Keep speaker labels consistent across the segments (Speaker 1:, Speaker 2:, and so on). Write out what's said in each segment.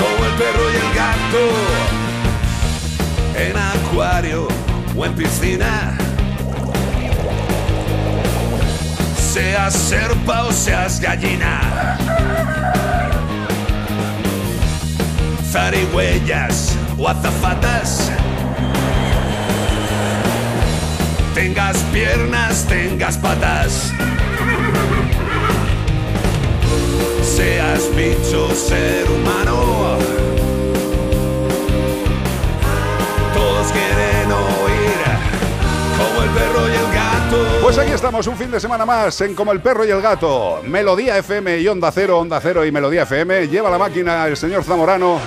Speaker 1: Como el perro y el gato. En acuario o en piscina. Seas serpa o seas gallina. Zarigüeyas o azafatas. Tengas piernas, tengas patas. Seas bicho, ser humano. Todos quieren oír como el perro y el gato.
Speaker 2: Pues aquí estamos, un fin de semana más en Como el Perro y el Gato. Melodía FM y Onda Cero, Onda Cero y Melodía FM. Lleva la máquina el señor Zamorano.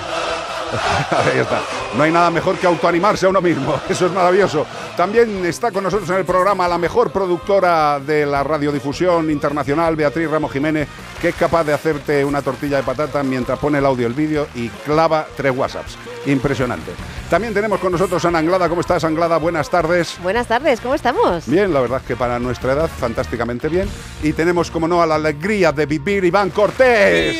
Speaker 2: Ahí está. No hay nada mejor que autoanimarse a uno mismo. Eso es maravilloso. También está con nosotros en el programa la mejor productora de la radiodifusión internacional, Beatriz Ramos Jiménez, que es capaz de hacerte una tortilla de patata mientras pone el audio, el vídeo y clava tres WhatsApps. Impresionante. También tenemos con nosotros a Anglada. ¿Cómo estás, Anglada? Buenas tardes.
Speaker 3: Buenas tardes, ¿cómo estamos?
Speaker 2: Bien, la verdad es que para nuestra edad, fantásticamente bien. Y tenemos, como no, a la alegría de vivir Iván Cortés.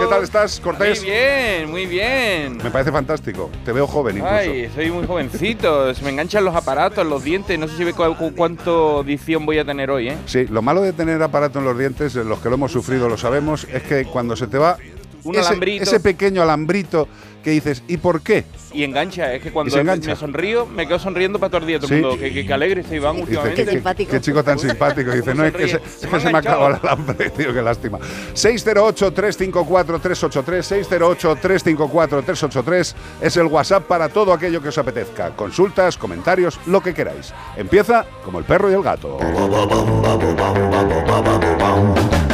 Speaker 2: ¿Qué tal estás, Cortés?
Speaker 4: Muy bien, muy bien.
Speaker 2: Me parece fantástico. Te veo joven incluso.
Speaker 4: Ay, soy muy jovencito. Se me enganchan los aparatos, los dientes. No sé si ve cu- cu- cuánto edición voy a tener hoy, ¿eh?
Speaker 2: Sí, lo malo de tener aparato en los dientes, los que lo hemos sufrido lo sabemos, es que cuando se te va
Speaker 4: Un
Speaker 2: ese,
Speaker 4: alambrito.
Speaker 2: ese pequeño alambrito que dices, ¿y por qué?
Speaker 4: Y engancha. Es que cuando
Speaker 2: engancha.
Speaker 4: me sonrío, me quedo sonriendo para todo el día. Todo el
Speaker 2: Sí.
Speaker 4: mundo. Que, que- que alegre Iván
Speaker 2: Dice,
Speaker 4: últimamente.
Speaker 2: qué,
Speaker 3: simpático.
Speaker 2: qué chico tan simpático. Dice,
Speaker 4: ¿Cómo
Speaker 2: no,
Speaker 4: se
Speaker 2: es que se,
Speaker 4: Se
Speaker 2: es
Speaker 4: me
Speaker 2: que
Speaker 4: ha
Speaker 2: se me ha acabado el alambre, tío, qué lástima. 608-354-383, 608-354-383 es el WhatsApp para todo aquello que os apetezca. Consultas, comentarios, lo que queráis. Empieza como el perro y el gato.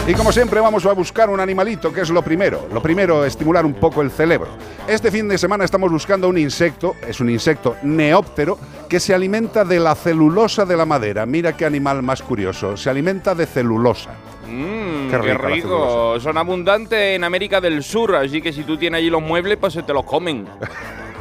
Speaker 2: Y como siempre vamos a buscar un animalito, que es lo primero. Lo primero, estimular un poco el cerebro. Este fin de semana estamos buscando un insecto, es un insecto neóptero, que se alimenta de la celulosa de la madera. Mira qué animal más curioso, se alimenta de celulosa.
Speaker 4: Mmm,
Speaker 2: Qué
Speaker 4: qué rico. Son abundantes en América del Sur, así que si tú tienes allí los muebles, pues se te los comen.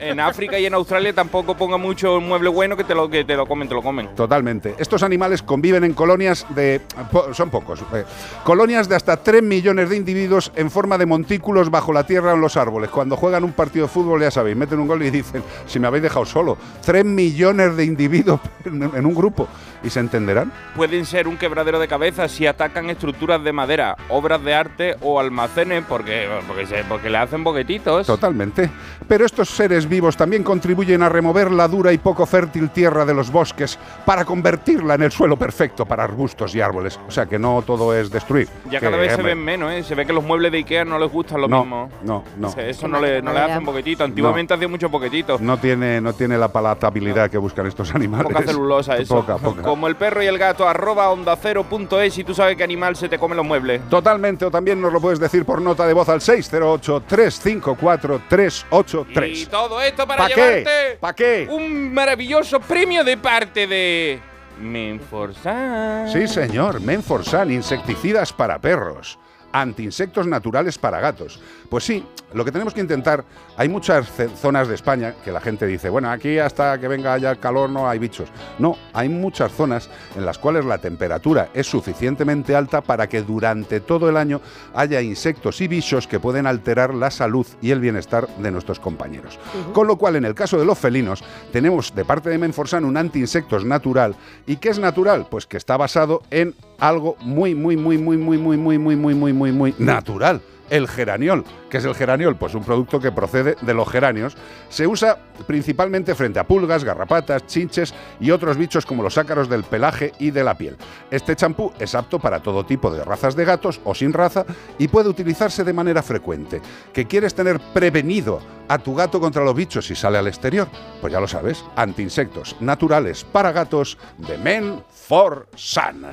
Speaker 4: En África y en Australia tampoco ponga mucho mueble bueno que te lo que te lo comen, te lo comen.
Speaker 2: Totalmente. Estos animales conviven en colonias de... po- son pocos. eh, colonias de hasta 3 millones de individuos en forma de montículos bajo la tierra o en los árboles. Cuando juegan un partido de fútbol, ya sabéis, meten un gol y dicen, si me habéis dejado solo. 3 millones de individuos en, en un grupo. ¿Y se entenderán?
Speaker 4: Pueden ser un quebradero de cabeza si atacan estructuras de madera, obras de arte o almacenes porque porque, se- porque le hacen boquetitos.
Speaker 2: Totalmente. Pero estos seres vivos también contribuyen a remover la dura y poco fértil tierra de los bosques para convertirla en el suelo perfecto para arbustos y árboles. O sea que no todo es destruir.
Speaker 4: Ya cada vez se ven menos, ¿eh? Se ve que los muebles de Ikea no les gustan lo
Speaker 2: No,
Speaker 4: mismo.
Speaker 2: no, no.
Speaker 4: Eso no le, no le hacen boquetitos. Antiguamente hacía muchos boquetitos.
Speaker 2: No tiene, no tiene la palatabilidad que buscan estos animales.
Speaker 4: Poca celulosa eso.
Speaker 2: Poca, poca.
Speaker 4: Como el perro y el gato, arroba onda cero punto es y tú sabes qué animal se te come los muebles.
Speaker 2: Totalmente, o también nos lo puedes decir por nota de voz al 608-354-383.
Speaker 4: Y todo esto para
Speaker 2: ¿Pa qué?
Speaker 4: llevarte
Speaker 2: ¿Pa qué?
Speaker 4: un maravilloso premio de parte de Menforsan.
Speaker 2: Sí, señor, Menforsan, insecticidas para perros. Antiinsectos naturales para gatos. Pues sí, lo que tenemos que intentar, hay muchas zonas de España que la gente dice, bueno, aquí hasta que venga ya el calor no hay bichos. No, hay muchas zonas en las cuales la temperatura es suficientemente alta para que durante todo el año haya insectos y bichos que pueden alterar la salud y el bienestar de nuestros compañeros. Con lo cual, en el caso de los felinos, tenemos de parte de Menforsan un antiinsectos natural. ¿Y qué es natural? Pues que está basado en algo muy, muy, muy, muy, muy, muy, muy, muy, muy, muy, muy, muy natural. El geraniol. ¿Qué es el geraniol? Pues un producto que procede de los geranios. Se usa principalmente frente a pulgas, garrapatas, chinches y otros bichos como los ácaros del pelaje y de la piel. Este champú es apto para todo tipo de razas de gatos o sin raza y puede utilizarse de manera frecuente. ¿Que quieres tener prevenido a tu gato contra los bichos si sale al exterior? Pues ya lo sabes, antiinsectos naturales para gatos de Men for Sun.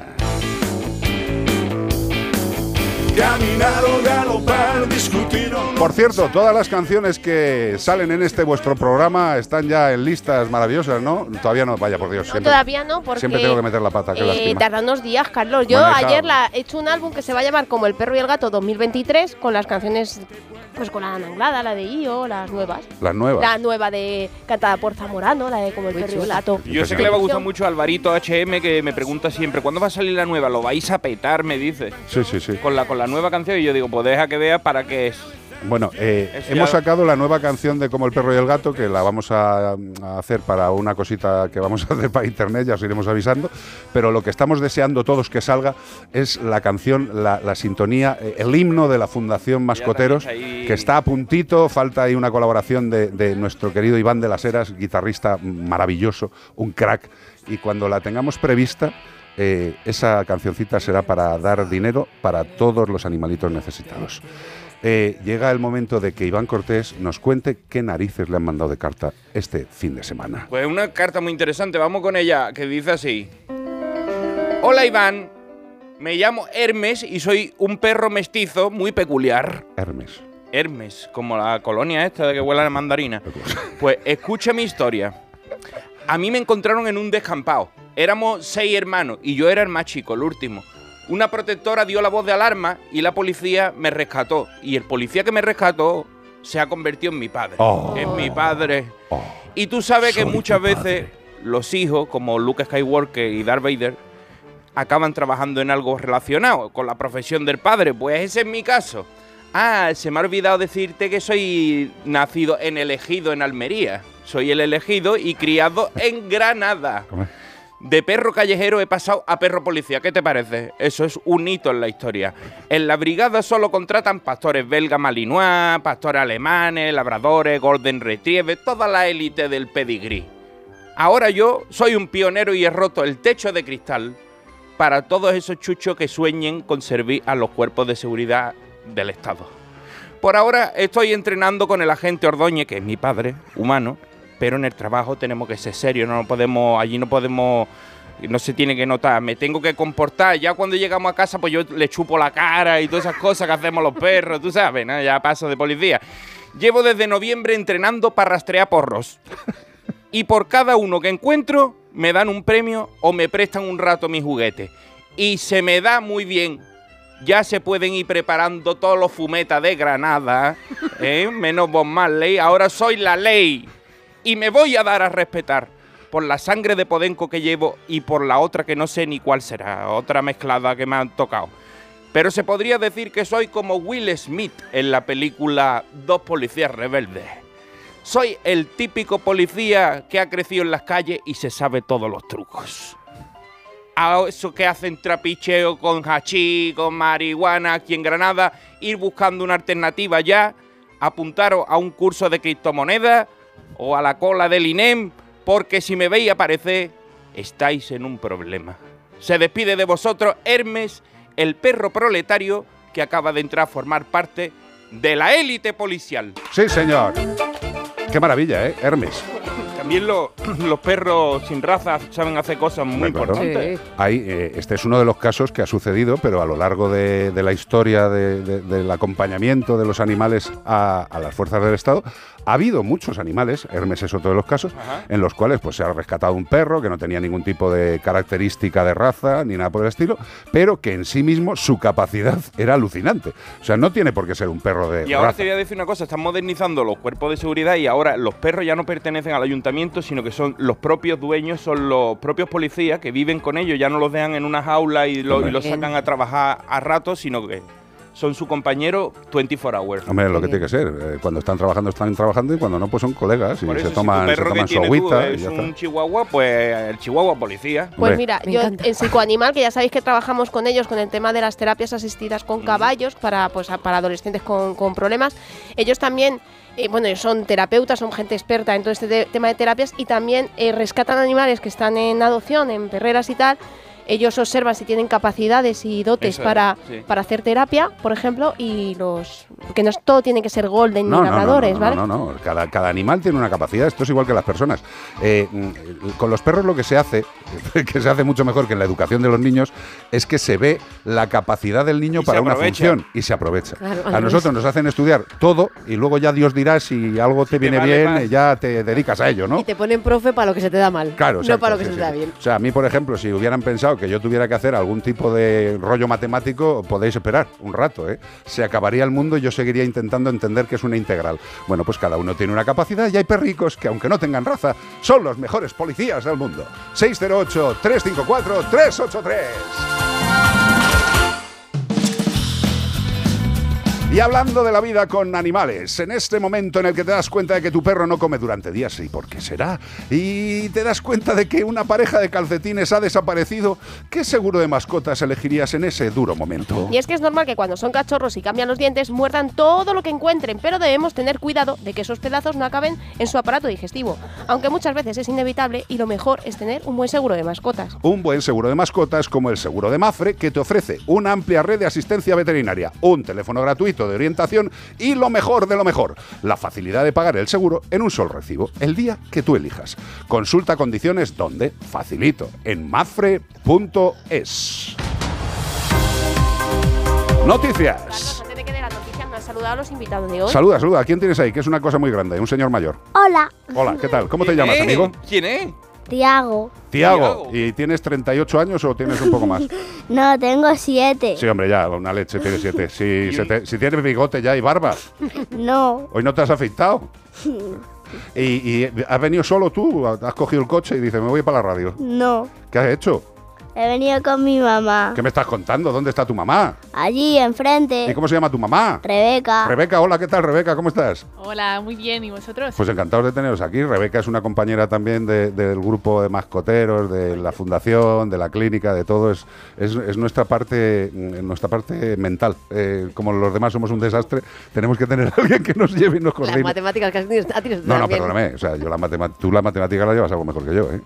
Speaker 1: Caminar o galopar, discutir o no
Speaker 2: Por cierto, todas las canciones que salen en este vuestro programa están ya en listas maravillosas, ¿no? Todavía no, vaya por Dios.
Speaker 3: No,
Speaker 2: siempre-
Speaker 3: todavía no, porque
Speaker 2: Siempre tengo que meter la pata, qué
Speaker 3: eh,
Speaker 2: lástima.
Speaker 3: tarda unos días, Carlos. Yo
Speaker 2: Bueno,
Speaker 3: ayer la, he hecho un álbum que se va a llamar como El perro y el gato 2023 con las canciones, pues con la Anglada, la de Io, las nuevas.
Speaker 2: Las nuevas.
Speaker 3: La nueva de cantada por Zamorano, la de como El perro y el gato.
Speaker 4: Yo sé que le va a gustar mucho a Alvarito HM que me pregunta siempre, ¿cuándo va a salir la nueva? ¿Lo vais a petar? Me dice.
Speaker 2: Sí, sí, sí.
Speaker 4: Con la, con la nueva canción y yo digo, pues deja que vea para qué es.
Speaker 2: Bueno, eh, hemos sacado la nueva canción de Como el perro y el gato, que la vamos a, a hacer para una cosita que vamos a hacer para internet, ya os iremos avisando. Pero lo que estamos deseando todos que salga es la canción, la, la sintonía, eh, el himno de la Fundación Mascoteros,
Speaker 4: la
Speaker 2: que está a puntito. Falta ahí una colaboración de, de nuestro querido Iván de las Heras, guitarrista maravilloso, un crack. Y cuando la tengamos prevista, eh, esa cancioncita será para dar dinero para todos los animalitos necesitados. Eh, llega el momento de que Iván Cortés nos cuente qué narices le han mandado de carta este fin de semana.
Speaker 4: Pues una carta muy interesante, vamos con ella, que dice así. Hola Iván, me llamo Hermes y soy un perro mestizo muy peculiar.
Speaker 2: Hermes.
Speaker 4: Hermes, como la colonia esta de que huele a mandarina. Pues escucha mi historia. A mí me encontraron en un descampado. Éramos seis hermanos y yo era el más chico, el último. Una protectora dio la voz de alarma y la policía me rescató. Y el policía que me rescató se ha convertido en mi padre.
Speaker 2: Oh.
Speaker 4: En mi padre.
Speaker 2: Oh,
Speaker 4: Y tú sabes que muchas veces los hijos, como Luke Skywalker y Darth Vader, acaban trabajando en algo relacionado con la profesión del padre. Pues ese es mi caso. Ah, se me ha olvidado decirte que soy nacido en elegido en Almería. Soy el elegido y criado en Granada. De perro callejero he pasado a perro policía. ¿Qué te parece? Eso es un hito en la historia. En la brigada solo contratan pastores belga malinois, pastores alemanes, labradores, golden retriever, toda la élite del pedigrí. Ahora yo soy un pionero y he roto el techo de cristal para todos esos chuchos que sueñen con servir a los cuerpos de seguridad del Estado. Por ahora estoy entrenando con el agente Ordóñez, que es mi padre, humano, pero en el trabajo tenemos que ser serios, no podemos, allí no podemos, no se tiene que notar, me tengo que comportar, ya cuando llegamos a casa pues yo le chupo la cara y todas esas cosas que hacemos los perros, tú sabes, ¿no? ya paso de policía. Llevo desde noviembre entrenando para rastrear porros. Y por cada uno que encuentro me dan un premio o me prestan un rato mis juguetes. Y se me da muy bien. Ya se pueden ir preparando todos los fumetas de Granada, ¿eh? menos Bob Marley. Ahora soy la ley y me voy a dar a respetar por la sangre de Podenco que llevo y por la otra que no sé ni cuál será, otra mezclada que me han tocado. Pero se podría decir que soy como Will Smith en la película Dos policías rebeldes. Soy el típico policía que ha crecido en las calles y se sabe todos los trucos. A eso que hacen trapicheo con hachí, con marihuana aquí en Granada, ir buscando una alternativa ya, apuntaros a un curso de criptomonedas o a la cola del INEM, porque si me veis aparecer, estáis en un problema. Se despide de vosotros Hermes, el perro proletario que acaba de entrar a formar parte de la élite policial.
Speaker 2: Sí, señor. Qué maravilla, ¿eh? Hermes.
Speaker 4: También lo- los perros sin raza saben hacer cosas muy importantes.
Speaker 2: Eh, este es uno de los casos que ha sucedido, pero a lo largo de, de la historia de- de- del acompañamiento de los animales a, a las fuerzas del Estado, ha habido muchos animales, Hermes es otro de los casos,
Speaker 4: Ajá.
Speaker 2: en los cuales pues, se ha rescatado un perro que no tenía ningún tipo de característica de raza ni nada por el estilo, pero que en sí mismo su capacidad era alucinante. O sea, no tiene por qué ser un perro de
Speaker 4: Y ahora
Speaker 2: raza.
Speaker 4: te voy a decir una cosa, están modernizando los cuerpos de seguridad y ahora los perros ya no pertenecen al ayuntamiento, sino que son los propios dueños, son los propios policías que viven con ellos, ya no los dejan en una jaula y, lo- y los sacan a trabajar a ratos, sino que son su compañero 24 hours.
Speaker 2: Hombre, lo que tiene que ser. eh, Cuando están trabajando, están trabajando y cuando no, pues son colegas y
Speaker 4: Por
Speaker 2: se
Speaker 4: si
Speaker 2: toman,
Speaker 4: tu
Speaker 2: se
Speaker 4: perro que
Speaker 2: toman su
Speaker 4: tú
Speaker 2: agüita y
Speaker 4: es
Speaker 2: ya está.
Speaker 4: un chihuahua, pues el chihuahua policía.
Speaker 3: Pues
Speaker 2: Hombre.
Speaker 3: mira,
Speaker 5: Me
Speaker 3: yo
Speaker 5: encanta.
Speaker 3: en Psicoanimal, que ya sabéis que trabajamos con ellos con el tema de las terapias asistidas con caballos para, pues, a- para adolescentes con, con problemas, ellos también, eh, bueno, ellos son terapeutas, son gente experta en todo este te- tema de terapias y también eh, rescatan animales que están en adopción, en perreras y tal. Ellos observan si tienen capacidades y dotes
Speaker 4: Eso es,
Speaker 3: para,
Speaker 4: sí.
Speaker 3: para hacer terapia, por ejemplo, y los. Porque no es, todo tiene que ser golden
Speaker 2: No,
Speaker 3: ni
Speaker 2: no, no,
Speaker 3: labradores,
Speaker 2: no,
Speaker 3: ¿vale?
Speaker 2: no, no, no. Cada, cada animal tiene una capacidad, esto es igual que las personas. Eh, mm, con los perros lo que se hace, que se hace mucho mejor que en la educación de los niños, es que se ve la capacidad del niño
Speaker 4: Y
Speaker 2: para una función y se aprovecha.
Speaker 5: Claro,
Speaker 2: a nosotros nos hacen estudiar todo y luego ya Dios dirá si algo te viene
Speaker 4: vale
Speaker 2: bien,
Speaker 4: más.
Speaker 2: ya te dedicas a ello, ¿no?
Speaker 5: Y te ponen profe para lo que se te da mal.
Speaker 2: Claro,
Speaker 5: no
Speaker 2: exacto,
Speaker 5: para lo que
Speaker 2: sí,
Speaker 5: se
Speaker 2: sí,
Speaker 5: te da bien.
Speaker 2: O sea, a mí, por ejemplo, si hubieran pensado que yo tuviera que hacer algún tipo de rollo matemático, podéis esperar un rato, ¿eh? Se acabaría el mundo y yo seguiría intentando entender que es una integral. Bueno, pues cada uno tiene una capacidad y hay perricos que, aunque no tengan raza, son los mejores policías del mundo. 608-354-383. Y hablando de la vida con animales, en este momento en el que te das cuenta de que tu perro no come durante días, ¿y por qué será? Y te das cuenta de que una pareja de calcetines ha desaparecido, ¿qué seguro de mascotas elegirías en ese duro momento?
Speaker 3: Y es que es normal que cuando son cachorros y cambian los dientes muerdan todo lo que encuentren, pero debemos tener cuidado de que esos pedazos no acaben en su aparato digestivo, aunque muchas veces es inevitable y lo mejor es tener un buen seguro de mascotas.
Speaker 2: Un buen seguro de mascotas como el seguro de Mafre, que te ofrece una amplia red de asistencia veterinaria, un teléfono gratuito de orientación y lo mejor de lo mejor, la facilidad de pagar el seguro en un solo recibo, el día que tú elijas. Consulta condiciones donde facilito en mafre.es. Noticias.
Speaker 3: Saludado a los invitados de hoy.
Speaker 2: Saluda, saluda. ¿A quién tienes ahí? Que es una cosa muy grande, un señor mayor.
Speaker 6: Hola,
Speaker 2: Hola, ¿qué tal? ¿Cómo te
Speaker 4: ¿Quién
Speaker 2: llamas,
Speaker 4: es?
Speaker 2: amigo?
Speaker 4: ¿Quién es?
Speaker 6: Tiago.
Speaker 2: Tiago. ¿Y tienes 38 años o tienes un poco más?
Speaker 6: No, tengo siete.
Speaker 2: Sí, hombre, ya, una leche tiene siete. Si, se te- si tienes bigote ya y barba,
Speaker 6: No,
Speaker 2: hoy no te has afeitado. ¿Y, y has venido solo tú? ¿Has cogido el coche y dices, me voy para la radio?
Speaker 6: no.
Speaker 2: ¿Qué has hecho?
Speaker 6: He venido con mi mamá.
Speaker 2: ¿Qué me estás contando? ¿Dónde está tu mamá?
Speaker 6: Allí, enfrente.
Speaker 2: ¿Y cómo se llama tu mamá?
Speaker 6: Rebeca.
Speaker 2: Rebeca, hola, ¿qué tal, Rebeca? ¿Cómo estás?
Speaker 7: Hola, muy bien. ¿Y vosotros?
Speaker 2: Pues encantados de teneros aquí. Rebeca es una compañera también de- del grupo de mascoteros, de la fundación, de la clínica, de todo. Es, es, es nuestra parte mm, nuestra parte mental. Eh, como los demás somos un desastre, tenemos que tener a alguien que nos lleve y nos
Speaker 5: Las
Speaker 2: coordine.
Speaker 5: matemáticas que has tenido no
Speaker 2: No, perdóname. O sea, yo la tú la matemática la llevas algo mejor que yo, ¿eh?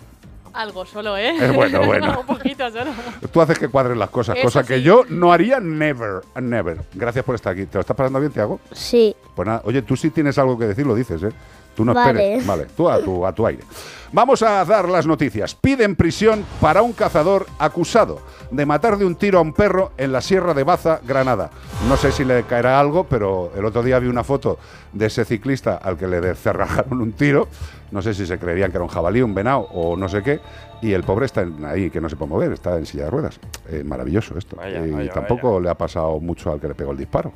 Speaker 7: Algo solo, ¿eh?
Speaker 2: Eh, bueno, bueno.
Speaker 7: Un poquito solo.
Speaker 2: Tú haces que cuadren las cosas,
Speaker 7: Eso
Speaker 2: cosa que
Speaker 7: sí.
Speaker 2: yo no haría never, never. Gracias por estar aquí. ¿Te lo estás pasando bien, Tiago?
Speaker 6: Sí.
Speaker 2: Pues nada, oye, tú sí tienes algo que decir, lo dices, ¿eh? Tú no
Speaker 6: Vale.
Speaker 2: esperes. Vale, tú a tu, a tu aire. Vamos a dar las noticias. Piden prisión para un cazador acusado de matar de un tiro a un perro en la Sierra de Baza, Granada. No sé si le caerá algo, pero el otro día vi una foto de ese ciclista al que le cerrajaron un tiro. No sé si se creerían que era un jabalí, un venado o no sé qué. Y el pobre está ahí, que no se puede mover, está en silla de ruedas. Eh, maravilloso esto.
Speaker 4: Vaya,
Speaker 2: y
Speaker 4: vaya,
Speaker 2: tampoco le ha pasado mucho al que le pegó el disparo.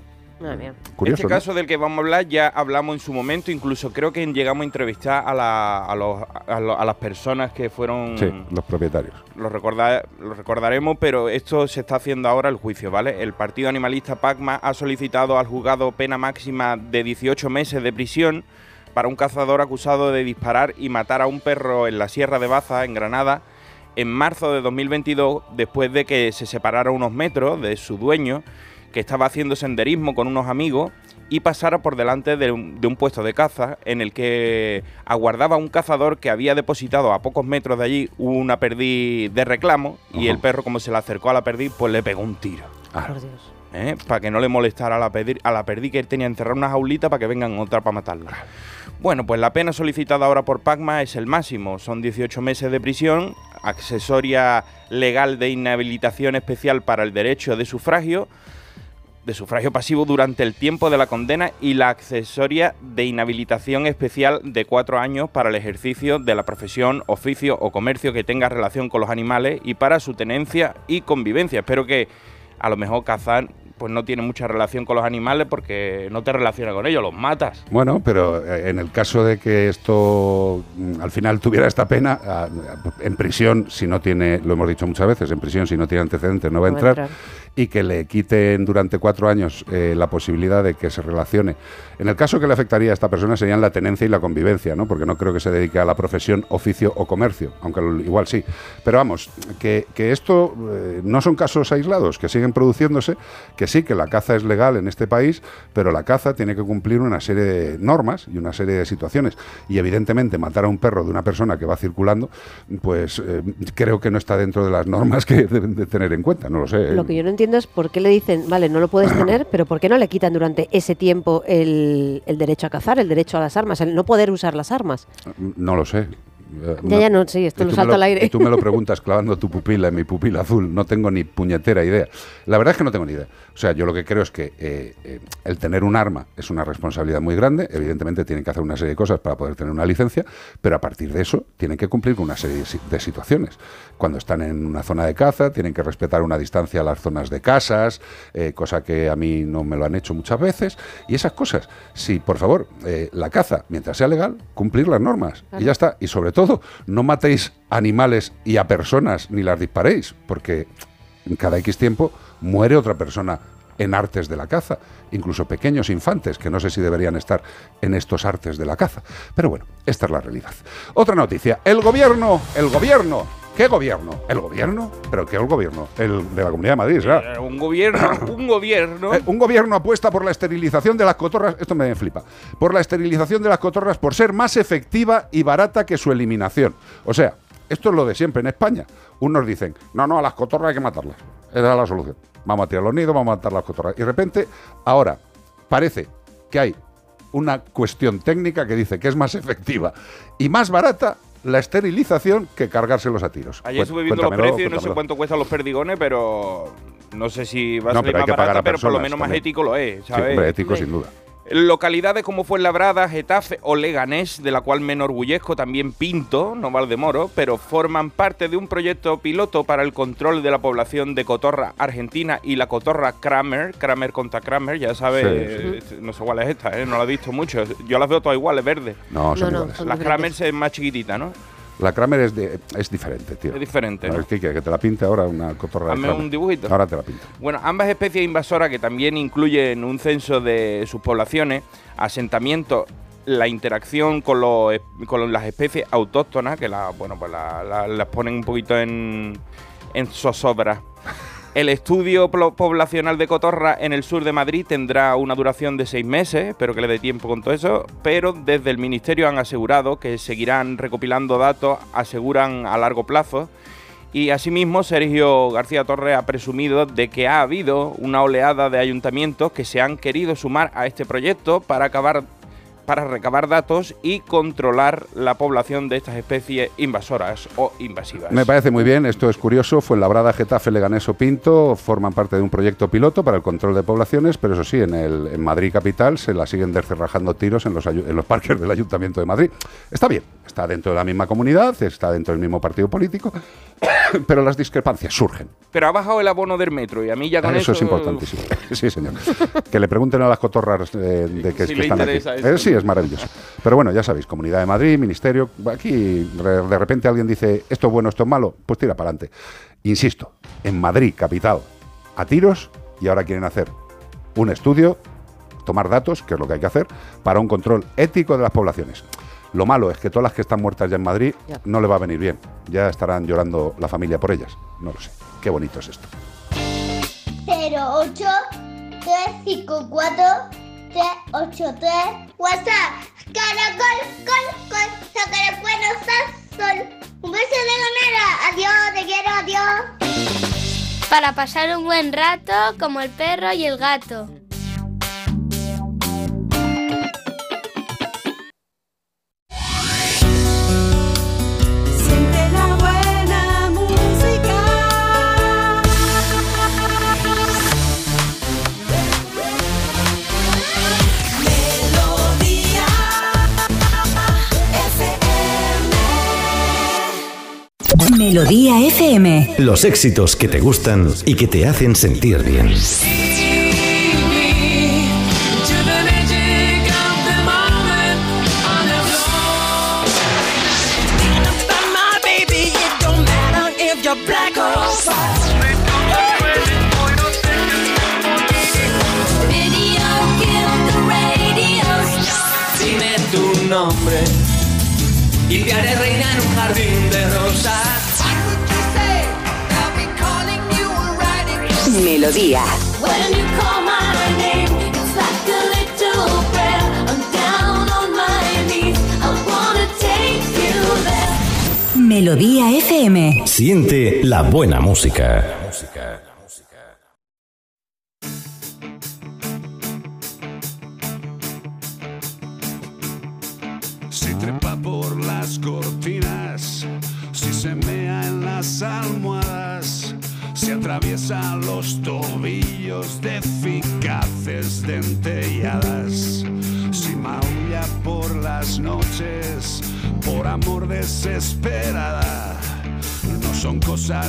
Speaker 2: Curioso,
Speaker 4: este
Speaker 2: ¿no?
Speaker 4: caso del que vamos a hablar ya hablamos en su momento, incluso creo que llegamos a entrevistar a, la- a los- a lo- a las personas que fueron...
Speaker 2: Sí, los propietarios.
Speaker 4: Lo, recorda- lo recordaremos, pero esto se está haciendo ahora el juicio, ¿vale? El Partido Animalista PACMA ha solicitado al juzgado pena máxima de 18 meses de prisión para un cazador acusado de disparar y matar a un perro en la Sierra de Baza, en Granada, en marzo de 2022, después de que se separara unos metros de su dueño, que estaba haciendo senderismo con unos amigos, y pasara por delante de un, de un puesto de caza en el que aguardaba un cazador que había depositado a pocos metros de allí una perdiz de reclamo, y el perro, como se le acercó a la perdiz, pues le pegó un tiro.
Speaker 2: Ah,
Speaker 5: Por Dios.
Speaker 4: ¿eh? para que no le molestara a la, perdi- a la perdiz que él tenía encerrada en una jaulita para que vengan otra para matarla. Bueno, pues la pena solicitada ahora por Pacma es el máximo, son 18 meses de prisión, accesoria legal de inhabilitación especial para el derecho de sufragio, de sufragio pasivo durante el tiempo de la condena y la accesoria de inhabilitación especial de cuatro años para el ejercicio de la profesión, oficio o comercio que tenga relación con los animales y para su tenencia y convivencia. Espero que a lo mejor cazar pues no tiene mucha relación con los animales porque no te relaciona con ellos, los matas.
Speaker 2: Bueno, pero eh, en el caso de que esto mm, al final tuviera esta pena, ah, en prisión, si no tiene, lo hemos dicho muchas veces, en prisión, si no tiene antecedentes, no va a
Speaker 3: No va a
Speaker 2: entrar. Y que le quiten durante cuatro años eh, la posibilidad de que se relacione. En el caso que le afectaría a esta persona serían la tenencia y la convivencia, ¿no? Porque no creo que se dedique a la profesión, oficio o comercio, aunque igual sí. Pero vamos, que, que esto eh, no son casos aislados, que siguen produciéndose, que sí, que la caza es legal en este país, pero la caza tiene que cumplir una serie de normas y una serie de situaciones. Y evidentemente matar a un perro de una persona que va circulando, pues eh, creo que no está dentro de las normas que deben de tener en cuenta, no lo sé.
Speaker 8: Lo que yo no entiendo es por qué le dicen, vale, no lo puedes tener, pero por qué no le quitan durante ese tiempo el, el derecho a cazar, el derecho a las armas, el no poder usar las armas.
Speaker 2: No lo sé.
Speaker 8: Ya, ya no, sí, esto lo salto al aire.
Speaker 2: Y tú me lo preguntas clavando tu pupila en mi pupila azul. No tengo ni puñetera idea. La verdad es que no tengo ni idea. O sea, yo lo que creo es que eh, eh, el tener un arma es una responsabilidad muy grande. Evidentemente tienen que hacer una serie de cosas para poder tener una licencia, pero a partir de eso tienen que cumplir con una serie de si- situaciones. Cuando están en una zona de caza, tienen que respetar una distancia a las zonas de casas, eh, cosa que a mí no me lo han hecho muchas veces. Y esas cosas, sí, por favor, la caza, mientras sea legal, cumplir las normas. Y ya está. Y sobre todo, no matéis animales y a personas ni las disparéis, porque en cada X tiempo muere otra persona en artes de la caza, incluso pequeños infantes que no sé si deberían estar en estos artes de la caza. Pero bueno, esta es la realidad. Otra noticia, el gobierno, el gobierno, ¿qué gobierno? ¿El gobierno? ¿Pero qué el gobierno? El de la Comunidad de Madrid, ¿verdad?
Speaker 4: Eh, Un gobierno, un gobierno.
Speaker 2: Eh, un gobierno apuesta por la esterilización de las cotorras, esto me flipa, por la esterilización de las cotorras por ser más efectiva y barata que su eliminación. O sea, esto es lo de siempre en España. Unos dicen, no, no, a las cotorras hay que matarlas. Esa es la solución. Vamos a tirar los nidos, vamos a matar las cotorras. Y de repente, ahora, parece que hay una cuestión técnica que dice que es más efectiva y más barata la esterilización que cargárselos a tiros.
Speaker 4: Ayer estuve viendo los precios, no sé cuánto cuestan los perdigones, pero no sé si va a
Speaker 2: No,
Speaker 4: salir
Speaker 2: pero hay
Speaker 4: más
Speaker 2: que pagar
Speaker 4: barata,
Speaker 2: a
Speaker 4: pero por lo menos más
Speaker 2: también.
Speaker 4: ético lo es,
Speaker 2: Sí,
Speaker 4: ¿sabes?
Speaker 2: hombre, ético sin duda.
Speaker 4: Localidades como Fuenlabrada, Getafe o Leganés, de la cual me enorgullezco también Pinto, no Valdemoro, pero forman parte de un proyecto piloto para el control de la población de cotorra argentina y la cotorra Kramer, Kramer contra Kramer, ya sabes,
Speaker 2: Sí,
Speaker 4: eh, no sé cuál es esta, ¿eh? no la he visto mucho, yo las veo todas iguales, verdes.
Speaker 2: No, son
Speaker 8: No, no,
Speaker 2: iguales.
Speaker 8: son
Speaker 4: La
Speaker 8: diferentes.
Speaker 4: Kramer es más chiquitita, ¿no?
Speaker 2: La Kramer es, de- es diferente, tío.
Speaker 4: Es diferente, ¿no?
Speaker 2: ¿qué quieres? ¿Que te la pinte ahora una cotorra
Speaker 4: Hazme un dibujito.
Speaker 2: Ahora te la pinto.
Speaker 4: Bueno, ambas especies invasoras que también incluyen un censo de sus poblaciones, asentamientos, la interacción con, los, con las especies autóctonas, que la, bueno, pues la- la- las ponen un poquito en, en zozobra. El estudio poblacional de cotorra en el sur de Madrid tendrá una duración de seis meses, espero que le dé tiempo con todo eso, pero desde el Ministerio han asegurado que seguirán recopilando datos, aseguran a largo plazo, y asimismo, Sergio García Torres ha presumido de que ha habido una oleada de ayuntamientos que se han querido sumar a este proyecto para acabar para recabar datos y controlar la población de estas especies invasoras o invasivas.
Speaker 2: Me parece muy bien, esto es curioso. Fue Labrada, Getafe, Leganés o Pinto forman parte de un proyecto piloto para el control de poblaciones, pero eso sí, en, el, Madrid capital se la siguen descerrajando tiros en los, en los parques del Ayuntamiento de Madrid. Está bien, está dentro de la misma comunidad, está dentro del mismo partido político, pero las discrepancias surgen.
Speaker 4: Pero ha bajado el abono del metro y a mí ya con eso...
Speaker 2: Eso es importantísimo. Sí, señor. Que le pregunten a las cotorras eh, de que,
Speaker 4: Si
Speaker 2: que
Speaker 4: le
Speaker 2: están aquí.
Speaker 4: eso.
Speaker 2: Eh, sí, es maravilloso. Pero bueno, ya sabéis, Comunidad de Madrid, Ministerio, aquí de repente alguien dice esto es bueno, esto es malo, pues tira para adelante. Insisto, en Madrid, capital, a tiros y ahora quieren hacer un estudio, tomar datos, que es lo que hay que hacer, para un control ético de las poblaciones. Lo malo es que todas las que están muertas ya en Madrid
Speaker 8: Ya.
Speaker 2: no le va a venir bien. Ya estarán llorando la familia por ellas. No lo sé. Qué bonito es esto.
Speaker 6: 08 354 383 WhatsApp Caracol, col, col, sol Un beso de ganera, adiós, te quiero, adiós
Speaker 9: Para pasar un buen rato como el perro y el gato.
Speaker 10: Melodía FM.
Speaker 11: Los éxitos que te gustan y que te hacen sentir bien.
Speaker 10: Dime tu nombre y te haré reina en un jardín de rosas. There.
Speaker 12: Melodía FM.
Speaker 11: Siente la buena música.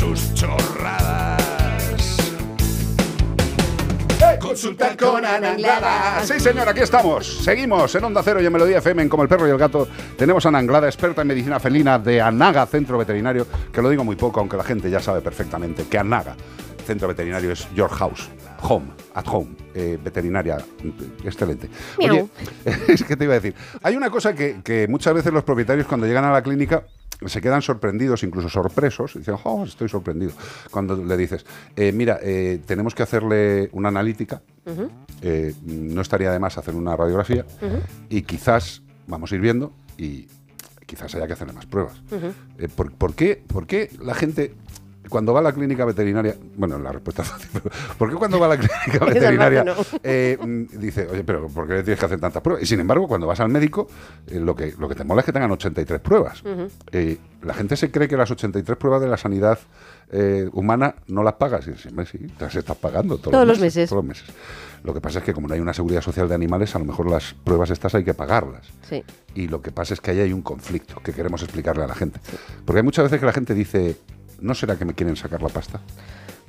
Speaker 1: sus chorradas.
Speaker 2: Consulta con Ana Anglada. Sí, señor, aquí estamos. Seguimos en Onda Cero y en Melodía FM en Como el Perro y el Gato. Tenemos a Ana Anglada, experta en medicina felina de Anaga Centro Veterinario, que lo digo muy poco, aunque la gente ya sabe perfectamente que Anaga Centro Veterinario es your house, home, at home, eh, veterinaria, excelente.
Speaker 3: Miau.
Speaker 2: Oye, es que te iba a decir, hay una cosa que, que muchas veces los propietarios cuando llegan a la clínica se quedan sorprendidos, incluso sorpresos, y dicen, oh, estoy sorprendido. Cuando le dices, eh, mira, eh, tenemos que hacerle una analítica, eh, no estaría de más hacer una radiografía, y quizás, vamos a ir viendo, y quizás haya que hacerle más pruebas.
Speaker 8: Ujú.
Speaker 2: Eh, ¿por, por qué, por qué la gente, cuando va a la clínica veterinaria, bueno, la respuesta es fácil, pero ¿por qué cuando va a la clínica veterinaria
Speaker 8: no.
Speaker 2: eh, mm, dice, oye, pero ¿por qué le tienes que hacer tantas pruebas? Y sin embargo, cuando vas al médico, eh, lo, que, lo que te mola es que tengan 83 pruebas.
Speaker 8: Ujú.
Speaker 2: Eh, la gente se cree que las 83 pruebas de la sanidad humana no las pagas. Y siempre sí, te las estás pagando todos,
Speaker 8: Todos los meses.
Speaker 2: Todos los meses. Lo que pasa es que como no hay una seguridad social de animales, a lo mejor las pruebas estas hay que pagarlas.
Speaker 8: Sí.
Speaker 2: Y lo que pasa es que ahí hay un conflicto que queremos explicarle a la gente. Porque hay muchas veces que la gente dice, ¿no será que me quieren sacar la pasta?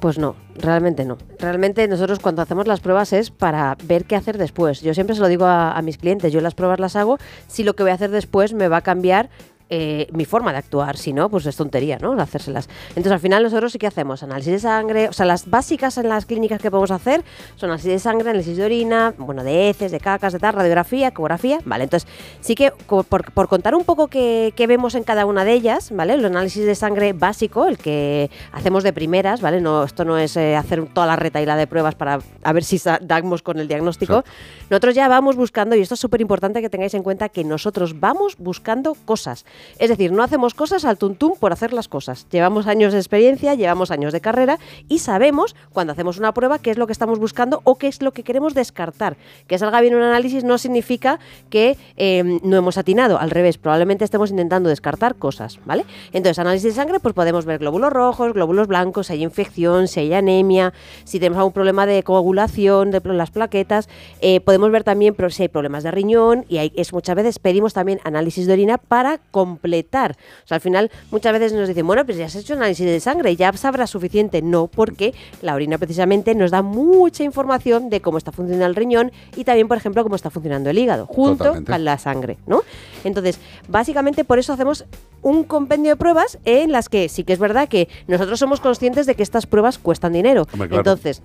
Speaker 8: Pues no, realmente no. Realmente nosotros cuando hacemos las pruebas es para ver qué hacer después. Yo siempre se lo digo a, mis clientes, yo las pruebas las hago si lo que voy a hacer después me va a cambiar eh, mi forma de actuar, si no, pues es tontería, ¿no? Hacérselas. Entonces, al final, nosotros sí que hacemos análisis de sangre, o sea, las básicas en las clínicas que podemos hacer son análisis de sangre, análisis de orina, bueno, de heces, de cacas, de tal, radiografía, ecografía, ¿vale? Entonces, sí que por, contar un poco qué, vemos en cada una de ellas, ¿vale? El análisis de sangre básico, el que hacemos de primeras, ¿vale? No, esto no es eh, hacer toda la retaila de pruebas para a ver si damos con el diagnóstico. Nosotros ya vamos buscando, y esto es súper importante que tengáis en cuenta, que nosotros vamos buscando cosas. Es decir, no hacemos cosas al tuntum por hacer las cosas. Llevamos años de experiencia, llevamos años de carrera y sabemos cuando hacemos una prueba qué es lo que estamos buscando o qué es lo que queremos descartar. Que salga bien un análisis no significa que eh, no hemos atinado, al revés, probablemente estemos intentando descartar cosas, ¿vale? Entonces, análisis de sangre, pues podemos ver glóbulos rojos, glóbulos blancos, si hay infección, si hay anemia, si tenemos algún problema de coagulación, de las plaquetas, eh, podemos ver también pro- si hay problemas de riñón y hay, es muchas veces pedimos también análisis de orina para completar. O sea, al final muchas veces nos dicen, bueno, pues ya has hecho análisis de sangre, ya sabrás suficiente. No, porque la orina precisamente nos da mucha información de cómo está funcionando el riñón y también, por ejemplo, cómo está funcionando el hígado, junto
Speaker 2: Totalmente.
Speaker 8: con la sangre, ¿no? Entonces, básicamente por eso hacemos un compendio de pruebas en las que sí que es verdad que nosotros somos conscientes de que estas pruebas cuestan dinero.
Speaker 2: Hombre, claro.
Speaker 8: Entonces,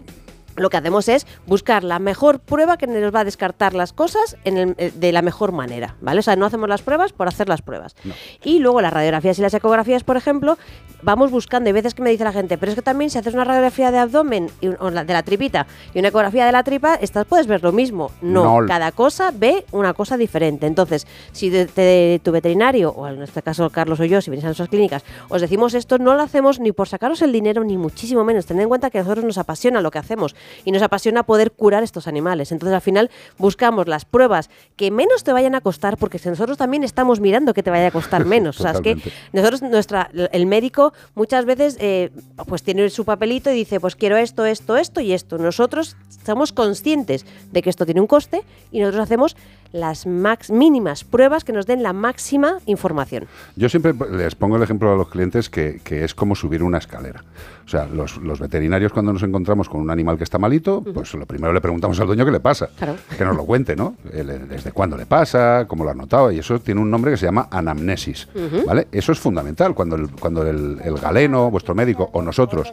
Speaker 8: lo que hacemos es buscar la mejor prueba que nos va a descartar las cosas en el- eh, de la mejor manera, ¿vale? O sea, no hacemos las pruebas por hacer las pruebas. Y luego las radiografías y las ecografías, por ejemplo, vamos buscando. Hay veces que me dice la gente, pero es que también si haces una radiografía de abdomen y un- o la- de la tripita y una ecografía de la tripa, estas puedes ver lo mismo. No,
Speaker 2: No.
Speaker 8: cada cosa ve una cosa diferente. Entonces, si de, de tu veterinario, o en este caso Carlos o yo, si venís a nuestras clínicas, os decimos esto, no lo hacemos ni por sacaros el dinero, ni muchísimo menos. Tened en cuenta que a nosotros nos apasiona lo que hacemos. Y nos apasiona poder curar estos animales. Entonces al final buscamos las pruebas que menos te vayan a costar porque nosotros también estamos mirando que te vaya a costar menos. o sea, es que nosotros, nuestra, el médico muchas veces eh, pues tiene su papelito y dice, pues quiero esto, esto, esto y esto. Nosotros somos conscientes de que esto tiene un coste y nosotros hacemos las max mínimas pruebas que nos den la máxima información.
Speaker 2: Yo siempre les pongo el ejemplo a los clientes que, que es como subir una escalera. O sea, los, los veterinarios cuando nos encontramos con un animal que está malito, pues lo primero le preguntamos al dueño qué le pasa.
Speaker 8: Claro.
Speaker 2: Que nos lo cuente, ¿no? El- Desde cuándo le pasa, cómo lo ha notado. Y eso tiene un nombre que se llama anamnesis. ¿Vale? Eso es fundamental. Cuando el, cuando el, el galeno, vuestro médico o nosotros,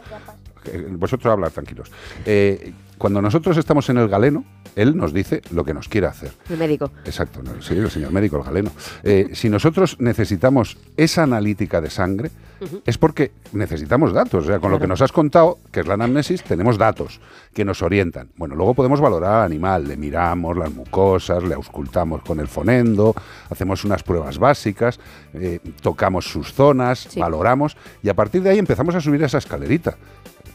Speaker 2: eh, vosotros hablar tranquilos, Eh, cuando nosotros estamos en el galeno, él nos dice lo que nos quiere hacer.
Speaker 8: El médico.
Speaker 2: Exacto, no, sí, el señor médico, el galeno. Eh, si nosotros necesitamos esa analítica de sangre, es porque necesitamos datos. O sea, con lo que nos has contado, que es la anamnesis, tenemos datos que nos orientan. Bueno, luego podemos valorar al animal, le miramos las mucosas, le auscultamos con el fonendo, hacemos unas pruebas básicas, eh, tocamos sus zonas, valoramos, y a partir de ahí empezamos a subir esa escalerita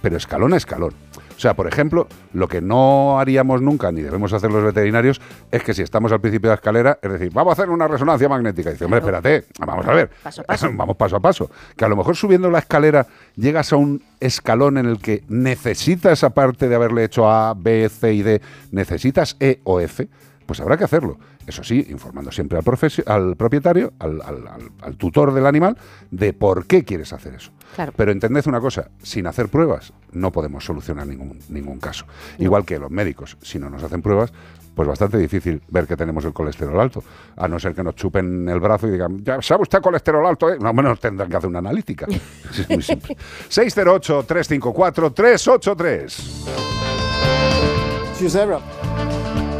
Speaker 2: pero escalón a escalón. O sea, por ejemplo, lo que no haríamos nunca, ni debemos hacer los veterinarios, es que si estamos al principio de la escalera, es decir, vamos a hacer una resonancia magnética. Y dice, hombre, espérate, vamos a ver.
Speaker 8: Paso a paso.
Speaker 2: vamos paso a paso. Que a lo mejor subiendo la escalera llegas a un escalón en el que necesitas, aparte de haberle hecho A, B, C y D, necesitas E o F, pues habrá que hacerlo. Eso sí, informando siempre al, al propietario, al, al- al- al tutor del animal, de por qué quieres hacer eso.
Speaker 8: Claro.
Speaker 2: Pero entended una cosa, sin hacer pruebas no podemos solucionar ningún, ningún caso. Igual que los médicos, si no nos hacen pruebas, pues bastante difícil ver que tenemos el colesterol alto, a no ser que nos chupen el brazo y digan, ya sabe usted colesterol alto, ¿eh? no menos tendrán que hacer una analítica. es muy simple. 608-354-383.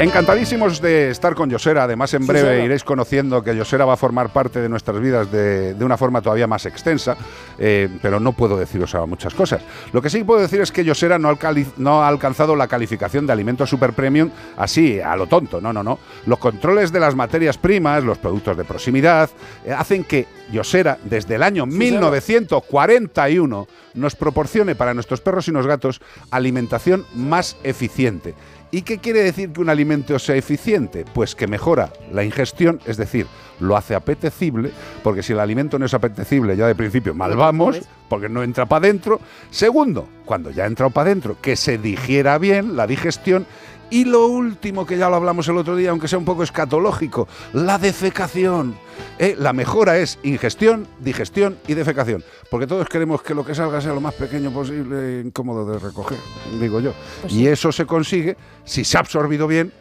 Speaker 2: Encantadísimos de estar con Yosera. Además, en breve iréis conociendo que Yosera va a formar parte de nuestras vidas de, de una forma todavía más extensa, eh, pero no puedo deciros ahora muchas cosas. Lo que sí puedo decir es que Yosera no, no ha alcanzado la calificación de alimento super premium así, a lo tonto. No, no, no. Los controles de las materias primas, los productos de proximidad, eh, hacen que Yosera, desde el año 1941, nos proporcione para nuestros perros y los gatos alimentación más eficiente. ¿Y qué quiere decir que un alimento sea eficiente? Pues que mejora la ingestión, es decir, lo hace apetecible, porque si el alimento no es apetecible ya de principio, mal vamos, porque no entra para adentro. Segundo, cuando ya ha entrado para adentro, que se digiera bien la digestión. Y lo último, que ya lo hablamos el otro día, aunque sea un poco escatológico, la defecación. Eh, La mejora es ingestión, digestión y defecación. Porque todos queremos que lo que salga sea lo más pequeño posible, incómodo de recoger, digo yo.
Speaker 8: Pues
Speaker 2: y
Speaker 8: sí.
Speaker 2: eso se consigue si se ha absorbido bien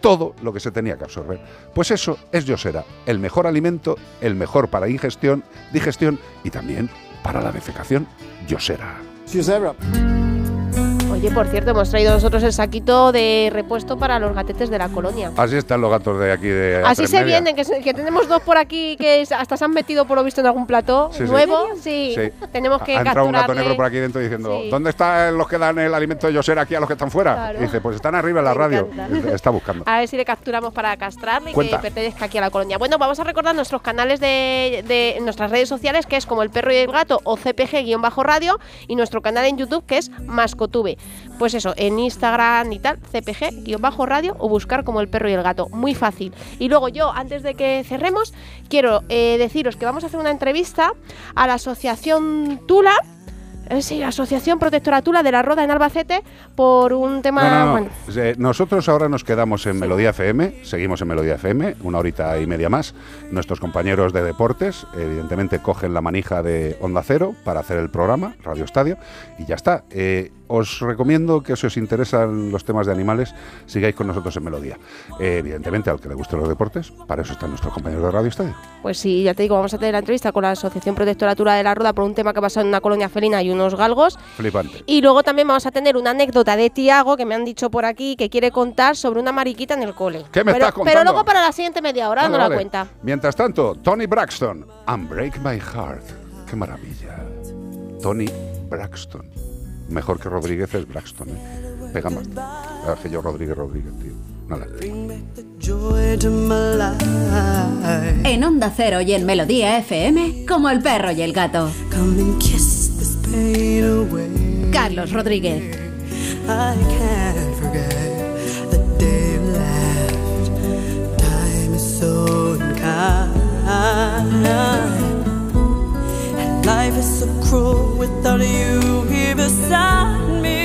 Speaker 2: todo lo que se tenía que absorber. Pues eso es Yosera, el mejor alimento, el mejor para ingestión, digestión y también para la defecación. Yosera.
Speaker 3: Oye, por cierto, hemos traído nosotros el saquito de repuesto para los gatetes de la colonia.
Speaker 2: Así están los gatos de aquí de
Speaker 3: Así
Speaker 2: A3
Speaker 3: se
Speaker 2: Media.
Speaker 3: vienen, que, se- que tenemos dos por aquí que hasta se han metido por lo visto en algún plató
Speaker 2: Sí,
Speaker 3: nuevo. Sí.
Speaker 2: Sí.
Speaker 3: tenemos que
Speaker 2: ha entrado un gato negro por aquí dentro diciendo,
Speaker 3: Sí.
Speaker 2: ¿dónde están los que dan el alimento de Yosera aquí a los que están fuera?
Speaker 3: Claro.
Speaker 2: Y dice, pues están arriba en la
Speaker 3: Me
Speaker 2: radio.
Speaker 3: encanta.
Speaker 2: Está buscando.
Speaker 3: A ver si le capturamos para castrarle y
Speaker 2: Cuenta.
Speaker 3: que pertenezca aquí a la colonia. Bueno, vamos a recordar nuestros canales de, de nuestras redes sociales, que es como el perro y el gato o CPG-radio, y nuestro canal en YouTube, que es Mascotube. Pues eso, en Instagram y tal, CPG-radio o buscar como el perro y el gato. Muy fácil. Y luego yo, antes de que cerremos, quiero eh, deciros que vamos a hacer una entrevista a la asociación Tula. eh, sí, la Asociación Protectora Tula de la Roda en Albacete por un tema.
Speaker 2: No, no, no.
Speaker 3: bueno,
Speaker 2: Eh, Nosotros ahora nos quedamos en Melodía FM, seguimos en Melodía FM, una horita y media más. Nuestros compañeros de deportes, evidentemente, cogen la manija de Onda Cero para hacer el programa, Radio Estadio, y ya está. Os recomiendo que si os interesan los temas de animales, sigáis con nosotros en Melodía. Eh, evidentemente, al que le gusten los deportes, para eso están nuestros compañeros de Radio Estadio.
Speaker 3: Pues sí, ya te digo, vamos a tener la entrevista con la Asociación Protectora Tura de la Roda por un tema que ha pasado en una colonia felina y unos galgos.
Speaker 2: Flipante.
Speaker 3: Y luego también vamos a tener una anécdota de Tiago que me han dicho por aquí que quiere contar sobre una mariquita en el cole.
Speaker 2: ¿Qué me
Speaker 3: pero,
Speaker 2: estás
Speaker 3: Pero
Speaker 2: contando?
Speaker 3: luego para la siguiente media hora
Speaker 2: Vale,
Speaker 3: no la
Speaker 2: vale.
Speaker 3: cuenta.
Speaker 2: Mientras tanto, Tony Braxton, Unbreak My Heart. Qué maravilla. Tony Braxton. Mejor que Rodríguez es Braxton. ¿eh? Pega más. Ah, que yo Rodríguez Rodríguez, tío. Nada.
Speaker 13: En Onda Cero y en Melodía FM, como el perro y el gato. Carlos Rodríguez.
Speaker 14: Life is so cruel without you here beside me.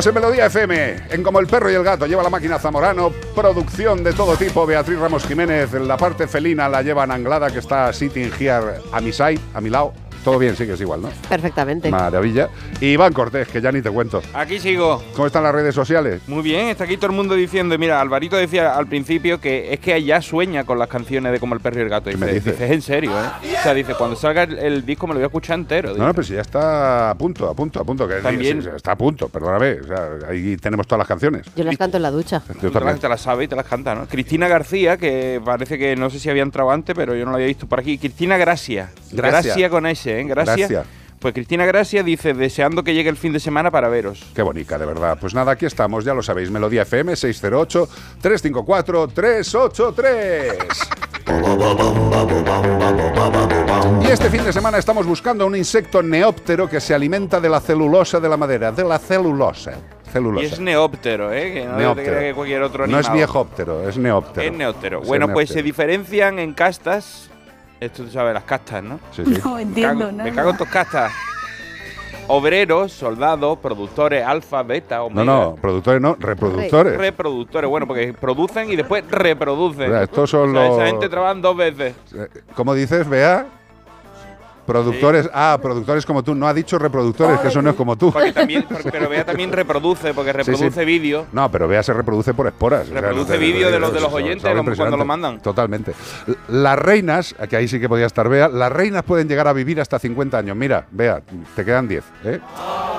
Speaker 2: Seguimos en Melodía FM, en Como el perro y el gato. Lleva la máquina Zamorano, producción de todo tipo. Beatriz Ramos Jiménez, la parte felina la lleva Anglada, que está sitting here a mi side, a mi lado. Todo bien, sí que es igual, ¿no?
Speaker 8: Perfectamente.
Speaker 2: Maravilla. Y Iván Cortés, que ya ni te cuento.
Speaker 4: Aquí sigo.
Speaker 2: ¿Cómo están las redes sociales?
Speaker 4: Muy bien, está aquí todo el mundo diciendo, mira, Alvarito decía al principio que es que ella sueña con las canciones de Como el perro y el gato. Y
Speaker 2: me
Speaker 4: dice,
Speaker 2: dices?
Speaker 4: dice, es en serio, ¿eh? O sea, dice, cuando salga el, el disco me lo voy a escuchar entero.
Speaker 2: No, no, pero si ya está a punto, a punto, a punto. Que
Speaker 4: También.
Speaker 2: sí, está a punto, perdóname. O sea, ahí tenemos todas las canciones.
Speaker 8: Yo las canto en la ducha.
Speaker 2: Yo
Speaker 4: Tú te las,
Speaker 2: también.
Speaker 4: te las sabe y te las canta, ¿no? Cristina García, que parece que no sé si había entrado antes, pero yo no la había visto por aquí. Cristina Gracia.
Speaker 2: Gracia.
Speaker 4: Gracia con S, ¿eh? Gracia.
Speaker 2: Gracia.
Speaker 4: Pues Cristina Gracia dice, deseando que llegue el fin de semana para veros.
Speaker 2: Qué bonita, de verdad. Pues nada, aquí estamos, ya lo sabéis. Melodía FM 608-354-383. Y este fin de semana estamos buscando un insecto neóptero que se alimenta de la celulosa de la madera, de la celulosa. Celulosa.
Speaker 4: Y es neóptero, ¿eh? Que no te
Speaker 2: Neóptero.
Speaker 4: que cualquier otro
Speaker 2: No es viejóptero, es neóptero.
Speaker 4: Es neóptero.
Speaker 2: Es
Speaker 4: Bueno, pues se diferencian en castas. Esto tú sabes, las castas, ¿no?
Speaker 2: Sí, sí.
Speaker 9: No
Speaker 4: Me
Speaker 9: entiendo
Speaker 4: cago,
Speaker 9: nada.
Speaker 4: me cago en tus castas. Obreros, soldados, productores, alfa, beta, omega.
Speaker 2: No, no, productores no, reproductores.
Speaker 4: Reproductores, bueno, porque producen y después reproducen.
Speaker 2: Mira, estos son
Speaker 4: O sea,
Speaker 2: los-
Speaker 4: Esa gente trabaja dos veces.
Speaker 2: Eh, ¿Cómo dices, Bea? Productores, ah, productores como tú. No ha dicho reproductores, que eso no es como tú.
Speaker 4: Porque también, porque- pero Bea también reproduce, porque
Speaker 2: Sí, sí.
Speaker 4: reproduce vídeo.
Speaker 2: No, pero vea, se reproduce por esporas. O sea,
Speaker 4: Reproduce
Speaker 2: no te-
Speaker 4: vídeo de los- de los oyentes, lo- cuando lo mandan.
Speaker 2: Totalmente. Las reinas, que ahí sí que podía estar Bea, las reinas pueden llegar a vivir hasta 50 años. Mira, Bea, te quedan 10. ¿eh?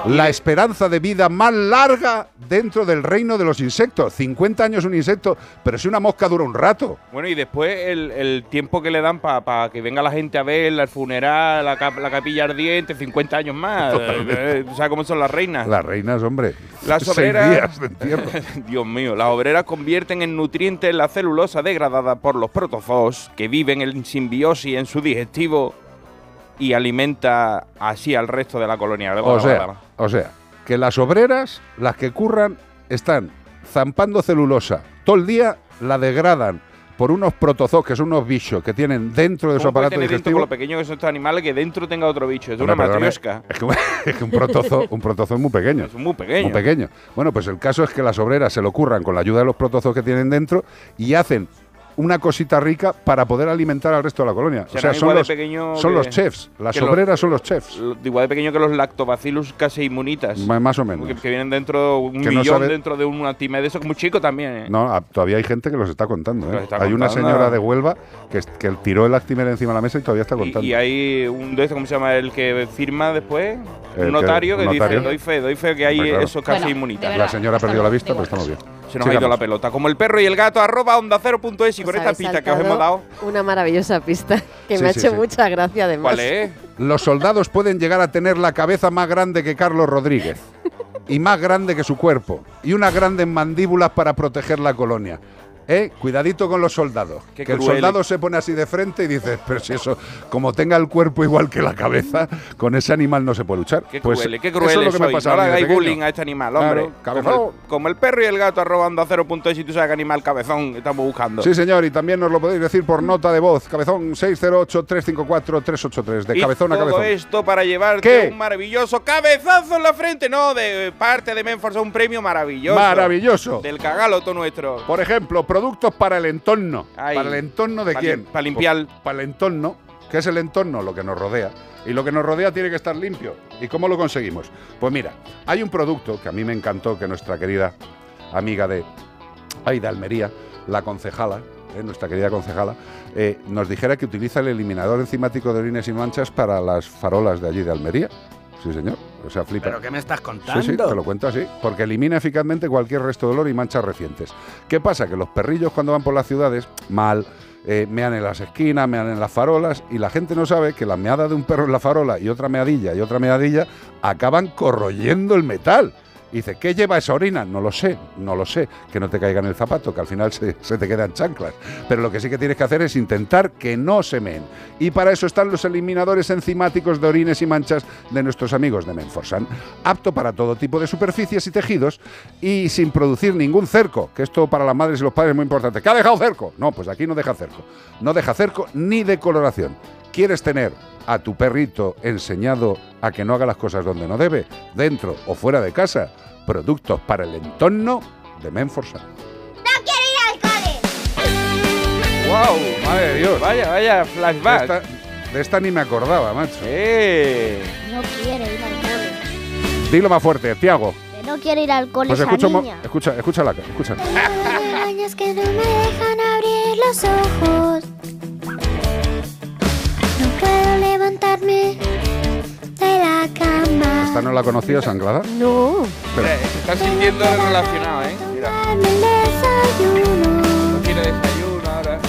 Speaker 2: La esperanza de vida más larga dentro del reino de los insectos. 50 años un insecto, pero si una mosca dura un rato.
Speaker 4: Bueno, y después el, el tiempo que le dan para que venga la gente a ver el funeral, la, cap- la capilla ardiente, 50 años más.
Speaker 2: Totalmente.
Speaker 4: Eh, ¿Tú sabes cómo son las reinas?
Speaker 2: Las reinas, hombre.
Speaker 4: Las
Speaker 2: Seis
Speaker 4: obreras.
Speaker 2: días de.
Speaker 4: Dios mío, las obreras convierten en nutrientes la celulosa degradada por los protozoos que viven en simbiosis en su digestivo y alimenta así al resto de la colonia.
Speaker 2: O sea, o sea, que las obreras, las que curran, están zampando celulosa. Todo el día la degradan por unos protozoos, que son unos bichos que tienen dentro de su
Speaker 4: ¿Cómo puede
Speaker 2: aparato
Speaker 4: tener dentro, con
Speaker 2: digestivo.
Speaker 4: lo pequeño que son estos animales, que dentro tenga otro bicho? Es una matriosca.
Speaker 2: Es que, es que un protozoo, un protozoo es muy pequeño.
Speaker 4: Es muy pequeño.
Speaker 2: Muy pequeño. Bueno, pues el caso es que las obreras se lo curran con la ayuda de los protozoos que tienen dentro y hacen una cosita rica para poder alimentar al resto de la colonia. O sea, son
Speaker 4: igual de
Speaker 2: los,
Speaker 4: pequeño
Speaker 2: son
Speaker 4: que-
Speaker 2: los chefs. Las
Speaker 4: los-
Speaker 2: obreras son los chefs.
Speaker 4: Igual de pequeño que los lactobacillus casi inmunitas.
Speaker 2: Más o menos.
Speaker 4: Que, que vienen dentro un
Speaker 2: Que no
Speaker 4: millón
Speaker 2: sabe-
Speaker 4: dentro de un antimed, eso es muy chico también. ¿eh?
Speaker 2: No, todavía hay gente que los está contando. ¿eh?
Speaker 4: Los está
Speaker 2: hay una señora de Huelva que, tiró el Actimel encima de la mesa y todavía está contando.
Speaker 4: Y, y hay un de ¿cómo se llama? El que firma después.
Speaker 2: El
Speaker 4: un notario
Speaker 2: que-
Speaker 4: que,
Speaker 2: un notario.
Speaker 4: dice, doy fe, doy fe que hay
Speaker 2: claro.
Speaker 4: eso casi
Speaker 7: Bueno,
Speaker 4: inmunitario.
Speaker 2: la señora perdió la vista, pero estamos bien.
Speaker 4: Se nos ha ido la pelota. Como el perro y el gato, arroba onda cero punto es y con esta pista que os hemos dado.
Speaker 8: Una maravillosa pista que
Speaker 2: Sí,
Speaker 8: me ha hecho
Speaker 2: sí.
Speaker 8: mucha gracia además.
Speaker 4: ¿Cuál es?
Speaker 2: Los soldados pueden llegar a tener la cabeza más grande que Carlos Rodríguez y más grande que su cuerpo y unas grandes mandíbulas para proteger la colonia. ¿Eh? Cuidadito con los soldados.
Speaker 4: Qué
Speaker 2: que el soldado se pone así de frente y dice, pero si eso, como tenga el cuerpo igual que la cabeza, con ese animal no se puede luchar.
Speaker 4: Qué
Speaker 2: Pues
Speaker 4: cruel, qué
Speaker 2: eso
Speaker 4: cruel
Speaker 2: es lo que me
Speaker 4: sois.
Speaker 2: pasa
Speaker 4: No
Speaker 2: a
Speaker 4: le hagáis bullying a este animal, hombre. Como el, como el perro y el gato, arroba onda cero punto es y tú sabes qué animal cabezón estamos buscando.
Speaker 2: Sí, señor, y también nos lo podéis decir por nota de voz. Cabezón 608-354-383. De
Speaker 4: y
Speaker 2: cabezón a
Speaker 4: todo
Speaker 2: cabezón.
Speaker 4: esto para llevarte
Speaker 2: ¿Qué?
Speaker 4: un maravilloso cabezazo en la frente, no, de parte de Menforce, un premio maravilloso.
Speaker 2: Maravilloso.
Speaker 4: Del cagaloto nuestro.
Speaker 2: Por ejemplo, productos para el entorno.
Speaker 4: Ay.
Speaker 2: ¿Para el entorno de
Speaker 4: Pa
Speaker 2: quién?
Speaker 4: lim- pa limpiar.
Speaker 2: Pues, Para el entorno. ¿Qué es el entorno? Lo que nos rodea. Y lo que nos rodea tiene que estar limpio. ¿Y cómo lo conseguimos? Pues mira, hay un producto que a mí me encantó que nuestra querida amiga de Almería, la concejala, eh, nuestra querida concejala, eh, nos dijera que utiliza el eliminador enzimático de orines y manchas para las farolas de allí de Almería. Sí, señor. O sea, flipa.
Speaker 15: ¿Pero qué me estás contando?
Speaker 2: Sí, sí, te lo cuento así. Porque elimina eficazmente cualquier resto de olor y manchas recientes. ¿Qué pasa? Que los perrillos cuando van por las ciudades, mal, eh, mean en las esquinas, mean en las farolas, y la gente no sabe que la meada de un perro en la farola y otra meadilla y otra meadilla acaban corroyendo el metal. Y dice, ¿qué lleva esa orina? No lo sé, no lo sé. Que no te caiga en el zapato, que al final se, te quedan chanclas. Pero lo que sí que tienes que hacer es intentar que no se meen. Y para eso están los eliminadores enzimáticos de orines y manchas de nuestros amigos de Menforsan. Apto para todo tipo de superficies y tejidos y sin producir ningún cerco. Que esto para las madres y los padres es muy importante. ¿Qué ha dejado cerco? No, pues aquí no deja cerco. No deja cerco ni decoloración. ¿Quieres tener a tu perrito enseñado a que no haga las cosas donde no debe, dentro o fuera de casa? Productos para el entorno de Menforsan.
Speaker 6: ¡No quiero ir al cole!
Speaker 4: ¡Wow!
Speaker 2: Madre de Dios.
Speaker 4: Vaya, vaya,
Speaker 2: De
Speaker 4: flashback.
Speaker 2: esta, de esta ni me acordaba, macho.
Speaker 4: ¡Eh!
Speaker 6: No quiere ir al cole.
Speaker 2: Dilo más fuerte, Tiago.
Speaker 6: Que no quiere ir al cole
Speaker 2: Pues
Speaker 6: esa
Speaker 2: mo-
Speaker 6: niña.
Speaker 2: escucha, escucha la escucha.
Speaker 6: Arañas que no me dejan abrir los ojos. Levantarme de la cama.
Speaker 2: ¿Esta no la conocías, Anglada?
Speaker 8: No.
Speaker 2: Espera.
Speaker 4: Eh, Se está sintiendo relacionado, ¿eh? Mira,
Speaker 6: Tomarme el desayuno
Speaker 4: no quiere desayuno ahora.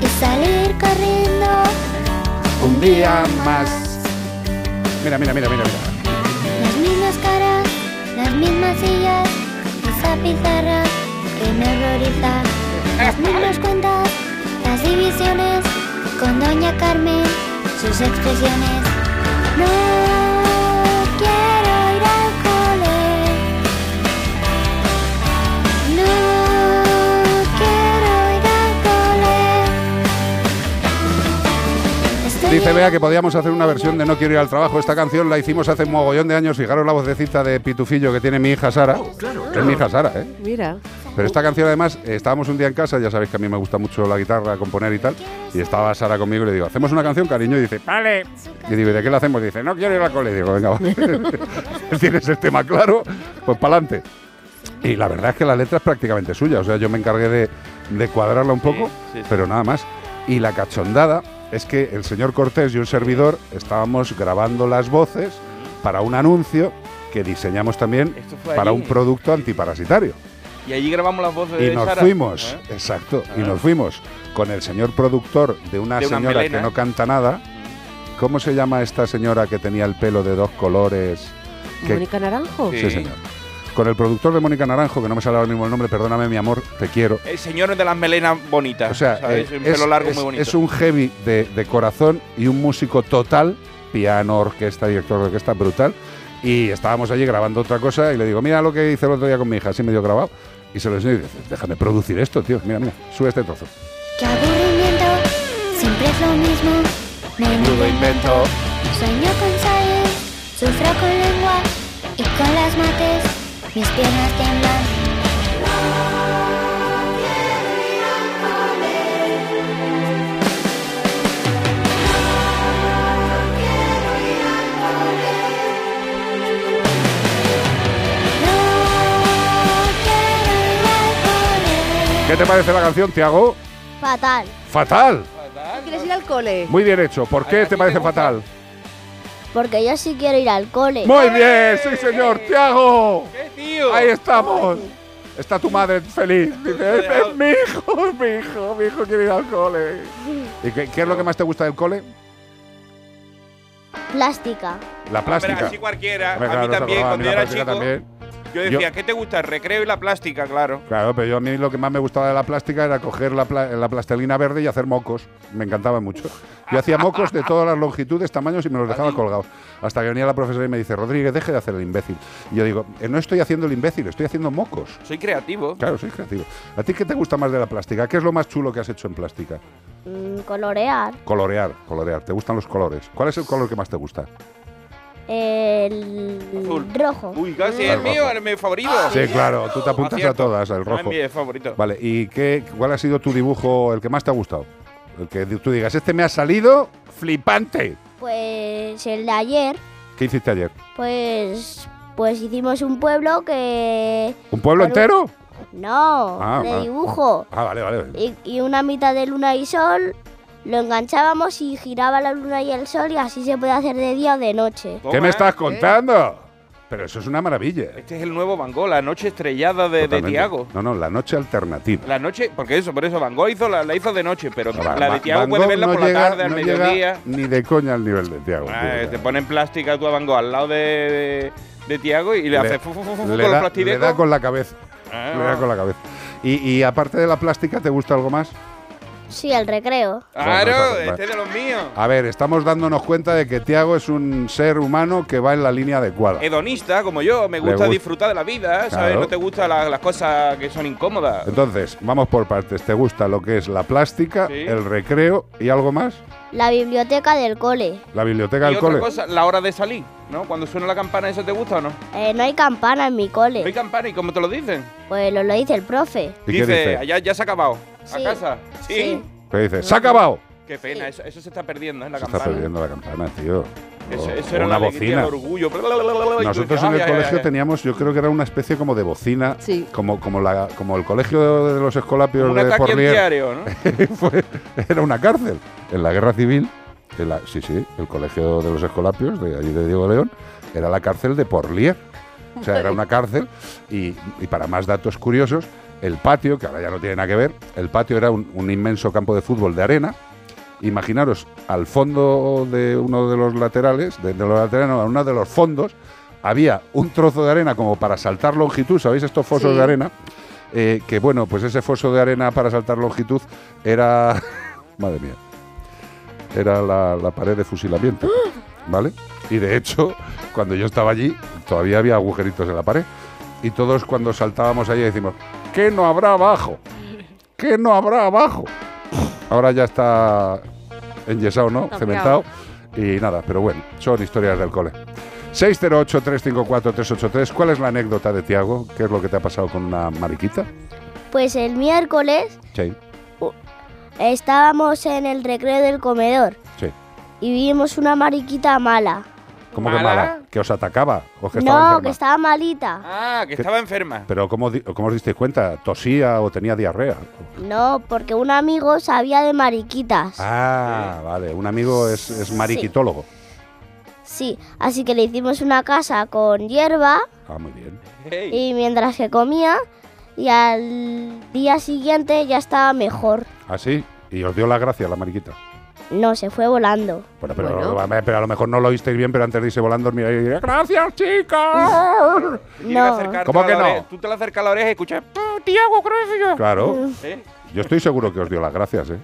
Speaker 6: y salir corriendo.
Speaker 2: Un día más. Mira, mira, mira, mira, mira.
Speaker 6: Las mismas caras, las mismas sillas, esa pizarra que me horroriza. Las mismas cuentas, las divisiones, con Doña Carmen, sus expresiones. No quiero ir al cole. No quiero ir al cole. Estoy
Speaker 2: Dice Bea que podíamos hacer una versión de No quiero ir al trabajo. Esta canción la hicimos hace un mogollón de años. Fijaros la vocecita de Pitufillo que tiene mi hija Sara.
Speaker 15: claro,
Speaker 2: Es mi hija Sara, ¿eh?
Speaker 8: Mira.
Speaker 2: Pero esta canción además, eh, estábamos un día en casa, ya sabéis que a mí me gusta mucho la guitarra, componer y tal, y estaba Sara conmigo y le digo, ¿hacemos una canción, cariño? Y dice, vale. Y digo, ¿y de qué la hacemos? Y dice, no quiero ir al cole. Y digo, venga, va. Tienes el tema claro, pues para adelante. Y la verdad es que la letra es prácticamente suya, o sea, yo me encargué de, de cuadrarla un poco,
Speaker 4: sí, sí.
Speaker 2: pero nada más. Y la cachondada es que el señor Cortés y un servidor estábamos grabando las voces para un anuncio que diseñamos también para
Speaker 4: allí.
Speaker 2: un producto antiparasitario.
Speaker 4: Y allí grabamos las voces
Speaker 2: Y
Speaker 4: de
Speaker 2: nos
Speaker 4: Sara.
Speaker 2: fuimos,
Speaker 4: ¿Eh?
Speaker 2: exacto, y
Speaker 4: Ah.
Speaker 2: nos fuimos con el señor productor de una
Speaker 4: De una
Speaker 2: señora
Speaker 4: melena.
Speaker 2: que no canta nada. ¿Cómo se llama esta señora que tenía el pelo de dos colores? Que-
Speaker 8: ¿Mónica Naranjo?
Speaker 2: Sí, señor. Con el productor de Mónica Naranjo, que no me sale ahora mismo el nombre, perdóname mi amor, te quiero.
Speaker 4: El señor de las melenas bonitas.
Speaker 2: O sea,
Speaker 4: ¿sabes?
Speaker 2: eh,
Speaker 4: un
Speaker 2: es,
Speaker 4: pelo largo
Speaker 2: es-
Speaker 4: muy bonito.
Speaker 2: es un heavy de, de corazón y un músico total, piano, orquesta, director de orquesta, brutal. Y estábamos allí grabando otra cosa y le digo, mira lo que hice el otro día con mi hija, así medio grabado. Y se lo enseño y dice, déjame producir esto, tío. Mira, mira, sube este trozo.
Speaker 6: Qué aburrimiento, siempre es lo mismo. Menudo invento. Sueño con salir, sufro con lengua y con las mates, mis piernas tiemblan.
Speaker 2: ¿Qué te parece la canción, Tiago?
Speaker 6: Fatal.
Speaker 2: Fatal.
Speaker 8: ¿Quieres ir al cole?
Speaker 2: Muy bien hecho. ¿Por qué te parece fatal?
Speaker 6: Porque yo sí quiero ir al cole.
Speaker 2: Muy bien, sí señor, Tiago.
Speaker 4: ¿Qué, tío?
Speaker 2: Ahí estamos. Está tu madre feliz. Dice, es, es mi hijo, mi hijo, mi hijo quiere ir al cole. ¿Y qué, qué es lo que más te gusta del cole?
Speaker 6: Plástica.
Speaker 2: La
Speaker 4: Hombre,
Speaker 2: plástica.
Speaker 4: así cualquiera.
Speaker 2: Hombre,
Speaker 4: a
Speaker 2: claro,
Speaker 4: mí
Speaker 2: no se
Speaker 4: también,
Speaker 2: acordaba, a mí
Speaker 4: cuando yo
Speaker 2: la
Speaker 4: era
Speaker 2: plástica
Speaker 4: chico.
Speaker 2: también.
Speaker 4: Yo decía,
Speaker 2: Yo-
Speaker 4: ¿qué te gusta? El recreo y la plástica, claro.
Speaker 2: Claro, pero yo a mí lo que más me gustaba de la plástica era coger la, pla- la plastelina verde y hacer mocos. Me encantaba mucho. Yo hacía mocos de todas las longitudes, tamaños y me los dejaba colgados. Hasta que venía la profesora y me dice, Rodríguez, deje de hacer el imbécil. Y yo digo, "Eh, no estoy haciendo el imbécil, estoy haciendo mocos.
Speaker 4: Soy creativo.
Speaker 2: Claro, soy creativo. ¿A ti qué te gusta más de la plástica? ¿Qué es lo más chulo que has hecho en plástica?
Speaker 6: Mm, colorear.
Speaker 2: Colorear, colorear. ¿Te gustan los colores? ¿Cuál es el color que más te gusta?
Speaker 6: El rojo.
Speaker 4: Uy, casi
Speaker 2: El
Speaker 4: el mío, el mi favorito.
Speaker 2: Sí, claro, tú te apuntas a todas, al
Speaker 4: No,
Speaker 2: rojo.
Speaker 4: es mi favorito.
Speaker 2: Vale, ¿y qué, cuál ha sido tu dibujo, el que más te ha gustado? El que tú digas, este me ha salido flipante.
Speaker 6: Pues el de ayer,
Speaker 2: ¿Qué hiciste ayer?
Speaker 6: pues, pues hicimos un pueblo que...
Speaker 2: ¿Un pueblo
Speaker 6: un-
Speaker 2: entero?
Speaker 6: No,
Speaker 2: Ah,
Speaker 6: de
Speaker 2: ah.
Speaker 6: dibujo.
Speaker 2: Ah, vale, vale.
Speaker 6: Y, y una mitad de luna y sol, lo enganchábamos y giraba la luna y el sol y así se puede hacer de día o de noche.
Speaker 2: ¿Qué me estás contando? Pero eso es una maravilla.
Speaker 4: Este es el nuevo Van Gogh, la noche estrellada de, de. Tiago.
Speaker 2: No, no, la noche alternativa.
Speaker 4: La noche, porque eso, por eso, Van Gogh hizo la, la hizo de noche, pero
Speaker 2: Va-
Speaker 4: la de Tiago puede
Speaker 2: Gogh
Speaker 4: verla
Speaker 2: no
Speaker 4: por la tarde, al
Speaker 2: no
Speaker 4: mediodía.
Speaker 2: llega ni de coña al nivel de Tiago.
Speaker 4: Ah,
Speaker 2: tío.
Speaker 4: te ponen plástica tú a Van Gogh al lado de, de, de Tiago y le, hace fu, fu, fu, fu
Speaker 2: le
Speaker 4: con
Speaker 2: da-
Speaker 4: los
Speaker 2: le
Speaker 4: plastidecos.
Speaker 2: da con la cabeza.
Speaker 4: Ah.
Speaker 2: Le da con la cabeza. Y, y aparte de la plástica, ¿te gusta algo más?
Speaker 6: Sí, el recreo.
Speaker 4: Claro,
Speaker 2: Bueno, vale.
Speaker 4: este es de los míos.
Speaker 2: A ver, estamos dándonos cuenta de que Tiago es un ser humano que va en la línea adecuada.
Speaker 4: Hedonista, como yo, me gusta disfrutar de la vida, ¿sabes?
Speaker 2: Claro.
Speaker 4: No te gustan la- las cosas que son incómodas.
Speaker 2: Entonces, vamos por partes. ¿Te gusta lo que es la plástica,
Speaker 4: Sí.
Speaker 2: el recreo y algo más?
Speaker 6: La biblioteca del cole.
Speaker 2: La biblioteca
Speaker 4: y
Speaker 2: del
Speaker 4: otra
Speaker 2: cole.
Speaker 4: cosa, la hora de salir, ¿no? Cuando suena la campana, ¿eso te gusta o no?
Speaker 6: Eh, no hay campana en mi cole.
Speaker 4: ¿No hay campana y cómo te lo dicen?
Speaker 6: Pues lo, lo dice el profe.
Speaker 2: ¿Y qué
Speaker 4: dice,
Speaker 2: dice?
Speaker 4: allá ya se ha acabado.
Speaker 6: Sí.
Speaker 4: ¿A casa? ¿Sí?
Speaker 6: Sí.
Speaker 2: ¿Qué dice? ¡Se ha acabado!
Speaker 4: Qué pena, eso, eso se está perdiendo, ¿eh? La
Speaker 2: Se está
Speaker 4: campana.
Speaker 2: perdiendo la campana, tío.
Speaker 4: Eso, eso era
Speaker 2: una
Speaker 4: la alegría,
Speaker 2: bocina.
Speaker 4: el orgullo.
Speaker 2: Nosotros en el
Speaker 4: "Ay, ay,
Speaker 2: colegio
Speaker 4: ay".
Speaker 2: teníamos, yo creo que era una especie como de bocina,
Speaker 8: Sí.
Speaker 2: como, como, la, como el colegio de los escolapios
Speaker 4: Como
Speaker 2: de
Speaker 4: antiaéreo, ¿no?
Speaker 2: Fue- era una cárcel. En la guerra civil, en la- sí, sí, el colegio de los escolapios, de allí de Diego León, era la cárcel de Porlier. O sea, era una cárcel y, y para más datos curiosos, el patio, que ahora ya no tiene nada que ver, el patio era un, un inmenso campo de fútbol de arena. Imaginaros, al fondo de uno de los laterales, de, de los laterales, no, a uno de los fondos, había un trozo de arena como para saltar longitud, ¿sabéis estos fosos
Speaker 8: Sí.
Speaker 2: de arena? Eh, que bueno, pues ese foso de arena para saltar longitud era, madre mía, era la, la pared de fusilamiento, ¿vale? Y de hecho, cuando yo estaba allí, todavía había agujeritos en la pared. Y todos cuando saltábamos allí decimos, ¿qué no habrá abajo? ¿Qué no habrá abajo? Ahora ya está enyesado, ¿no? Cementado. Y nada, pero bueno, son historias del cole. 608-354-383. ¿Cuál es la anécdota de Tiago? ¿Qué es lo que te ha pasado con una mariquita?
Speaker 6: Pues el miércoles
Speaker 2: Sí,
Speaker 6: estábamos en el recreo del comedor
Speaker 2: sí.
Speaker 6: y vimos una mariquita mala.
Speaker 2: ¿Cómo que
Speaker 4: ¿Mala?
Speaker 2: mala? ¿Que os atacaba? ¿O que estaba
Speaker 6: No,
Speaker 2: enferma?
Speaker 6: que estaba malita.
Speaker 4: Ah, que estaba enferma.
Speaker 2: Pero ¿cómo, ¿cómo os disteis cuenta? ¿Tosía o tenía diarrea?
Speaker 6: No, porque un amigo sabía de mariquitas.
Speaker 2: Ah, vale. Un amigo es, es mariquitólogo.
Speaker 6: Sí, así que le hicimos una casa con hierba
Speaker 2: Ah, muy bien.
Speaker 6: y mientras que comía y al día siguiente ya estaba mejor.
Speaker 2: ¿Ah, sí? Y os dio la gracia la mariquita.
Speaker 6: No, se fue volando.
Speaker 2: Bueno, pero,
Speaker 6: Bueno.
Speaker 2: pero a lo mejor no lo oísteis bien, pero antes de irse volando, mira, y diría, gracias, chicos.
Speaker 6: No.
Speaker 2: ¿Cómo que no?
Speaker 4: Tú te le acercas a la oreja y escuchas, "Oh, Tiago, gracias.
Speaker 2: Claro.
Speaker 4: ¿Eh?
Speaker 2: Yo estoy seguro que os dio las gracias, ¿eh?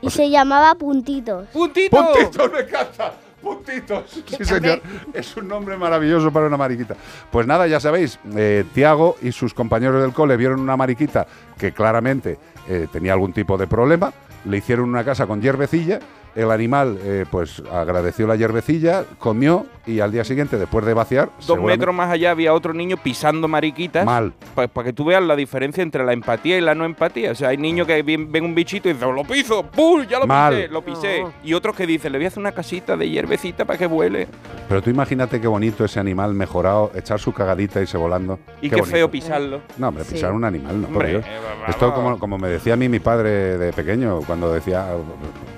Speaker 6: Y se llamaba Puntitos.
Speaker 4: ¡Puntitos!
Speaker 2: ¡Puntitos, me encanta! ¡Puntitos! Sí, señor. Es un nombre maravilloso para una mariquita. Pues nada, ya sabéis, eh, Tiago y sus compañeros del cole vieron una mariquita que claramente eh, tenía algún tipo de problema, le hicieron una casa con hierbecilla, el animal pues pues agradeció la hierbecilla, comió y al día siguiente, después de vaciar,
Speaker 4: Dos metros más allá había otro niño pisando mariquitas.
Speaker 2: Mal.
Speaker 4: Para que tú veas la diferencia entre la empatía y la no empatía. O sea, hay niños que ven, ven un bichito y dicen, "Oh, lo piso, ¡pum! Ya lo
Speaker 2: Mal.
Speaker 4: pisé, lo pisé. Y otros que dicen, le voy a hacer una casita de hierbecita para que vuele.
Speaker 2: Pero tú imagínate qué bonito ese animal mejorado, echar su cagadita y irse volando.
Speaker 4: Y qué,
Speaker 2: bonito.
Speaker 4: feo pisarlo.
Speaker 2: No, hombre,
Speaker 4: Sí.
Speaker 2: pisar un animal, no, por
Speaker 4: Hombre,
Speaker 2: Dios.
Speaker 4: eh, va- va-
Speaker 2: Esto como, como me decía a mí mi padre de pequeño, cuando decía,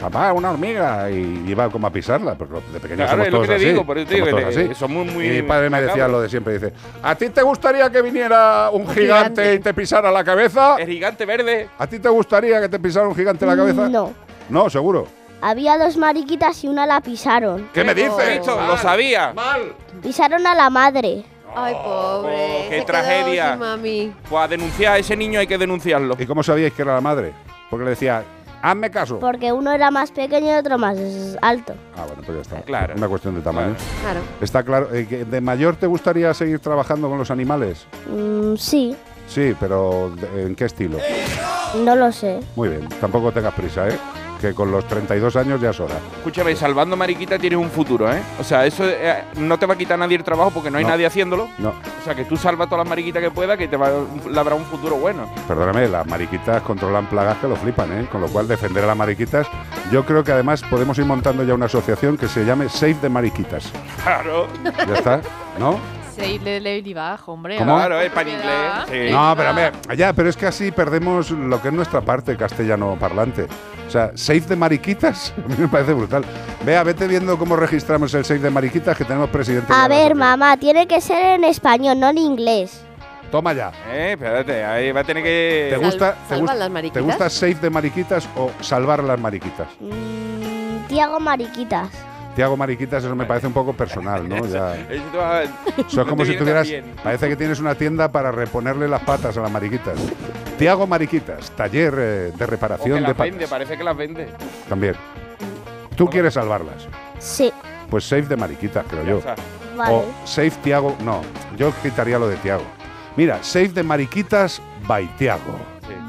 Speaker 2: papá, una hormiga, y iba como a pisarla, pero de pequeño
Speaker 4: Claro,
Speaker 2: somos
Speaker 4: es lo
Speaker 2: todos
Speaker 4: que te
Speaker 2: así.
Speaker 4: digo, por eso te digo
Speaker 2: somos
Speaker 4: que
Speaker 2: todos
Speaker 4: te-
Speaker 2: así.
Speaker 4: somos muy
Speaker 2: y mi padre me decía lo de siempre, dice, ¿a ti te gustaría que viniera un gigante,
Speaker 4: gigante.
Speaker 2: y te pisara la cabeza?
Speaker 4: El gigante verde.
Speaker 2: ¿A ti te gustaría que te pisara un gigante la cabeza?
Speaker 6: No.
Speaker 2: No, seguro.
Speaker 6: Había dos mariquitas y una la pisaron.
Speaker 2: ¿Qué me dices?
Speaker 4: Lo sabía.
Speaker 6: Pisaron a la madre.
Speaker 8: Ay, pobre.
Speaker 4: Oh, qué
Speaker 8: se quedó
Speaker 4: tragedia.
Speaker 8: sin mami.
Speaker 4: Pues a denunciar a ese niño hay que denunciarlo.
Speaker 2: ¿Y cómo sabíais que era la madre? Porque le decía, hazme caso.
Speaker 6: Porque uno era más pequeño y otro más alto.
Speaker 2: Ah, bueno, pues ya está.
Speaker 4: Claro.
Speaker 2: Una cuestión de tamaño.
Speaker 8: Claro.
Speaker 2: Está claro. Eh, ¿De mayor te gustaría seguir trabajando con los animales?
Speaker 6: Mm, sí,
Speaker 2: Sí, pero ¿de- ¿en qué estilo?
Speaker 6: no lo sé.
Speaker 2: Muy bien, tampoco tengas prisa, ¿eh? Que con los 32 años ya es hora.
Speaker 4: Escúchame, salvando mariquita tienes un futuro, ¿eh? O sea, eso eh, no te va a quitar nadie el trabajo porque no hay
Speaker 2: No.
Speaker 4: nadie haciéndolo.
Speaker 2: No,
Speaker 4: O sea, que tú salva todas las mariquitas que puedas que te va a labrar un futuro bueno.
Speaker 2: perdóname, las mariquitas controlan plagas que lo flipan, ¿eh? Con lo cual, defender a las mariquitas. Yo creo que además podemos ir montando ya una asociación que se llame Save the Mariquitas.
Speaker 4: Claro.
Speaker 2: ¿Ya está? ¿No?
Speaker 7: Seis de Ladybug, hombre.
Speaker 2: ¿Cómo?
Speaker 4: Claro, es para inglés. Sí.
Speaker 2: No, pero a ver, ya, pero es que así perdemos lo que es nuestra parte castellano parlante. O sea, Save de Mariquitas, a mí me parece brutal. Vea, vete viendo cómo registramos el Save de Mariquitas que tenemos presidente.
Speaker 6: A ver, mamá, tiene que ser en español, no en inglés.
Speaker 2: Toma ya.
Speaker 4: Eh, espérate, ahí va a tener que.
Speaker 2: ¿Te gusta, te,
Speaker 8: ¿salvan
Speaker 2: gust-
Speaker 8: las
Speaker 2: ¿Te
Speaker 8: mariquitas?
Speaker 2: gusta Save de Mariquitas o Salvar las Mariquitas?
Speaker 6: Mm, Tiago Mariquitas.
Speaker 2: Tiago Mariquitas, eso me parece un poco personal, ¿no? Ya.
Speaker 4: Eso
Speaker 2: es como si tuvieras. Parece que tienes una tienda para reponerle las patas a las mariquitas. Tiago Mariquitas, taller eh, de
Speaker 4: O
Speaker 2: reparación
Speaker 4: que
Speaker 2: de
Speaker 4: las
Speaker 2: patas.
Speaker 4: vende, parece que las vende.
Speaker 2: También. ¿Tú quieres salvarlas?
Speaker 6: Sí,
Speaker 2: Pues save de mariquitas, creo yo.
Speaker 6: vale.
Speaker 2: O save Tiago. No, yo quitaría lo de Tiago. Mira, save de mariquitas by Tiago.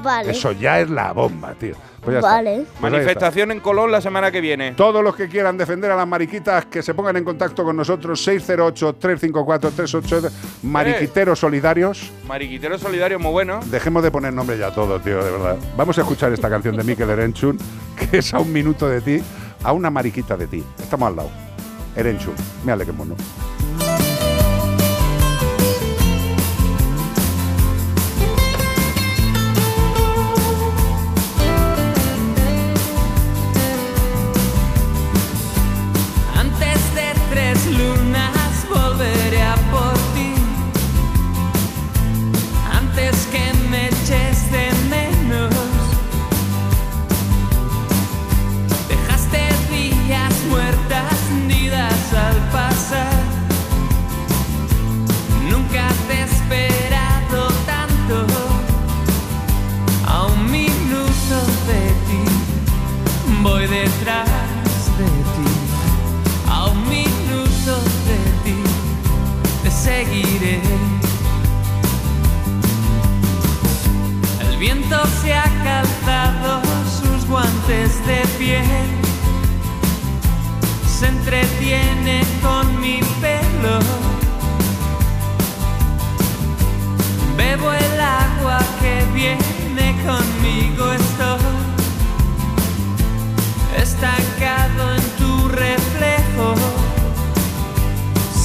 Speaker 6: Vale.
Speaker 2: Eso ya es la bomba, tío. Pues ya está.
Speaker 6: Vale.
Speaker 2: Pues.
Speaker 4: Manifestación en Colón la semana que viene.
Speaker 2: Todos los que quieran defender a las mariquitas, que se pongan en contacto con nosotros, 608-354-388, mariquiteros solidarios.
Speaker 4: Mariquitero solidario muy bueno.
Speaker 2: Dejemos de poner nombre ya a todo, tío, de verdad. Vamos a escuchar esta canción de Mikel Erenchun, que es a un minuto de ti, a una mariquita de ti. Estamos al lado. Erenchun, mírale qué
Speaker 14: viento se ha calzado sus guantes de piel. Se entretiene con mi pelo. Bebo el agua que viene
Speaker 15: conmigo estoy estancado en tu reflejo.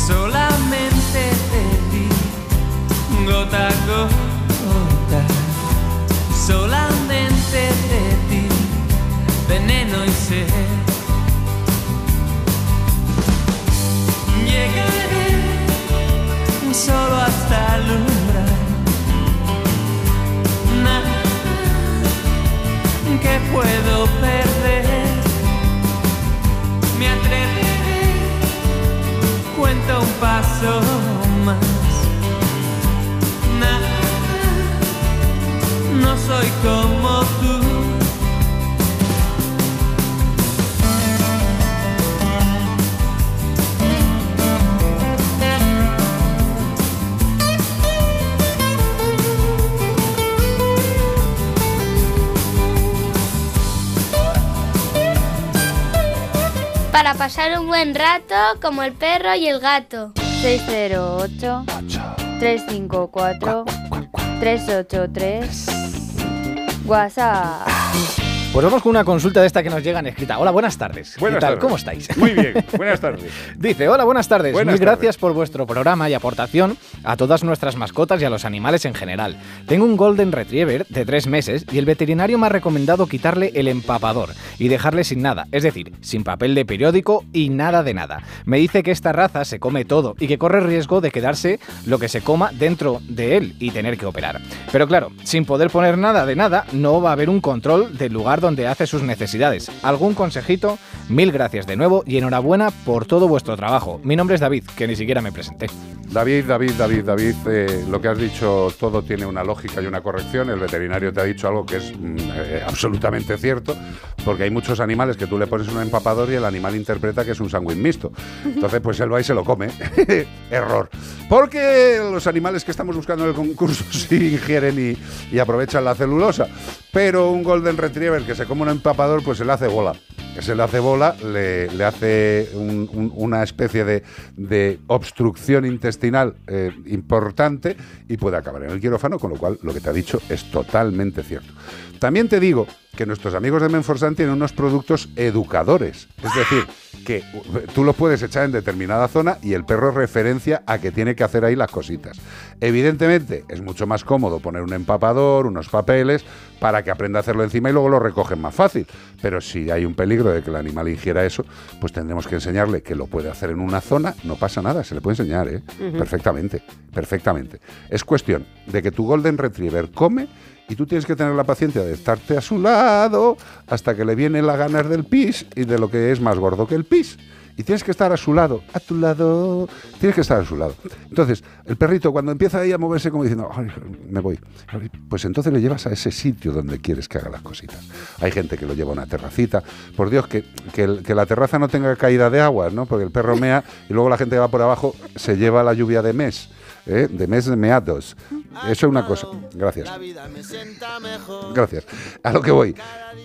Speaker 15: Solamente te vi gota a gota. Solamente te di veneno y sed. Llegaré solo hasta el umbral. Nada que puedo perder. Me atreveré, cuento un paso más. Nada, soy como tú.
Speaker 9: Para pasar un buen rato como el perro y el gato.
Speaker 7: 608 354 383 WhatsApp.
Speaker 16: Pues vamos con una consulta de esta que nos llega en escrita. Hola, buenas tardes.
Speaker 2: Buenas
Speaker 16: ¿Qué tal?
Speaker 2: tardes.
Speaker 16: ¿Cómo estáis?
Speaker 2: Muy bien, buenas tardes.
Speaker 16: Dice, hola, buenas tardes.
Speaker 2: Buenas
Speaker 16: Mil
Speaker 2: tardes.
Speaker 16: gracias por vuestro programa y aportación a todas nuestras mascotas y a los animales en general. Tengo un Golden Retriever de tres meses y el veterinario me ha recomendado quitarle el empapador y dejarle sin nada, es decir, sin papel de periódico y nada de nada. Me dice que esta raza se come todo y que corre riesgo de quedarse lo que se coma dentro de él y tener que operar. Pero claro, sin poder poner nada de nada, no va a haber un control del lugar donde hace sus necesidades. ¿Algún consejito? Mil gracias de nuevo y enhorabuena por todo vuestro trabajo. Mi nombre es David, que ni siquiera me presenté.
Speaker 2: David, David, David, David, eh, lo que has dicho todo tiene una lógica y una corrección. El veterinario te ha dicho algo que es mm, eh, absolutamente cierto, porque hay muchos animales que tú le pones un empapador y el animal interpreta que es un sándwich mixto. Entonces, pues él va y se lo come. Error. Porque los animales que estamos buscando en el concurso sí ingieren y, y aprovechan la celulosa. Pero un Golden Retriever que se come un empapador, pues se le hace bola. Se le hace bola, le, le hace un- un- una especie de, de obstrucción intestinal eh, importante y puede acabar en el quirófano, con lo cual lo que te ha dicho es totalmente cierto. También te digo que nuestros amigos de Menforsan tienen unos productos educadores. Es decir, que uh, tú los puedes echar en determinada zona y el perro referencia a que tiene que hacer ahí las cositas. Evidentemente, es mucho más cómodo poner un empapador, unos papeles, para que aprenda a hacerlo encima y luego lo recogen más fácil. Pero si hay un peligro de que el animal ingiera eso, pues tendremos que enseñarle que lo puede hacer en una zona, no pasa nada, se le puede enseñar, ¿eh? Perfectamente, perfectamente. Es cuestión de que tu Golden Retriever come y tú tienes que tener la paciencia de estarte a su lado hasta que le vienen las ganas del pis y de lo que es más gordo que el pis. Y tienes que estar a su lado, a tu lado, tienes que estar a su lado. Entonces, el perrito cuando empieza ahí a moverse como diciendo, "Ay, me voy, pues entonces le llevas a ese sitio donde quieres que haga las cositas. Hay gente que lo lleva a una terracita. Por Dios, que, que, la terraza no tenga caída de agua, ¿no? Porque el perro mea y luego la gente que va por abajo se lleva la lluvia de mes, ¿eh? de mes de meados. Eso es una cosa. Gracias. Gracias. A lo que voy.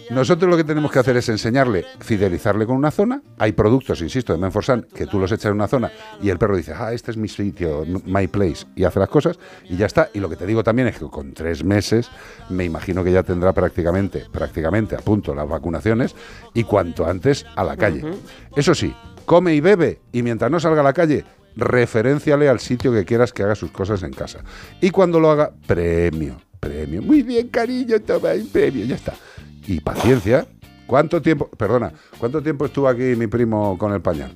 Speaker 2: Nosotros lo que tenemos que hacer es enseñarle, fidelizarle con una zona. Hay productos, insisto, de Menforsan que tú los echas en una zona y el perro dice, ah, este es mi sitio, my place, y hace las cosas y ya está. Y lo que te digo también es que con tres meses me imagino que ya tendrá prácticamente, prácticamente a punto las vacunaciones y cuanto antes a la calle. Eso sí, come y bebe y mientras no salga a la calle, referenciale al sitio que quieras que haga sus cosas en casa. Y cuando lo haga, premio, premio. Muy bien, cariño, toma el premio, ya está. Y paciencia. ¿Cuánto tiempo, perdona, cuánto tiempo estuvo aquí mi primo con el pañal?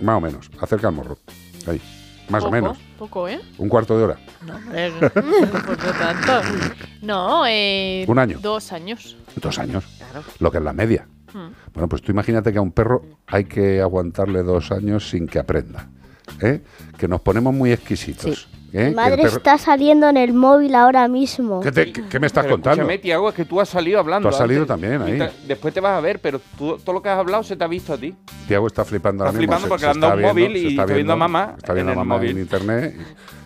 Speaker 2: Más o menos, acerca al morro. Ahí, más o menos.
Speaker 7: Poco, ¿eh?
Speaker 2: Un cuarto de hora.
Speaker 7: No, hombre, no tanto. No, eh,
Speaker 2: Un año.
Speaker 7: Dos años.
Speaker 2: Dos años. Lo que es la media.
Speaker 7: Mm.
Speaker 2: Bueno, pues tú imagínate que a un perro hay que aguantarle dos años sin que aprenda. ¿Eh? Que nos ponemos muy exquisitos. ¿eh? Que el
Speaker 6: Madre
Speaker 2: perro-
Speaker 6: está saliendo en el móvil ahora mismo.
Speaker 2: ¿Qué, te- qué- qué me estás
Speaker 4: Pero
Speaker 2: contando?
Speaker 4: Escúchame, Tiago, es que tú has salido hablando.
Speaker 2: Tú has salido
Speaker 4: antes.
Speaker 2: también ahí.
Speaker 4: te- después te vas a ver, pero tú- todo lo que has hablado se te ha visto a ti.
Speaker 2: Tiago está flipando ahora
Speaker 4: Está
Speaker 2: mismo.
Speaker 4: flipando porque le han
Speaker 2: está
Speaker 4: dado un
Speaker 2: viendo,
Speaker 4: móvil y está viendo a mamá
Speaker 2: Está viendo a
Speaker 4: en el
Speaker 2: mamá
Speaker 4: móvil.
Speaker 2: en internet.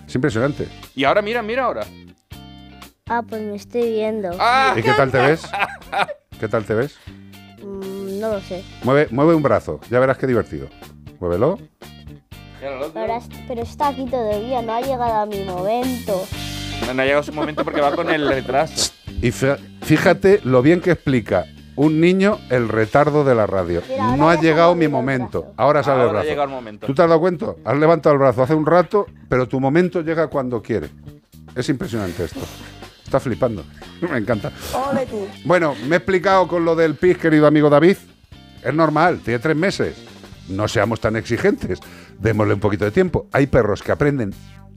Speaker 2: Es impresionante.
Speaker 4: Y ahora, mira, mira ahora.
Speaker 6: Ah, pues me estoy viendo.
Speaker 2: ¿Y qué tal te ves? ¿Qué tal te ves?
Speaker 6: Mm, no lo sé.
Speaker 2: Mueve, mueve un brazo, ya verás qué divertido. Muévelo.
Speaker 6: Ahora es- pero está aquí todavía, no ha llegado a mi momento.
Speaker 4: No ha llegado su momento porque va con el retraso.
Speaker 2: Y, Fíjate lo bien que explica un niño el retardo de la radio. No ha llegado mi momento. Ahora sale el
Speaker 4: Ahora ha
Speaker 2: brazo.
Speaker 4: llegado el momento.
Speaker 2: ¿Tú te has dado cuenta? Has levantado el brazo hace un rato, pero tu momento llega cuando quiere. Es impresionante esto. Está flipando. Me encanta. Bueno, me he explicado con lo del pis, querido amigo David. Es normal, tiene tres meses. No seamos tan exigentes. Démosle un poquito de tiempo. Hay perros que aprenden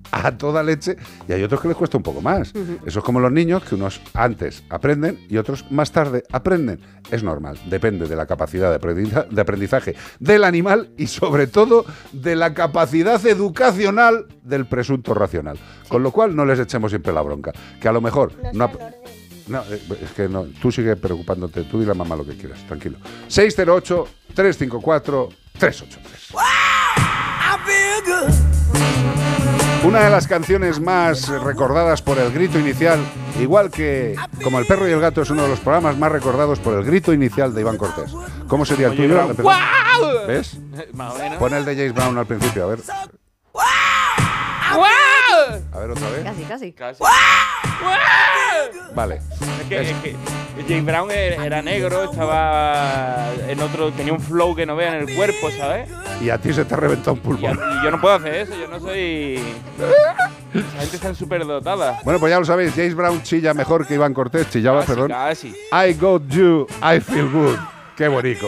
Speaker 2: a toda leche y hay otros que les cuesta un poco más. Eso es como los niños, que unos antes aprenden y otros más tarde aprenden. Es normal, depende de la capacidad de aprendiza- de aprendizaje del animal y sobre todo de la capacidad educacional del presunto racional. Con lo cual no les echemos siempre la bronca. Que a lo mejor... No, no, eh, es que no, tú sigue preocupándote, tú dile a mamá lo que quieras, tranquilo. 608-354-383. Una de las canciones más recordadas por el grito inicial, igual que como El perro y el gato es uno de los programas más recordados por el grito inicial de Iván Cortés. ¿Cómo sería el
Speaker 4: Oye,
Speaker 2: tuyo? ¿Ves? Pon el de James Brown al principio, a ver. A ver otra vez.
Speaker 8: Casi, casi.
Speaker 4: Casi.
Speaker 2: Vale.
Speaker 4: Es que, es que James Brown era, era negro, estaba en otro, tenía un flow que no vean en el cuerpo, ¿sabes?
Speaker 2: Y a ti se te ha reventado un
Speaker 4: Y, a-
Speaker 2: pulmón.
Speaker 4: y yo no puedo hacer eso, yo no soy. La gente está súper dotada.
Speaker 2: Bueno, pues ya lo sabéis, James Brown chilla mejor que Iván Cortés, chillaba,
Speaker 4: Casi,
Speaker 2: perdón.
Speaker 4: casi.
Speaker 2: I got you, I feel good. Qué bonito.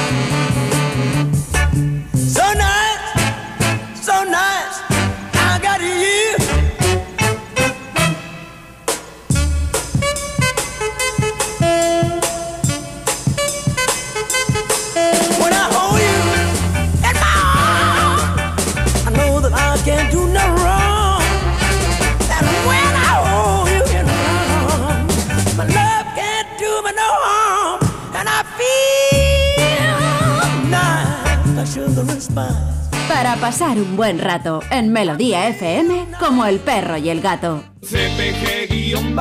Speaker 13: En Melodía FM como el perro y el gato.
Speaker 1: CPG-radio.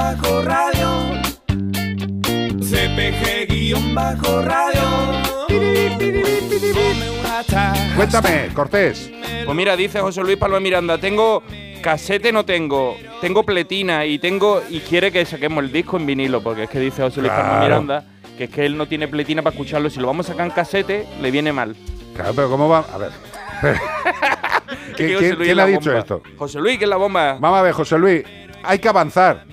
Speaker 1: CPG-radio.
Speaker 2: Cuéntame, Cortés.
Speaker 4: Pues mira, dice José Luis Palma Miranda, tengo casete no tengo, tengo pletina y tengo y quiere que saquemos el disco en vinilo, porque es que dice José Luis Palma
Speaker 2: Claro.
Speaker 4: Miranda que es que él no tiene pletina para escucharlo, si lo vamos a sacar en casete le viene mal.
Speaker 2: Claro, pero ¿cómo va? A ver. ¿Quién, quién- ha dicho esto?
Speaker 4: José Luis, que es la bomba.
Speaker 2: Vamos a ver, José Luis. Hay que avanzar.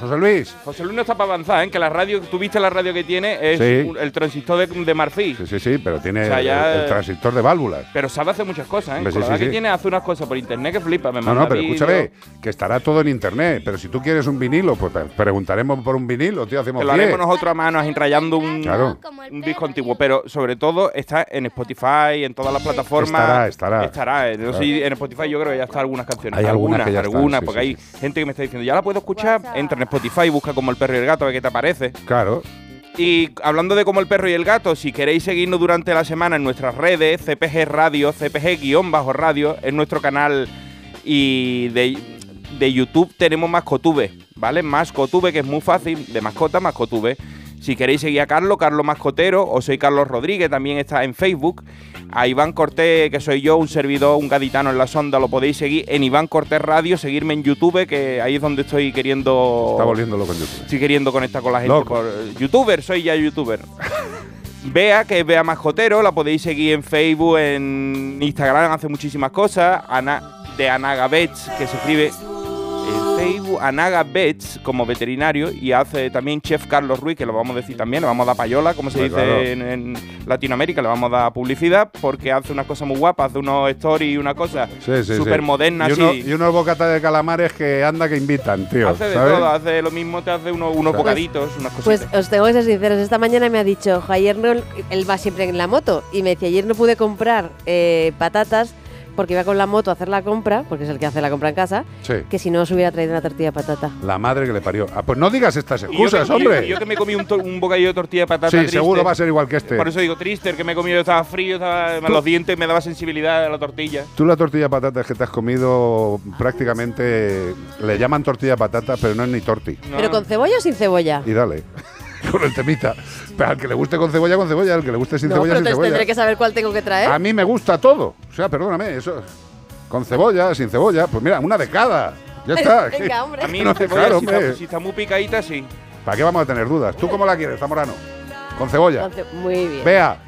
Speaker 2: José Luis.
Speaker 4: José Luis no está para avanzar, ¿eh? que la radio, tú viste la radio que tiene, es
Speaker 2: Sí.
Speaker 4: un- el transistor de, de marfil.
Speaker 2: Sí, sí, sí, pero tiene
Speaker 4: O sea, ya,
Speaker 2: el, el
Speaker 4: eh,
Speaker 2: transistor de válvulas.
Speaker 4: Pero sabe hacer muchas cosas, ¿eh?
Speaker 2: Sí,
Speaker 4: la
Speaker 2: sí,
Speaker 4: que
Speaker 2: sí.
Speaker 4: tiene hace unas cosas por internet que flipa, me
Speaker 2: No,
Speaker 4: manda
Speaker 2: no, pero escúchame, que estará todo en internet. Pero si tú quieres un vinilo, pues pre- preguntaremos por un vinilo, tío, hacemos
Speaker 4: lo
Speaker 2: 10.
Speaker 4: haremos nosotros a mano, enrayando un,
Speaker 2: Claro.
Speaker 4: un disco antiguo. Pero sobre todo está en Spotify, en todas las plataformas.
Speaker 2: Estará, estará.
Speaker 4: Estará. eh, sé,
Speaker 2: Claro.
Speaker 4: en Spotify yo creo que ya está algunas canciones.
Speaker 2: Hay algunas que ya están,
Speaker 4: algunas, porque
Speaker 2: sí,
Speaker 4: hay gente que me está diciendo, ya la puedo escuchar. Entra en Spotify, busca como el perro y el gato, a ver qué te aparece.
Speaker 2: Claro.
Speaker 4: Y hablando de como el perro y el gato, si queréis seguirnos durante la semana en nuestras redes, CPG Radio, CPG-radio, en nuestro canal y de, de YouTube tenemos Mascotube, ¿vale? Mascotube, que es muy fácil, de mascota, Mascotube. Si queréis seguir a Carlos, Carlos Mascotero, o soy Carlos Rodríguez, también está en Facebook. A Iván Cortés, que soy yo, un servidor, un gaditano en la sonda, lo podéis seguir en Iván Cortés Radio, seguirme en YouTube, que ahí es donde estoy queriendo...
Speaker 2: Está volviendo loco en YouTube.
Speaker 4: Estoy queriendo conectar con la gente
Speaker 2: Loco.
Speaker 4: por eh, youtuber, soy ya youtuber. Bea, que es Bea Mascotero, la podéis seguir en Facebook, en Instagram, hace muchísimas cosas. Ana, de Ana Gabets, que se escribe Facebook a Naga Vets como veterinario y hace también Chef Carlos Ruiz, que lo vamos a decir también, le vamos a dar payola, como se
Speaker 2: Pues
Speaker 4: dice
Speaker 2: claro.
Speaker 4: en, en Latinoamérica, le vamos a dar publicidad porque hace unas cosas muy guapas, hace unos stories y una cosa
Speaker 2: Sí, sí,
Speaker 4: súper
Speaker 2: sí.
Speaker 4: moderna
Speaker 2: y, uno-
Speaker 4: así.
Speaker 2: y unos bocatas de calamares que anda que invitan, tío.
Speaker 4: Hace de
Speaker 2: ¿sabes?
Speaker 4: todo, hace lo mismo, te hace unos, unos
Speaker 2: Pues-
Speaker 4: bocaditos, unas cositas.
Speaker 8: Pues os tengo que ser sinceros, esta mañana me ha dicho, "Jo, ayer no, él va siempre en la moto, y me decía, ayer no pude comprar eh, patatas porque iba con la moto a hacer la compra, porque es el que hace la compra en casa,
Speaker 2: Sí.
Speaker 8: que si no os hubiera traído una tortilla de patata.
Speaker 2: La madre que le parió. Ah, pues no digas estas
Speaker 4: yo
Speaker 2: excusas,
Speaker 4: que-
Speaker 2: hombre.
Speaker 4: y Yo, que me comí un, bocadillo de tortilla de patata
Speaker 2: sí,
Speaker 4: triste.
Speaker 2: seguro va a ser igual que este.
Speaker 4: Por eso digo triste, el que me he comido estaba frío, estaba, los dientes me daba sensibilidad a la tortilla.
Speaker 2: Tú la tortilla de patatas que te has comido prácticamente le llaman tortilla de patata, pero no es ni torti.
Speaker 8: ¿Pero con cebolla o sin cebolla?
Speaker 2: Y dale. con el temita. Pero al que le guste con cebolla, con cebolla. Al que le guste sin
Speaker 8: no,
Speaker 2: cebolla,
Speaker 8: pero
Speaker 2: sin cebolla.
Speaker 8: tendré que saber cuál tengo que traer.
Speaker 2: A mí me gusta todo. O sea, perdóname, eso. Con cebolla, sin cebolla. Pues mira, una de cada. Ya está.
Speaker 8: Venga, hombre.
Speaker 4: A mí
Speaker 2: No,
Speaker 4: cebolla,
Speaker 2: claro,
Speaker 4: si, está,
Speaker 2: hombre.
Speaker 4: si está muy picadita, sí.
Speaker 2: ¿Para qué vamos a tener dudas? ¿Tú cómo la quieres, Zamorano? Con cebolla.
Speaker 8: Con ce- Muy bien.
Speaker 2: Vea,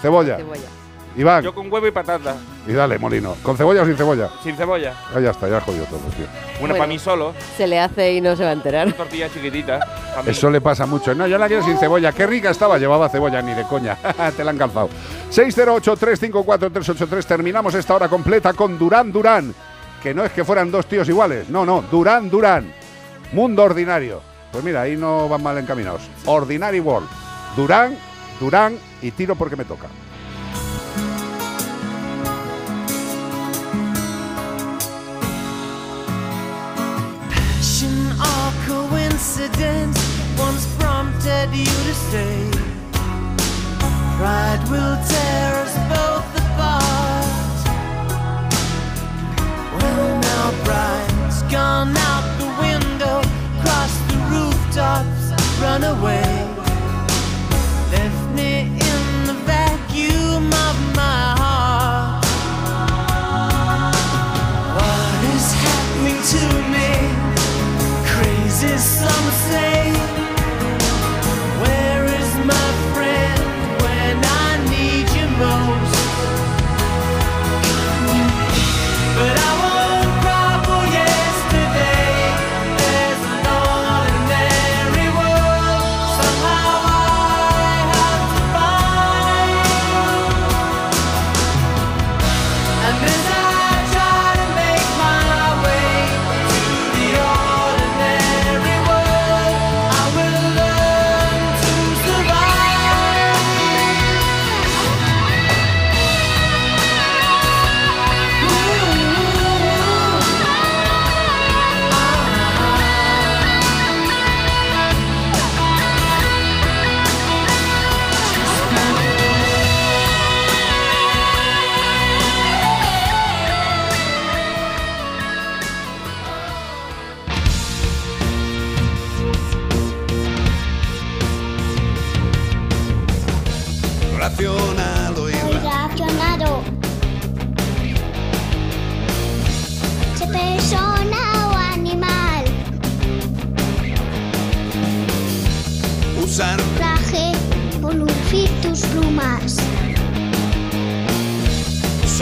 Speaker 2: cebolla.
Speaker 8: Cebolla.
Speaker 2: Iván,
Speaker 4: Yo con huevo y patata,
Speaker 2: y dale, Molino. ¿Con cebolla o sin cebolla?
Speaker 4: sin cebolla.
Speaker 2: Ah, ya está, ya jodido todo, tío.
Speaker 4: Una
Speaker 8: Bueno.
Speaker 4: para mí solo,
Speaker 8: Se le hace y no se va a enterar.
Speaker 4: una tortilla chiquitita.
Speaker 2: Eso le pasa mucho. No, yo la quiero sin cebolla. Qué rica estaba. Llevaba cebolla, ni de coña. Te la han calzado. 608-354-383. Terminamos esta hora completa con Durán Durán. Que no es que fueran dos tíos iguales. No, no. Durán Durán. Mundo ordinario. Pues mira, ahí no van mal encaminados. Ordinary World. Durán, Durán y tiro porque me toca.
Speaker 14: Coincidence once prompted you to stay. Pride will tear us both apart. Well, now pride's gone out the window, cross the rooftops, run away. Left me in the vacuum of my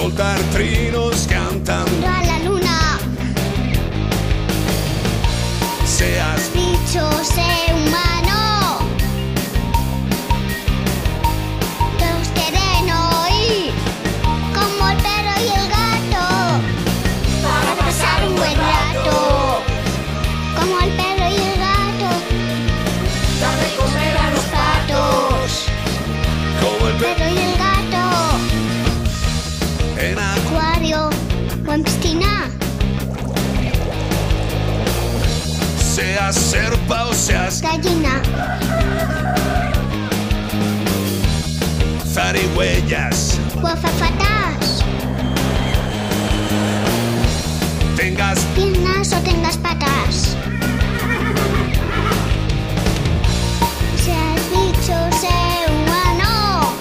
Speaker 1: soltar trinos cantando.
Speaker 17: Miro a la luna.
Speaker 1: Seas
Speaker 17: Bicho, sé O
Speaker 1: seas
Speaker 17: Gallina.
Speaker 1: zarigüeyas.
Speaker 17: O azafatas.
Speaker 1: Tengas
Speaker 17: Piernas o tengas patas. Seas bicho, sé humano.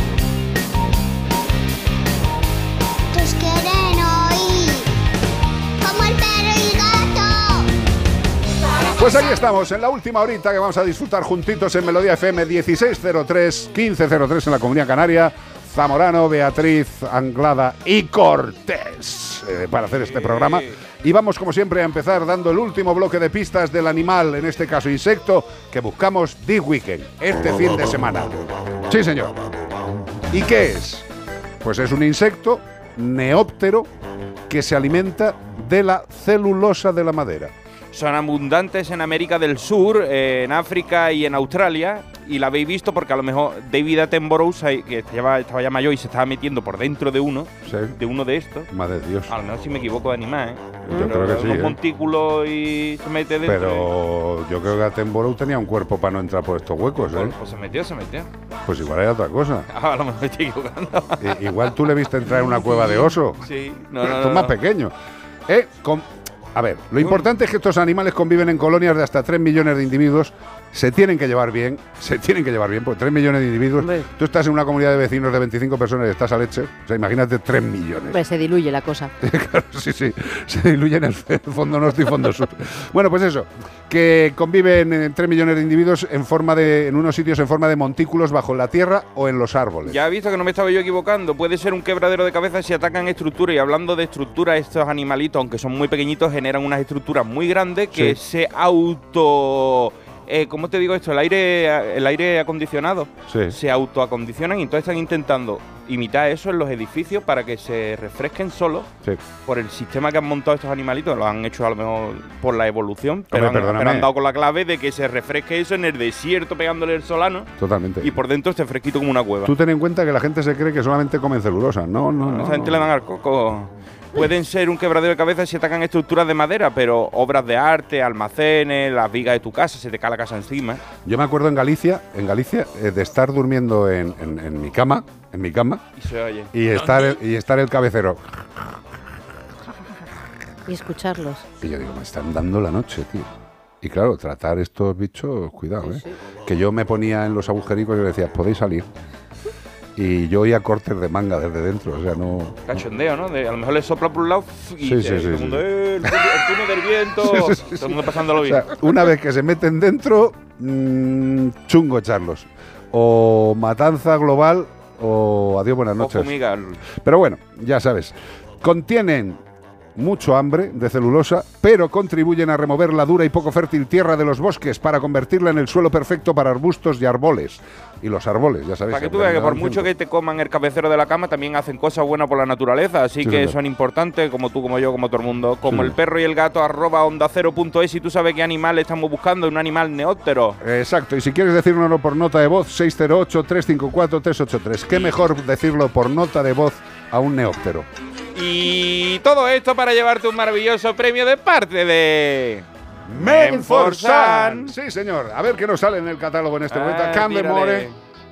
Speaker 17: Todos quieren
Speaker 2: Pues aquí estamos, en la última horita que vamos a disfrutar juntitos en Melodía FM 1603, 1503 en la Comunidad Canaria. Zamorano, Beatriz, Anglada y Cortés eh, para hacer este programa. Y vamos, como siempre, a empezar dando el último bloque de pistas del animal, en este caso insecto, que buscamos this weekend, este fin de semana. Sí, señor. ¿Y qué es? Pues es un insecto neóptero que se alimenta de la celulosa de la madera.
Speaker 4: Son abundantes en América del Sur, eh, en África y en Australia. Y la habéis visto porque a lo mejor David Attenborough, que estaba, estaba ya mayor y se estaba metiendo por dentro de uno,
Speaker 2: Sí.
Speaker 4: de uno de estos.
Speaker 2: Madre de Dios.
Speaker 4: A lo mejor si me equivoco de animal, ¿eh?
Speaker 2: Yo creo que sí, ¿eh?
Speaker 4: montículos y se mete dentro.
Speaker 2: Pero yo creo que Attenborough tenía un cuerpo para no entrar por estos huecos, ¿eh?
Speaker 4: Pues se metió, se metió.
Speaker 2: Pues igual era otra cosa.
Speaker 4: Ah, a lo mejor me estoy equivocando.
Speaker 2: Igual tú le viste entrar en una cueva de oso.
Speaker 4: Sí, no, no,
Speaker 2: Tú
Speaker 4: no,
Speaker 2: más
Speaker 4: no.
Speaker 2: pequeño. Eh, con- A ver, lo importante es que estos animales conviven en colonias de hasta 3 millones de individuos. Se tienen que llevar bien, se tienen que llevar bien, porque 3 millones de individuos. Tú estás en una comunidad de vecinos de 25 personas y estás a leche. O sea, imagínate 3 millones.
Speaker 8: Hombre, se diluye la cosa.
Speaker 2: Claro, sí, sí, se diluye en el fondo norte y fondo sur. Bueno, pues eso, que conviven en 3 millones de individuos en forma de, en unos sitios en forma de montículos bajo la tierra o en los árboles.
Speaker 4: Ya he visto que no me estaba yo equivocando. Puede ser un quebradero de cabeza si atacan estructuras. Y hablando de estructuras, estos animalitos, aunque son muy pequeñitos, generan unas estructuras muy grandes que
Speaker 2: Sí.
Speaker 4: se auto. Eh, ¿Cómo te digo esto? El aire, el aire acondicionado.
Speaker 2: Sí.
Speaker 4: Se autoacondicionan y entonces están intentando imitar eso en los edificios para que se refresquen solos
Speaker 2: Sí.
Speaker 4: por el sistema que han montado estos animalitos. Lo han hecho a lo mejor por la evolución, pero,
Speaker 2: Hombre,
Speaker 4: han,
Speaker 2: perdóname.
Speaker 4: pero han dado con la clave de que se refresque eso en el desierto pegándole el solano
Speaker 2: Totalmente.
Speaker 4: y por dentro esté fresquito como una cueva.
Speaker 2: Tú ten en cuenta que la gente se cree que solamente comen celulosa. No, no, no.
Speaker 4: Esa gente
Speaker 2: no.
Speaker 4: le dan al coco. Pueden ser un quebradero de cabeza si atacan estructuras de madera, pero obras de arte, almacenes, las vigas de tu casa, se te cae la casa encima.
Speaker 2: Yo me acuerdo en Galicia, en Galicia, eh, de estar durmiendo en, en- en mi cama, en mi cama,
Speaker 4: Y se oye.
Speaker 2: y estar, el, y estar el cabecero.
Speaker 8: Y escucharlos.
Speaker 2: Y yo digo, me están dando la noche, tío. Y claro, tratar estos bichos, cuidado, ¿eh? Que yo me ponía en los agujericos y le decía, podéis salir. Y yo oía cortes de manga desde dentro, o sea, no...
Speaker 4: Cachondeo, ¿no? De- a lo mejor le sopla por un lado y
Speaker 2: Sí,
Speaker 4: se-
Speaker 2: sí,
Speaker 4: todo el
Speaker 2: sí,
Speaker 4: mundo,
Speaker 2: sí.
Speaker 4: "Eh, el, túnel del viento,
Speaker 2: Sí, sí, sí,
Speaker 4: todo el mundo pasándolo
Speaker 2: O
Speaker 4: bien.
Speaker 2: sea, una vez que se meten dentro, mm, chungo echarlos. O matanza global o adiós, buenas
Speaker 4: o
Speaker 2: noches. Pero bueno, ya sabes, contienen mucho hambre de celulosa, pero contribuyen a remover la dura y poco fértil tierra de los bosques para convertirla en el suelo perfecto para arbustos y árboles. Y los árboles, ya sabes.
Speaker 4: Para que tú veas que por mucho que te coman el cabecero de la cama, también hacen cosas buenas por la naturaleza. Así
Speaker 2: Sí,
Speaker 4: que
Speaker 2: señor.
Speaker 4: son importantes, como tú, como yo, como todo el mundo. Como
Speaker 2: Sí.
Speaker 4: el perro y el gato, arroba onda cero punto es. Y tú sabes qué animal estamos buscando, un animal neóptero.
Speaker 2: Exacto, y si quieres decírnoslo por nota de voz, 608-354-383. Qué mejor decirlo por nota de voz a un neóptero.
Speaker 4: Y todo esto para llevarte un maravilloso premio de parte de.
Speaker 2: Menforsan. Sí, señor. A ver qué nos sale en el catálogo en este
Speaker 4: Ah,
Speaker 2: momento. Camber
Speaker 4: tírale.
Speaker 2: More.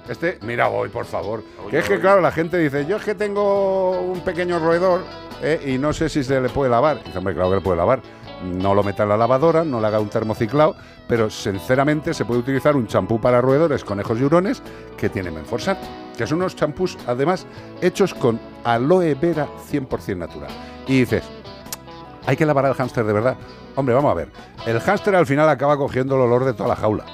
Speaker 2: Este, mira hoy, por favor. que es que, claro, la gente dice, yo es que tengo un pequeño roedor eh, y no sé si se le puede lavar. Y dice, hombre, claro que le puede lavar. No lo meta en la lavadora, no le haga un termociclado, pero sinceramente se puede utilizar un champú para roedores, conejos y hurones que tiene Menforsan, que son unos champús, además, hechos con aloe vera 100% natural. Y dices, hay que lavar al hámster de verdad. Hombre, vamos a ver. El hámster al final acaba cogiendo el olor de toda la jaula.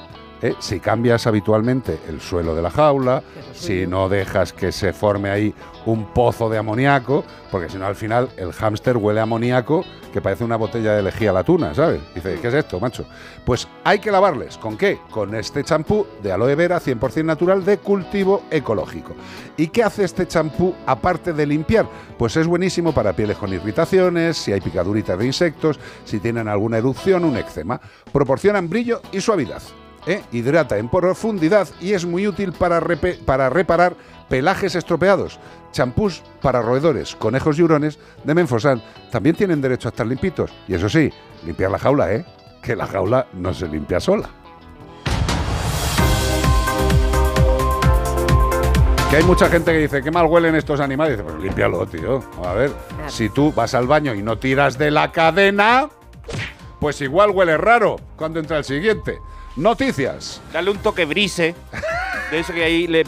Speaker 2: ¿Eh? Si cambias habitualmente el suelo de la jaula, si no dejas que se forme ahí un pozo de amoníaco, porque si no al final el hámster huele a amoníaco que parece una botella de lejía a la tuna, ¿sabes? Dice, ¿qué es esto, macho? Pues hay que lavarles. ¿Con qué? Con este champú de aloe vera 100% natural de cultivo ecológico. ¿Y qué hace este champú aparte de limpiar? Pues es buenísimo para pieles con irritaciones, si hay picaduritas de insectos, si tienen alguna erupción, un eczema. Proporcionan brillo y suavidad. ¿Eh? Hidrata en profundidad y es muy útil para, para reparar pelajes estropeados. Champús para roedores, conejos y hurones de Menforsan también tienen derecho a estar limpitos. Y eso sí, limpiar la jaula, ¿eh? Que la jaula no se limpia sola. Que hay mucha gente que dice, qué mal huelen estos animales. Dice, pues límpialo, tío. A ver, si tú vas al baño y no tiras de la cadena, pues igual huele raro cuando entra el siguiente. Noticias.
Speaker 4: Dale un toque brise. De eso que ahí le.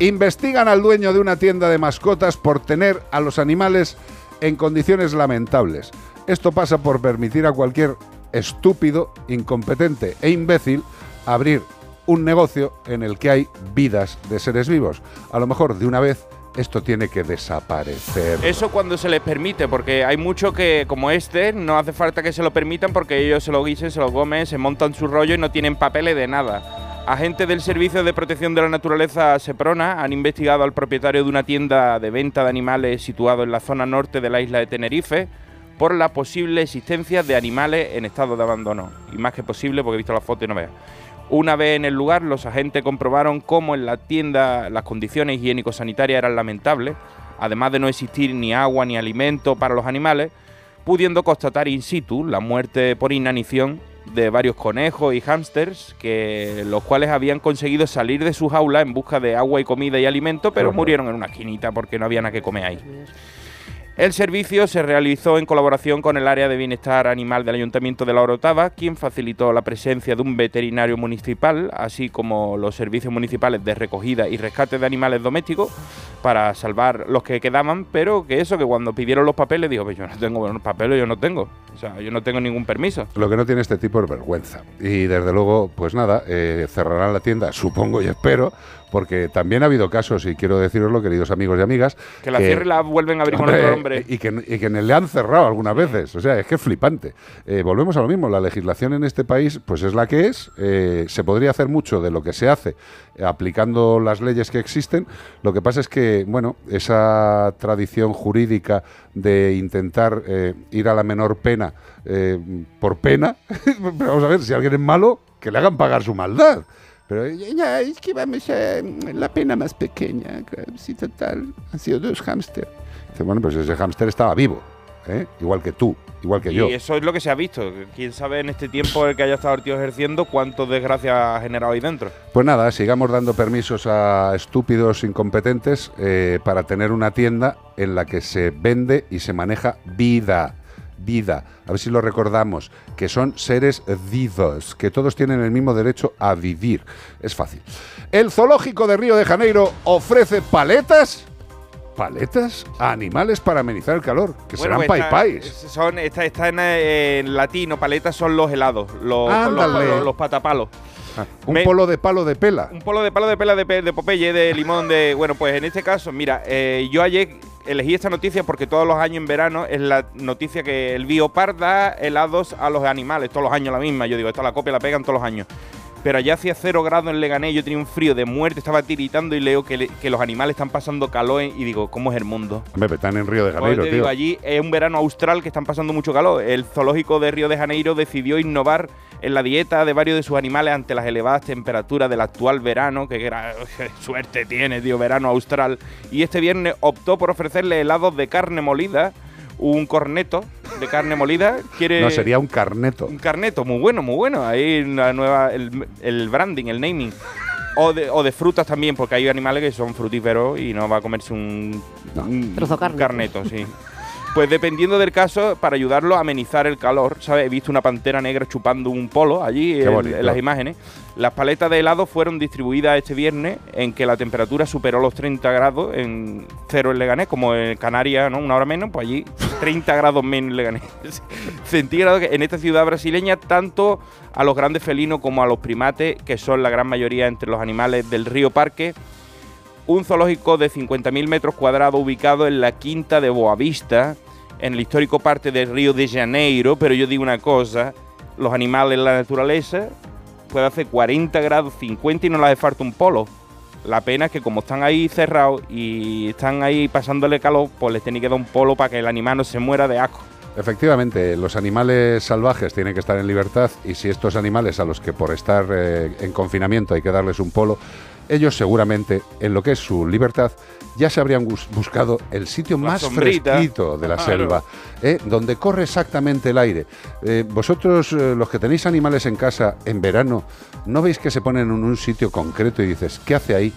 Speaker 2: Investigan al dueño de una tienda de mascotas por tener a los animales en condiciones lamentables. Esto pasa por permitir a cualquier estúpido, incompetente e imbécil abrir un negocio en el que hay vidas de seres vivos. A lo mejor de una vez esto tiene que desaparecer.
Speaker 4: Eso cuando se les permite, porque hay muchos que, como este, no hace falta que se lo permitan porque ellos se lo guisen, se lo comen, se montan su rollo y no tienen papeles de nada. Agentes del Servicio de Protección de la Naturaleza Seprona han investigado al propietario de una tienda de venta de animales situado en la zona norte de la isla de Tenerife por la posible existencia de animales en estado de abandono. Y más que posible, porque he visto la foto y no veas. Una vez en el lugar, los agentes comprobaron cómo en la tienda las condiciones higiénico-sanitarias eran lamentables, además de no existir ni agua ni alimento para los animales, pudiendo constatar in situ la muerte por inanición de varios conejos y hámsters, que los cuales habían conseguido salir de su jaula en busca de agua y comida y alimento, pero murieron en una esquinita porque no había nada que comer ahí. El servicio se realizó en colaboración con el área de bienestar animal del Ayuntamiento de La Orotava, quien facilitó la presencia de un veterinario municipal, así como los servicios municipales de recogida y rescate de animales domésticos para salvar los que quedaban, pero que eso, que cuando pidieron los papeles, dijo, pues yo no tengo los papeles, yo no tengo, o sea, yo no tengo ningún permiso.
Speaker 2: Lo que no tiene este tipo es vergüenza. Y desde luego, pues nada, eh, cerrarán la tienda, supongo y espero, porque también ha habido casos, y quiero deciroslo, queridos amigos y amigas,
Speaker 4: Que la cierre y la vuelven a abrir con
Speaker 2: Hombre,
Speaker 4: otro nombre.
Speaker 2: Y que, y que le han cerrado algunas veces. O sea, es que es flipante. Eh, volvemos a lo mismo. La legislación en este país, pues es la que es. Eh, se podría hacer mucho de lo que se hace eh, aplicando las leyes que existen. Lo que pasa es que, bueno, esa tradición jurídica de intentar eh, ir a la menor pena por pena. Vamos a ver, si alguien es malo, que le hagan pagar su maldad. Pero ya, es que vamos a la pena más pequeña. Sí, total. Han sido dos hámster. Dice, bueno, pues ese hámster estaba vivo, ¿eh? igual que tú, igual que
Speaker 4: y
Speaker 2: yo.
Speaker 4: eso es lo que se ha visto. Quién sabe en este tiempo el que haya estado el tío ejerciendo cuánto desgracia ha generado ahí dentro.
Speaker 2: Pues nada, sigamos dando permisos a estúpidos incompetentes eh, para tener una tienda en la que se vende y se maneja vida. Vida, a ver si lo recordamos, que son seres vivos, que todos tienen el mismo derecho a vivir. Es fácil. El zoológico de Río de Janeiro ofrece paletas, paletas a animales para amenizar el calor, que serán
Speaker 4: pues
Speaker 2: pai
Speaker 4: está-
Speaker 2: pais.
Speaker 4: Son, está, está en, eh, en latino, paletas son los helados, los, los- los patapalos.
Speaker 2: Un
Speaker 4: Me-
Speaker 2: polo de palo de pela.
Speaker 4: Un polo de palo de pela de, de Popeye, de limón, de... Bueno, pues en este caso, mira, eh, yo ayer elegí esta noticia porque todos los años en verano es la noticia que el Biopar da helados a los animales, todos los años la misma. Yo digo, esta la copia la pegan todos los años. Pero allá hacía cero grados en Leganés, yo tenía un frío de muerte, estaba tiritando y leo que, le- que los animales están pasando calor y digo, ¿cómo es el mundo?
Speaker 2: Hombre, están en Río de
Speaker 4: Pues
Speaker 2: Janeiro,
Speaker 4: te
Speaker 2: tío.
Speaker 4: digo, allí es un verano austral que están pasando mucho calor. El zoológico de Río de Janeiro decidió innovar en la dieta de varios de sus animales ante las elevadas temperaturas del actual verano, que suerte tiene, tío, verano austral. Y este viernes optó por ofrecerle helados de carne molida, un corneto de carne molida. Quiere
Speaker 2: No, sería un carneto.
Speaker 4: un carneto, muy bueno, muy bueno. Ahí la nueva, el, el branding, el naming. O de, o de frutas también, porque hay animales que son frutíferos y no va a comerse un, un
Speaker 8: trozo carne.
Speaker 4: carneto, sí. Pues dependiendo del caso, para ayudarlo a amenizar el calor, ¿sabes? He visto una pantera negra chupando un polo allí en, las imágenes. Las paletas de helado fueron distribuidas este viernes en que la temperatura superó los 30 grados en cero en Leganés, como en Canarias, ¿no? Una hora menos, pues allí 30 grados menos en Leganés. Centígrados en esta ciudad brasileña, tanto a los grandes felinos como a los primates, que son la gran mayoría entre los animales del río Parque, un zoológico de 50.000 metros cuadrados ubicado en la quinta de Boavista, en el histórico parte del Río de Janeiro, pero yo digo una cosa, los animales en la naturaleza puede hacer 40 grados, 50 y no les hace falta un polo. La pena es que como están ahí cerrados y están ahí pasándole calor, pues les tiene que dar un polo para que el animal no se muera de asco.
Speaker 2: Efectivamente, los animales salvajes tienen que estar en libertad y si estos animales a los que por estar eh, en confinamiento hay que darles un polo, ellos seguramente en lo que es su libertad ya se habrían bus- buscado el sitio
Speaker 4: La
Speaker 2: más
Speaker 4: sombrita.
Speaker 2: fresquito de la
Speaker 4: Claro.
Speaker 2: selva, ¿eh? donde corre exactamente el aire. Eh, vosotros, eh, los que tenéis animales en casa en verano, ¿no veis que se ponen en un sitio concreto y dices, ¿qué hace ahí?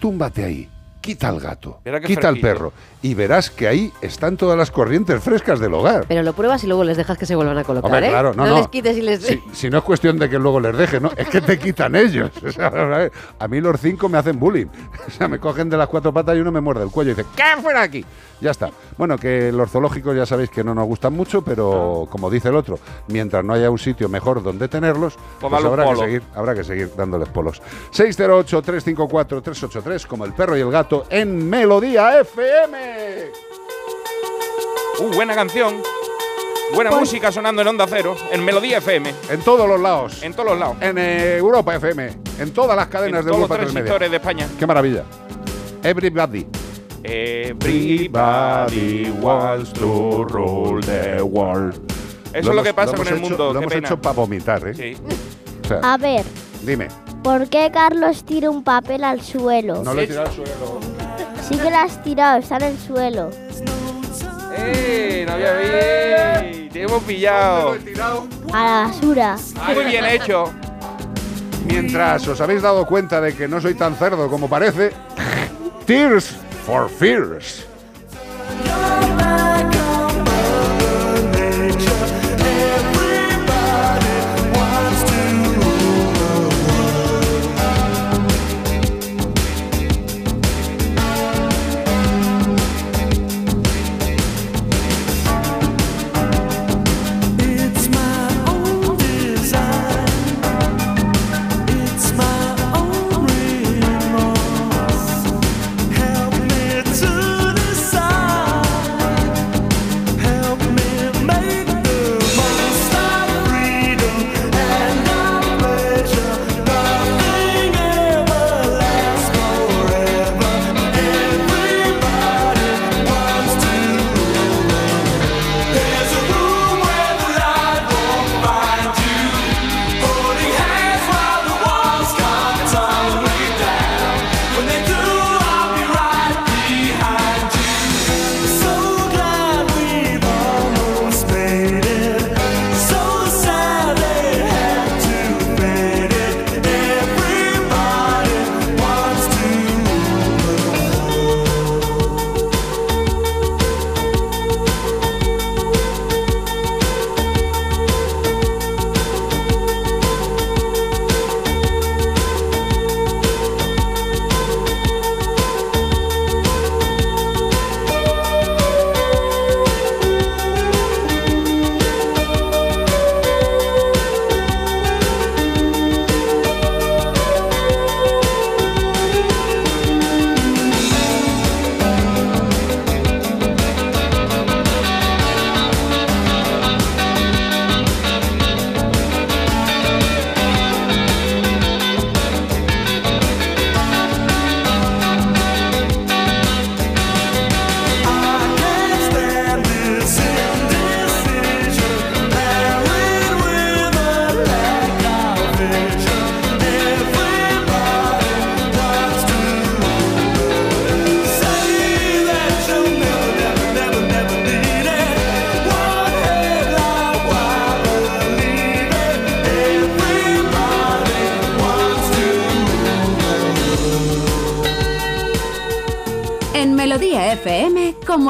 Speaker 2: Túmbate ahí. Quita al gato, quita al perro y verás que ahí están todas las corrientes frescas del hogar.
Speaker 8: Pero lo pruebas y luego les dejas que se vuelvan a colocar,
Speaker 2: Hombre,
Speaker 8: ¿eh?
Speaker 2: claro, no, no.
Speaker 8: les quites y les...
Speaker 2: Si, si no es cuestión de que luego les deje, no, es que te quitan ellos. O sea, a mí los cinco me hacen bullying. O sea, me cogen de las cuatro patas y uno me muerde el cuello y dice, ¿qué fuera aquí? Ya está. Bueno, que los zoológicos ya sabéis que no nos gustan mucho, pero como dice el otro, mientras no haya un sitio mejor donde tenerlos, pues,
Speaker 4: un
Speaker 2: habrá, que seguir, habrá que seguir dándoles polos. 608-354-383, como el perro y el. Gato en Melodía FM.
Speaker 4: Uh, buena canción. Buena
Speaker 2: Pues-
Speaker 4: música sonando en Onda Cero, en Melodía FM.
Speaker 2: En todos los lados.
Speaker 4: En todos los lados.
Speaker 2: En eh, Europa FM. En todas las cadenas
Speaker 4: En
Speaker 2: de
Speaker 4: todos los
Speaker 2: Europa 3 Media.
Speaker 4: transistores de España.
Speaker 2: Qué maravilla. Everybody.
Speaker 4: Everybody
Speaker 2: wants to rule the world.
Speaker 4: Eso es lo que pasa con el mundo,
Speaker 2: lo
Speaker 4: qué
Speaker 2: hemos
Speaker 4: pena.
Speaker 2: hecho para vomitar, ¿eh?
Speaker 4: Sí.
Speaker 2: O sea,
Speaker 6: A ver,
Speaker 2: dime.
Speaker 6: ¿por qué Carlos tira un papel al suelo?
Speaker 2: No lo he tirado al suelo.
Speaker 6: Sí que lo has tirado, está en el suelo.
Speaker 4: ¡Eh! No había visto. Te hemos pillado.
Speaker 6: A la basura.
Speaker 4: Muy bien hecho.
Speaker 2: Mientras os habéis dado cuenta de que no soy tan cerdo como parece, Tears for Fears.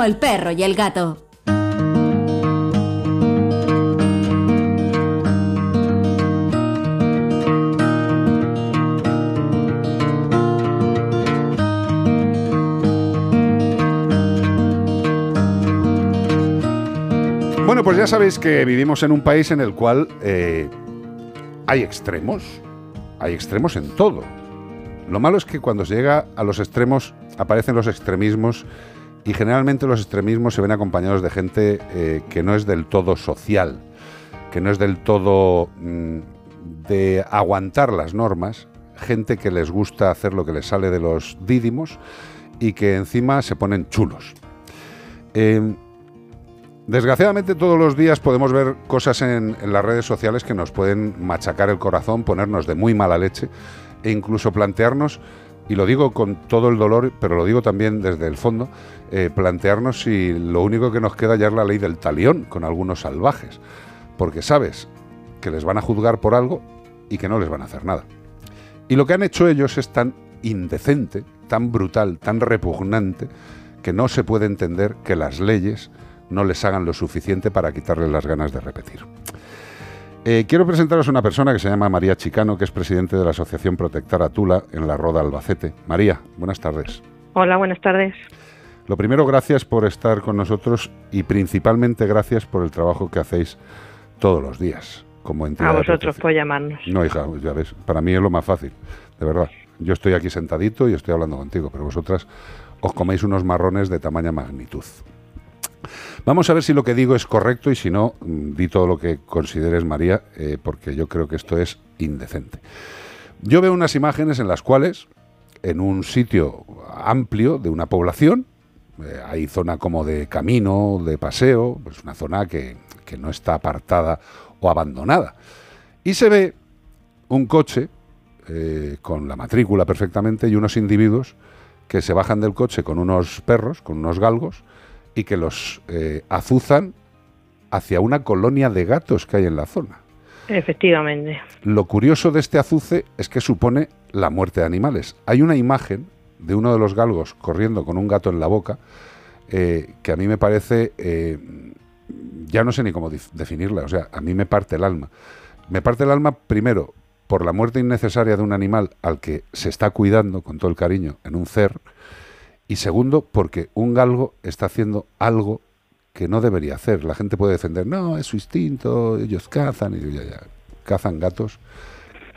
Speaker 13: El perro y el gato.
Speaker 2: Bueno, pues ya sabéis que vivimos en un país en el cual eh, hay extremos. Hay extremos en todo. Lo malo es que cuando se llega a los extremos aparecen los extremismos y generalmente los extremismos se ven acompañados de gente eh, que no es del todo social, que no es del todo mm, de aguantar las normas, gente que les gusta hacer lo que les sale de los dídimos y que encima se ponen chulos. Eh, Desgraciadamente todos los días podemos ver cosas en las redes sociales que nos pueden machacar el corazón, ponernos de muy mala leche e incluso plantearnos, y lo digo con todo el dolor, pero lo digo también desde el fondo, eh, plantearnos si lo único que nos queda ya es la ley del talión con algunos salvajes, porque sabes que les van a juzgar por algo y que no les van a hacer nada. Y lo que han hecho ellos es tan indecente, tan brutal, tan repugnante, que no se puede entender que las leyes no les hagan lo suficiente para quitarles las ganas de repetir. Eh, quiero presentaros a una persona que se llama María Chicano, que es presidente de la Asociación Protectora Tula en la Roda Albacete. María, buenas tardes.
Speaker 18: Hola, buenas tardes.
Speaker 2: Lo primero, gracias por estar con nosotros y principalmente gracias por el trabajo que hacéis todos los días como entidad.
Speaker 18: A vosotros por llamarnos.
Speaker 2: No, hija, ya ves, para mí es lo más fácil, de verdad. Yo estoy aquí sentadito y estoy hablando contigo, pero vosotras os coméis unos marrones de tamaña magnitud. Vamos a ver si lo que digo es correcto y si no, mm, di todo lo que consideres, María, eh, porque yo creo que esto es indecente. Yo veo unas imágenes en las cuales, en un sitio amplio de una población, eh, hay zona como de camino, de paseo, pues una zona que, que no está apartada o abandonada. Y se ve un coche eh, con la matrícula perfectamente y unos individuos que se bajan del coche con unos perros, con unos galgos, y que los eh, azuzan hacia una colonia de gatos que hay en la zona.
Speaker 18: Efectivamente.
Speaker 2: Lo curioso de este azuce es que supone la muerte de animales. Hay una imagen de uno de los galgos corriendo con un gato en la boca eh, que a mí me parece, eh, ya no sé ni cómo definirla, o sea, a mí me parte el alma. Me parte el alma primero por la muerte innecesaria de un animal al que se está cuidando con todo el cariño en un cer y segundo porque un galgo está haciendo algo que no debería hacer. La gente puede defender, no, es su instinto, ellos cazan, y ya, ya, cazan gatos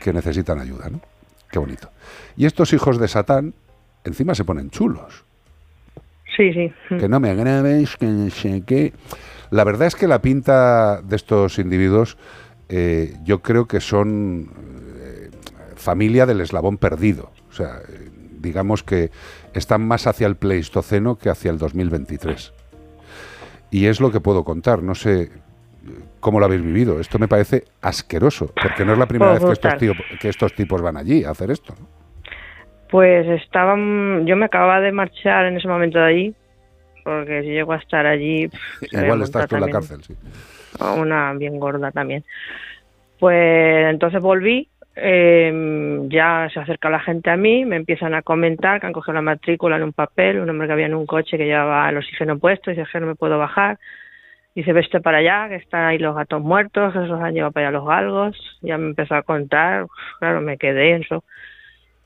Speaker 2: que necesitan ayuda, ¿no? Qué bonito. Y estos hijos de Satán encima se ponen chulos.
Speaker 18: Sí, sí.
Speaker 2: Que no me agraves, que no sé qué. La verdad es que la pinta de estos individuos eh, yo creo que son eh, familia del eslabón perdido. O sea, eh, digamos que están más hacia el Pleistoceno que hacia el 2023. Y es lo que puedo contar. No sé eh, cómo lo habéis vivido. Esto me parece asqueroso, porque no es la primera
Speaker 18: Pues
Speaker 2: vez que estos, tío- que estos tipos van allí a hacer esto. ¿no?
Speaker 18: Pues estaban, yo me acababa de marchar en ese momento de allí, porque si llego a estar allí, pff, me
Speaker 2: Igual estás tú en la cárcel, sí.
Speaker 18: Una bien gorda también. Pues entonces volví, eh, ya se acerca la gente a mí, me empiezan a comentar que han cogido la matrícula en un papel, un hombre que había en un coche que llevaba el oxígeno puesto, y dice que no me puedo bajar. Dice, veste para allá, que están ahí los gatos muertos, que se los han llevado para allá los galgos. Ya me empezó a contar, claro, me quedé en eso.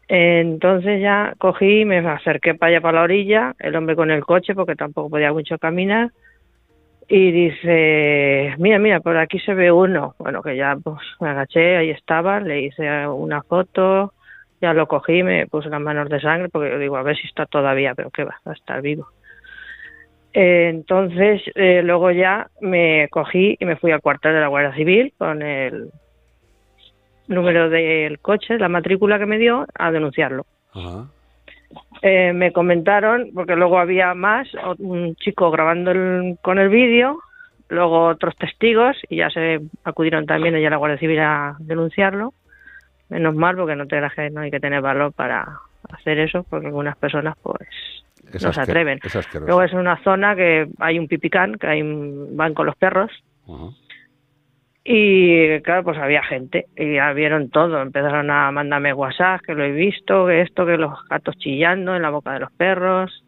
Speaker 18: Entonces ya cogí, me acerqué para allá, para la orilla, el hombre con el coche, porque tampoco podía mucho caminar, y dice, mira, mira, por aquí se ve uno. Bueno, que ya pues me agaché, ahí estaba, le hice una foto, ya lo cogí, me puse las manos de sangre, porque yo digo, a ver si está todavía, pero qué va, va a estar vivo. Entonces, eh, luego ya me cogí y me fui al cuartel de la Guardia Civil con el número del coche, la matrícula que me dio, a denunciarlo. Eh, me comentaron, porque luego había más, un chico grabando el- con el vídeo, luego otros testigos, y ya se acudieron también allá a la Guardia Civil a denunciarlo. Menos mal, porque no te no hay que tener valor para hacer eso, porque algunas personas pues
Speaker 2: Es
Speaker 18: no se atreven.
Speaker 2: es.
Speaker 18: Luego es una zona que hay un pipicán, que hay, van con los perros, y claro, pues había gente y ya vieron todo. Empezaron a mandarme WhatsApp, que lo he visto, que esto, que los gatos chillando en la boca de los perros.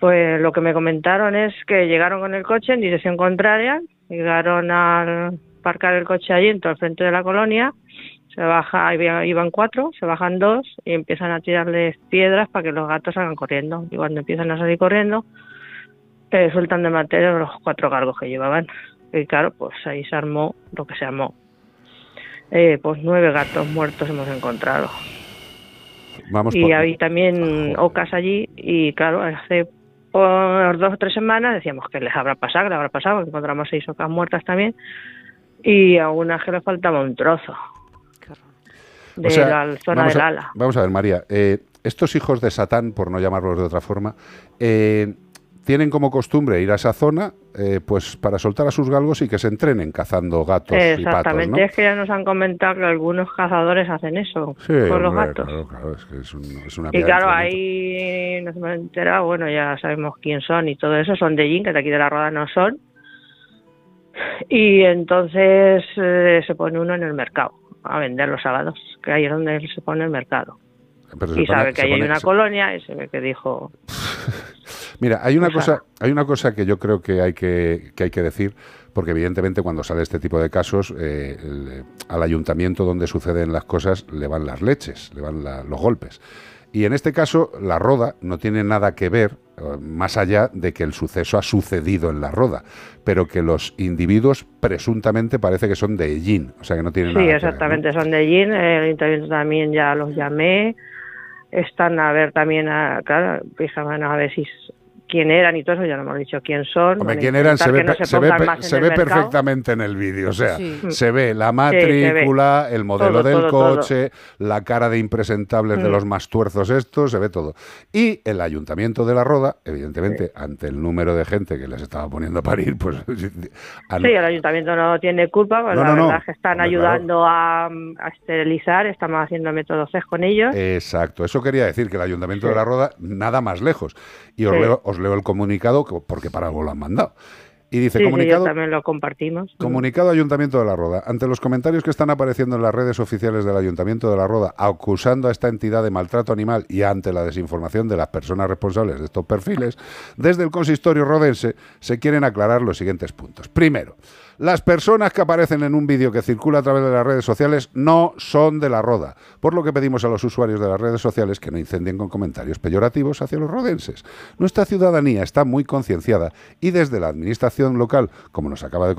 Speaker 18: Pues lo que me comentaron es que llegaron con el coche en dirección contraria, llegaron al parcar el coche allí en todo el frente de la colonia, se baja, iban cuatro, se bajan dos y empiezan a tirarles piedras para que los gatos salgan corriendo. Y cuando empiezan a salir corriendo, eh, sueltan de materia los cuatro cargos que llevaban. Y claro, pues ahí se armó lo que se armó. Eh, pues nueve gatos muertos hemos encontrado.
Speaker 2: Vamos
Speaker 18: y
Speaker 2: por-
Speaker 18: hay también ocas allí y claro, hace por dos o tres semanas decíamos que les habrá pasado, que les habrá pasado, encontramos seis ocas muertas también y a unas que le faltaba un trozo de
Speaker 2: O sea,
Speaker 18: la zona del
Speaker 2: a,
Speaker 18: ala.
Speaker 2: Vamos a ver, María. eh, estos hijos de Satán, por no llamarlos de otra forma, eh, tienen como costumbre ir a esa zona eh, pues para soltar a sus galgos y que se entrenen cazando gatos y patos,
Speaker 18: Exactamente,
Speaker 2: ¿no?
Speaker 18: es que ya nos han comentado que algunos cazadores hacen eso
Speaker 2: Sí,
Speaker 18: con los
Speaker 2: hombre,
Speaker 18: gatos.
Speaker 2: claro, claro, es que es, un- es una
Speaker 18: Y claro, ahí nos hemos enterado, bueno, ya sabemos quién son y todo eso, son de Jin, que de aquí de la Roda no son. Y entonces eh, se pone uno en el mercado a vender los sábados, que ahí es donde se pone el mercado.
Speaker 2: Pero
Speaker 18: Y
Speaker 2: pone-
Speaker 18: sabe que ahí hay una
Speaker 2: se-
Speaker 18: colonia y se ve que dijo,
Speaker 2: Mira, hay una
Speaker 18: O sea-
Speaker 2: cosa, hay una cosa que yo creo que hay que, que hay que decir, porque evidentemente cuando sale este tipo de casos, eh, el- al ayuntamiento donde suceden las cosas le van las leches, le van la- los golpes. Y en este caso, la roda no tiene nada que ver, eh, más allá de que el suceso ha sucedido en la roda, pero que los individuos presuntamente parece que son de Ellín, o sea que no tienen
Speaker 18: sí,
Speaker 2: nada que ver. ¿no?
Speaker 18: exactamente, son de Jin, el ayuntamiento también ya los llamé, están a ver también, a, claro, fijaban a ver si quién eran y todo eso, ya no hemos dicho quién son.
Speaker 2: Hombre, quién eran se ve,
Speaker 18: no
Speaker 2: se se perfectamente en el vídeo. O sea,
Speaker 18: Sí.
Speaker 2: se ve la
Speaker 18: Sí, se ve.
Speaker 2: matrícula, el modelo
Speaker 18: Todo,
Speaker 2: del
Speaker 18: todo, todo.
Speaker 2: coche, la cara de impresentables de
Speaker 18: Mm.
Speaker 2: los más tuerzos estos, se ve todo. Y el ayuntamiento de la Roda, evidentemente, ante el número de gente que les estaba poniendo a parir, pues...
Speaker 18: Sí, el ayuntamiento no tiene culpa, pues
Speaker 2: No,
Speaker 18: la verdad es que están
Speaker 2: Hombre,
Speaker 18: ayudando a, a esterilizar, estamos haciendo método CES con ellos.
Speaker 2: Exacto, eso quería decir, que el Ayuntamiento de la Roda, nada más lejos. Y os, leo, os leo el comunicado, que- porque para algo lo han mandado. Y dice,
Speaker 18: sí,
Speaker 2: comunicado,
Speaker 18: también lo compartimos.
Speaker 2: Comunicado Ayuntamiento de la Roda. Ante los comentarios que están apareciendo en las redes oficiales del Ayuntamiento de la Roda acusando a esta entidad de maltrato animal y ante la desinformación de las personas responsables de estos perfiles, desde el consistorio rodense se quieren aclarar los siguientes puntos. Primero, las personas que aparecen en un vídeo que circula a través de las redes sociales no son de la Roda, por lo que pedimos a los usuarios de las redes sociales que no incendien con comentarios peyorativos hacia los rodenses. Nuestra ciudadanía está muy concienciada y desde la administración local, como nos acaba de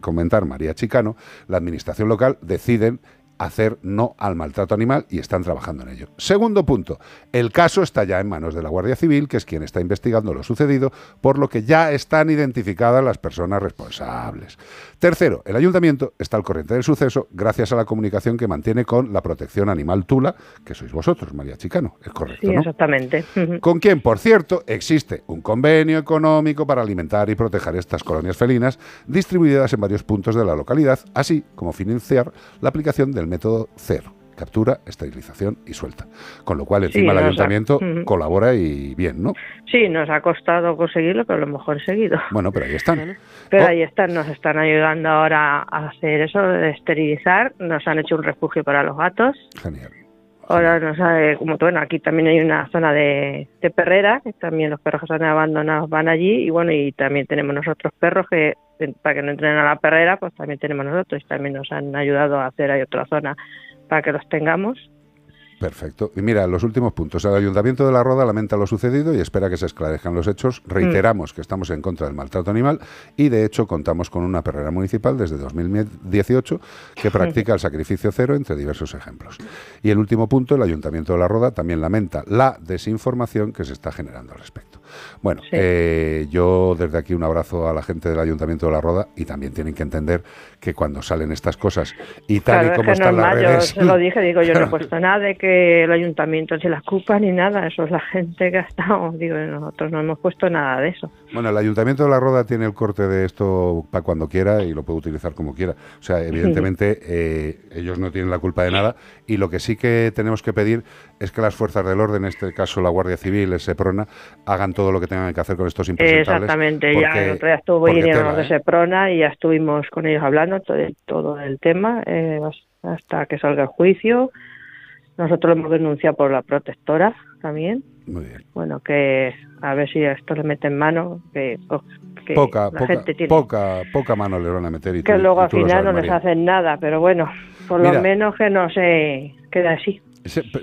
Speaker 2: comentar María Chicano, la administración local deciden hacer no al maltrato animal y están trabajando en ello. Segundo punto, el caso está ya en manos de la Guardia Civil, que es quien está investigando lo sucedido, por lo que ya están identificadas las personas responsables. Tercero, el ayuntamiento está al corriente del suceso gracias a la comunicación que mantiene con la protección animal Tula, que sois vosotros, María Chicano, es correcto,
Speaker 18: Sí,
Speaker 2: ¿no?
Speaker 18: exactamente.
Speaker 2: Con quien, por cierto, existe un convenio económico para alimentar y proteger estas colonias felinas distribuidas en varios puntos de la localidad, así como financiar la aplicación del método cero. Captura, esterilización y suelta. Con lo cual, encima
Speaker 18: Sí,
Speaker 2: el
Speaker 18: ha-
Speaker 2: ayuntamiento colabora y bien, ¿no?
Speaker 18: Sí, nos ha costado conseguirlo, pero lo mejor conseguido.
Speaker 2: Bueno, pero ahí están.
Speaker 18: Pero
Speaker 2: Oh.
Speaker 18: ahí están, nos están ayudando ahora a hacer eso, de esterilizar. Nos han hecho un refugio para los gatos.
Speaker 2: Genial.
Speaker 18: Ahora nos ha- como bueno, aquí también hay una zona de, de perrera, que también los perros que están abandonados van allí y bueno, y también tenemos nosotros perros que para que no entren a la perrera, pues también tenemos nosotros y también nos han ayudado a hacer ahí otra zona para que los tengamos.
Speaker 2: Perfecto. Y mira, los últimos puntos. El Ayuntamiento de La Roda lamenta lo sucedido y espera que se esclarezcan los hechos. Reiteramos que estamos en contra del maltrato animal y, de hecho, contamos con una perrera municipal desde 2018 que practica el sacrificio cero entre diversos ejemplos. Y el último punto, el Ayuntamiento de La Roda también lamenta la desinformación que se está generando al respecto. Bueno, eh, yo desde aquí un abrazo a la gente del Ayuntamiento de La Roda y también tienen que entender que cuando salen estas cosas y tal
Speaker 18: Claro,
Speaker 2: y
Speaker 18: es
Speaker 2: como
Speaker 18: que
Speaker 2: están las
Speaker 18: normal, yo
Speaker 2: redes...
Speaker 18: se lo dije, digo, yo no he puesto nada de que el ayuntamiento se las culpa ni nada, eso es la gente que ha estado, digo, nosotros no hemos puesto nada de eso.
Speaker 2: Bueno, el Ayuntamiento de La Roda tiene el corte de esto para cuando quiera y lo puede utilizar como quiera. O sea, evidentemente eh, ellos no tienen la culpa de nada y lo que sí que tenemos que pedir es que las fuerzas del orden, en este caso la Guardia Civil, el SEPRONA, hagan todo lo que tengan que hacer con estos impresentables.
Speaker 18: Exactamente, ya
Speaker 2: porque-
Speaker 18: el otro día estuvo Irene de
Speaker 2: ¿eh?
Speaker 18: Seprona y ya estuvimos con ellos hablando todo, todo el tema eh, hasta que salga el juicio. Nosotros lo hemos denunciado por la protectora también.
Speaker 2: Muy bien.
Speaker 18: Bueno, que a ver si esto le mete en mano, que, que
Speaker 2: Poca,
Speaker 18: la
Speaker 2: poca,
Speaker 18: gente tiene
Speaker 2: poca, poca mano le van a meter y
Speaker 18: que
Speaker 2: tú-
Speaker 18: luego
Speaker 2: y
Speaker 18: al
Speaker 2: tú
Speaker 18: final
Speaker 2: sabes,
Speaker 18: no les hacen nada, pero bueno, por
Speaker 2: Mira.
Speaker 18: lo menos que no se quede así.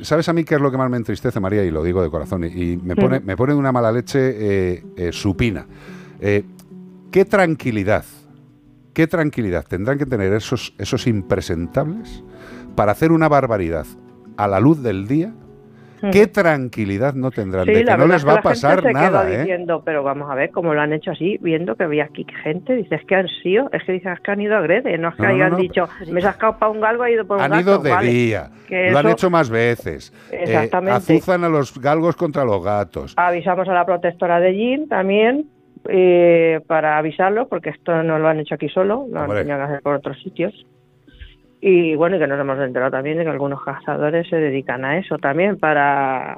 Speaker 2: ¿Sabes a mí qué es lo que más me entristece, María? Y lo digo de corazón. Y, y me, pone,
Speaker 18: Mm.
Speaker 2: me pone de una mala leche eh, eh, supina. Eh, ¿Qué tranquilidad, qué tranquilidad tendrán que tener esos, esos impresentables para hacer una barbaridad a la luz del día? ¿Qué tranquilidad no tendrán?
Speaker 18: Sí,
Speaker 2: de que no les
Speaker 18: es
Speaker 2: va a
Speaker 18: que la gente
Speaker 2: pasar
Speaker 18: se
Speaker 2: nada,
Speaker 18: quedó
Speaker 2: ¿eh?
Speaker 18: diciendo, pero vamos a ver cómo lo han hecho así, viendo que había aquí gente, dices que han sido, es que dices que han ido a Grede, no es que
Speaker 2: No, no,
Speaker 18: hayan
Speaker 2: no,
Speaker 18: dicho, me he sacado para un galgo, he ido por un
Speaker 2: Han
Speaker 18: gato,
Speaker 2: ido de
Speaker 18: vale.
Speaker 2: día,
Speaker 18: Que
Speaker 2: lo han hecho más veces. Eh,
Speaker 18: Exactamente.
Speaker 2: azuzan a los galgos contra los gatos.
Speaker 18: Avisamos a la protectora de Jim también eh, para avisarlo, porque esto no lo han hecho aquí solo, lo han
Speaker 2: Hombre.
Speaker 18: tenido que hacer por otros sitios. Y bueno, y que nos hemos enterado también de que algunos cazadores se dedican a eso también para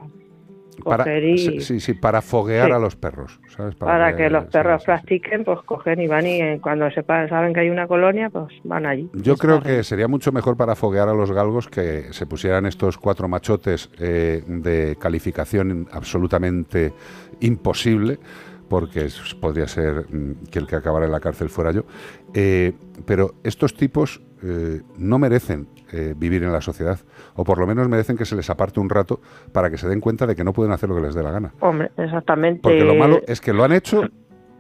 Speaker 2: Para,
Speaker 18: coger y
Speaker 2: sí, sí, para foguear
Speaker 18: Sí.
Speaker 2: a los perros. ¿sabes?
Speaker 18: para que los perros practiquen, pues cogen y van y eh, cuando sepan, saben que hay una colonia, pues van allí.
Speaker 2: Yo creo que sería mucho mejor para foguear a los galgos que se pusieran estos cuatro machotes eh, de calificación absolutamente imposible, porque podría ser mm, que el que acabara en la cárcel fuera yo. Eh, pero estos tipos eh, no merecen eh, vivir en la sociedad, o por lo menos merecen que se les aparte un rato para que se den cuenta de que no pueden hacer lo que les dé la gana.
Speaker 18: Hombre, exactamente.
Speaker 2: Porque lo malo es que lo han hecho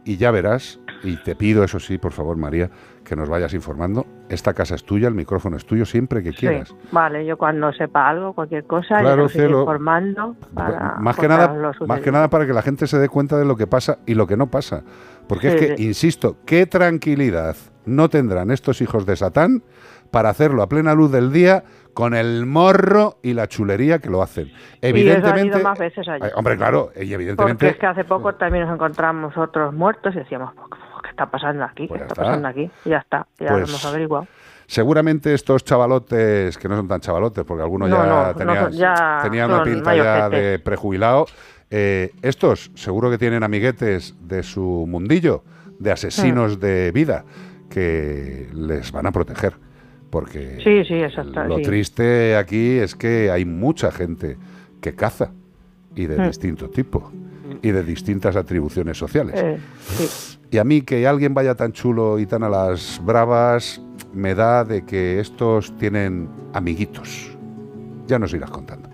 Speaker 2: y ya verás, y te pido eso sí, por favor, María, que nos vayas informando. Esta casa es tuya, el micrófono es tuyo, siempre que quieras.
Speaker 18: Sí, vale, yo cuando sepa algo, cualquier cosa,
Speaker 2: Claro,
Speaker 18: yo informando para
Speaker 2: más que nada más que nada para que la gente se dé cuenta de lo que pasa y lo que no pasa porque es que
Speaker 18: sí.
Speaker 2: insisto qué tranquilidad no tendrán estos hijos de Satán para hacerlo a plena luz del día con el morro y la chulería que lo hacen
Speaker 18: Y eso
Speaker 2: evidentemente
Speaker 18: ido más veces allí.
Speaker 2: Ay, hombre claro y
Speaker 18: Porque
Speaker 2: evidentemente
Speaker 18: es que hace poco también nos encontramos otros muertos y decíamos, ¿qué está pasando aquí? ¿Qué está
Speaker 2: está.
Speaker 18: pasando aquí? Y ya está, ya
Speaker 2: Pues,
Speaker 18: lo hemos averiguado.
Speaker 2: Seguramente estos chavalotes, que no son tan chavalotes, porque algunos
Speaker 18: No,
Speaker 2: ya,
Speaker 18: no,
Speaker 2: tenían,
Speaker 18: son- ya
Speaker 2: tenían una pinta ya de prejubilado, eh, estos seguro que tienen amiguetes de su mundillo, de asesinos
Speaker 18: Mm.
Speaker 2: de vida, que les van a proteger. Porque
Speaker 18: Sí, sí, exacto.
Speaker 2: lo
Speaker 18: sí.
Speaker 2: triste aquí es que hay mucha gente que caza y de
Speaker 18: Mm.
Speaker 2: distinto tipo y de distintas atribuciones sociales.
Speaker 18: Eh, sí.
Speaker 2: Y a mí que alguien vaya tan chulo y tan a las bravas, me da de que estos tienen amiguitos. Ya nos irás contando.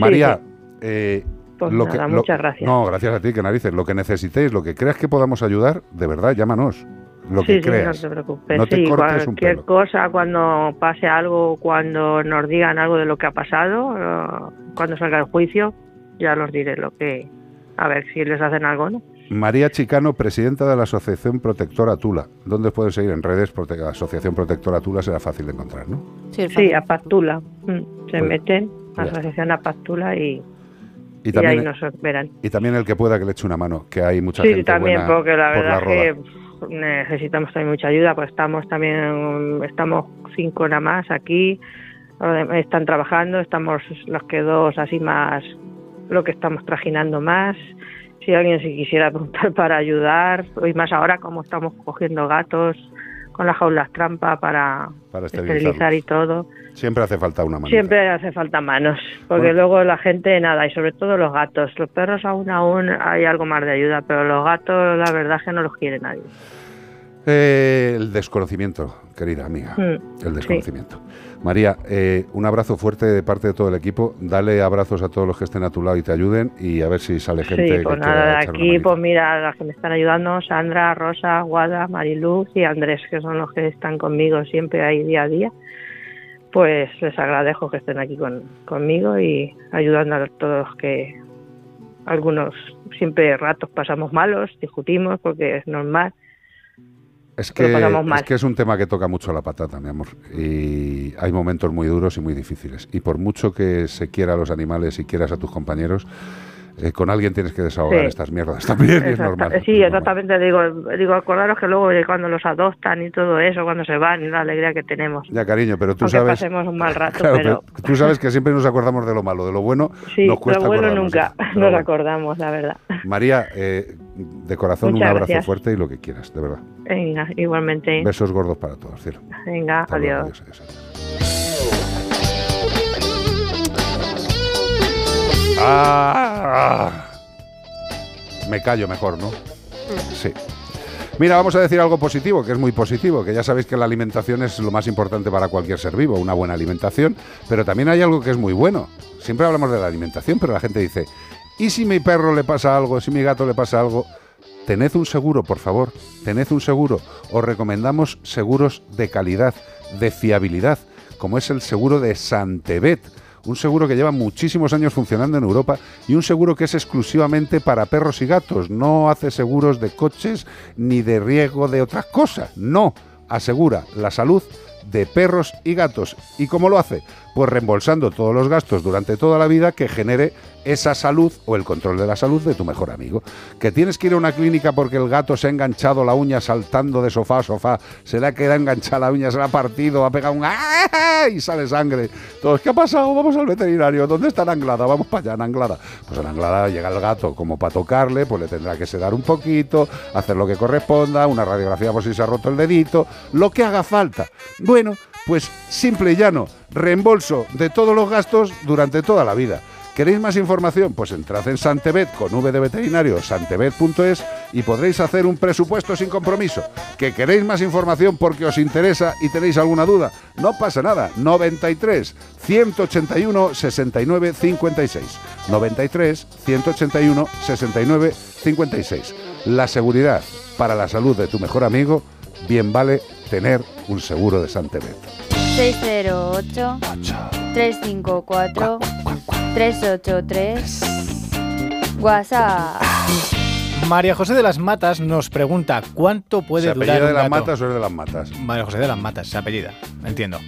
Speaker 2: María, eh,
Speaker 18: Pues
Speaker 2: lo
Speaker 18: nada,
Speaker 2: que, lo-
Speaker 18: muchas gracias.
Speaker 2: No, gracias a ti, que narices. Lo que necesitéis, lo que creas que podamos ayudar, de verdad, llámanos. Lo
Speaker 18: sí,
Speaker 2: que
Speaker 18: sí,
Speaker 2: creas.
Speaker 18: no te preocupes.
Speaker 2: No te
Speaker 18: sí,
Speaker 2: cortes un
Speaker 18: cualquier
Speaker 2: pelo.
Speaker 18: cosa, cuando pase algo, cuando nos digan algo de lo que ha pasado, eh, cuando salga el juicio, ya los diré lo que... A ver si les hacen algo, ¿no?
Speaker 2: María Chicano, presidenta de la Asociación Protectora Tula. ¿Dónde pueden seguir? En redes, Prote- Asociación Protectora Tula será fácil de encontrar, ¿no?
Speaker 18: Sí, a Pactula. Mm, Se
Speaker 2: Pues,
Speaker 18: meten asociación a Pactula y,
Speaker 2: Y
Speaker 18: y
Speaker 2: también,
Speaker 18: ahí nos
Speaker 2: y también el que pueda que le eche una mano, que hay mucha
Speaker 18: Sí,
Speaker 2: gente
Speaker 18: también,
Speaker 2: buena
Speaker 18: porque la
Speaker 2: por
Speaker 18: verdad
Speaker 2: roda.
Speaker 18: es que necesitamos también mucha ayuda, pues estamos también, estamos cinco nada más aquí, demás están trabajando, estamos los que dos así más, lo que estamos trajinando más. Si alguien se quisiera apuntar para ayudar, y más ahora como estamos cogiendo gatos con las jaulas trampa para,
Speaker 2: Para
Speaker 18: esterilizar y todo.
Speaker 2: Siempre hace falta una mano.
Speaker 18: Siempre hace falta manos, porque
Speaker 2: Bueno.
Speaker 18: luego la gente nada, y sobre todo los gatos. Los perros aún aún hay algo más de ayuda, pero los gatos la verdad es que no los quiere nadie.
Speaker 2: Eh, el desconocimiento, querida amiga.
Speaker 18: Mm,
Speaker 2: El desconocimiento. María, eh, un abrazo fuerte de parte de todo el equipo. Dale abrazos a todos los que estén a tu lado y te ayuden y a ver si sale gente
Speaker 18: Sí,
Speaker 2: que
Speaker 18: pues
Speaker 2: quiera
Speaker 18: nada,
Speaker 2: echar
Speaker 18: aquí pues mira, las que me están ayudando, Sandra, Rosa, Guada, Mariluz y Andrés, que son los que están conmigo siempre ahí día a día. Pues les agradezco que estén aquí con, conmigo y ayudando a todos los que algunos siempre ratos pasamos malos, discutimos porque es normal.
Speaker 2: Es que,
Speaker 18: mal.
Speaker 2: es que es un tema que toca mucho la patata, mi amor. Y hay momentos muy duros y muy difíciles. Y por mucho que se quiera a los animales y quieras a tus compañeros, eh, con alguien tienes que desahogar
Speaker 18: Sí.
Speaker 2: estas mierdas también, es normal.
Speaker 18: Sí, exactamente. Digo, digo, acordaros que luego de cuando los adoptan y todo eso, cuando se van y la alegría que tenemos.
Speaker 2: Ya, cariño, pero tú
Speaker 18: Aunque
Speaker 2: sabes...
Speaker 18: pasemos un mal rato,
Speaker 2: Claro,
Speaker 18: pero
Speaker 2: pero tú sabes que siempre nos acordamos de lo malo, de lo bueno
Speaker 18: sí,
Speaker 2: nos cuesta
Speaker 18: lo bueno nunca nos
Speaker 2: bueno.
Speaker 18: acordamos, la verdad.
Speaker 2: María, eh, de corazón
Speaker 18: Muchas
Speaker 2: un abrazo
Speaker 18: gracias.
Speaker 2: fuerte y lo que quieras, de verdad.
Speaker 18: Venga, igualmente.
Speaker 2: Besos gordos para todos, cielo.
Speaker 18: Venga,
Speaker 2: Hasta luego,
Speaker 18: adiós.
Speaker 2: adiós, adiós. Ah, me callo mejor, ¿no? Sí. Mira, vamos a decir algo positivo, que es muy positivo, que ya sabéis que la alimentación es lo más importante para cualquier ser vivo, una buena alimentación, pero también hay algo que es muy bueno. Siempre hablamos de la alimentación, pero la gente dice, ¿y si mi perro le pasa algo, si mi gato le pasa algo? Tened un seguro, por favor, tened un seguro. Os recomendamos seguros de calidad, de fiabilidad, como es el seguro de Santebet. Un seguro que lleva muchísimos años funcionando en Europa y un seguro que es exclusivamente para perros y gatos. No hace seguros de coches ni de riesgo de otras cosas. No, asegura la salud de perros y gatos. ¿Y cómo lo hace? Pues reembolsando todos los gastos durante toda la vida que genere esa salud o el control de la salud de tu mejor amigo. Que tienes que ir a una clínica porque el gato se ha enganchado la uña saltando de sofá a sofá, se le ha quedado enganchada la uña, se la ha partido, ha pegado un ¡ah! y sale sangre. Todos, ¿qué ha pasado? Vamos al veterinario. ¿Dónde está la anglada? Vamos para allá, en anglada. Pues en anglada llega el gato como para tocarle, pues le tendrá que sedar un poquito, hacer lo que corresponda, una radiografía por si se ha roto el dedito, lo que haga falta. Bueno, pues simple y llano, reembolso de todos los gastos durante toda la vida. ¿Queréis más información? Pues entrad en Santebet con V de veterinario, santebet.es y podréis hacer un presupuesto sin compromiso. ¿Que queréis más información porque os interesa y tenéis alguna duda? No pasa nada. 93 181 69 56. 93 181 69 56. la seguridad para la salud de tu mejor amigo, bien vale tener un seguro de Santander.
Speaker 19: 608 354 383 WhatsApp.
Speaker 16: María José de las Matas nos pregunta cuánto puede
Speaker 2: ¿Se
Speaker 16: durar
Speaker 2: apellida de
Speaker 16: un
Speaker 2: las
Speaker 16: gato?
Speaker 2: matas o es de las matas?
Speaker 16: María José de las Matas, se apellida, entiendo.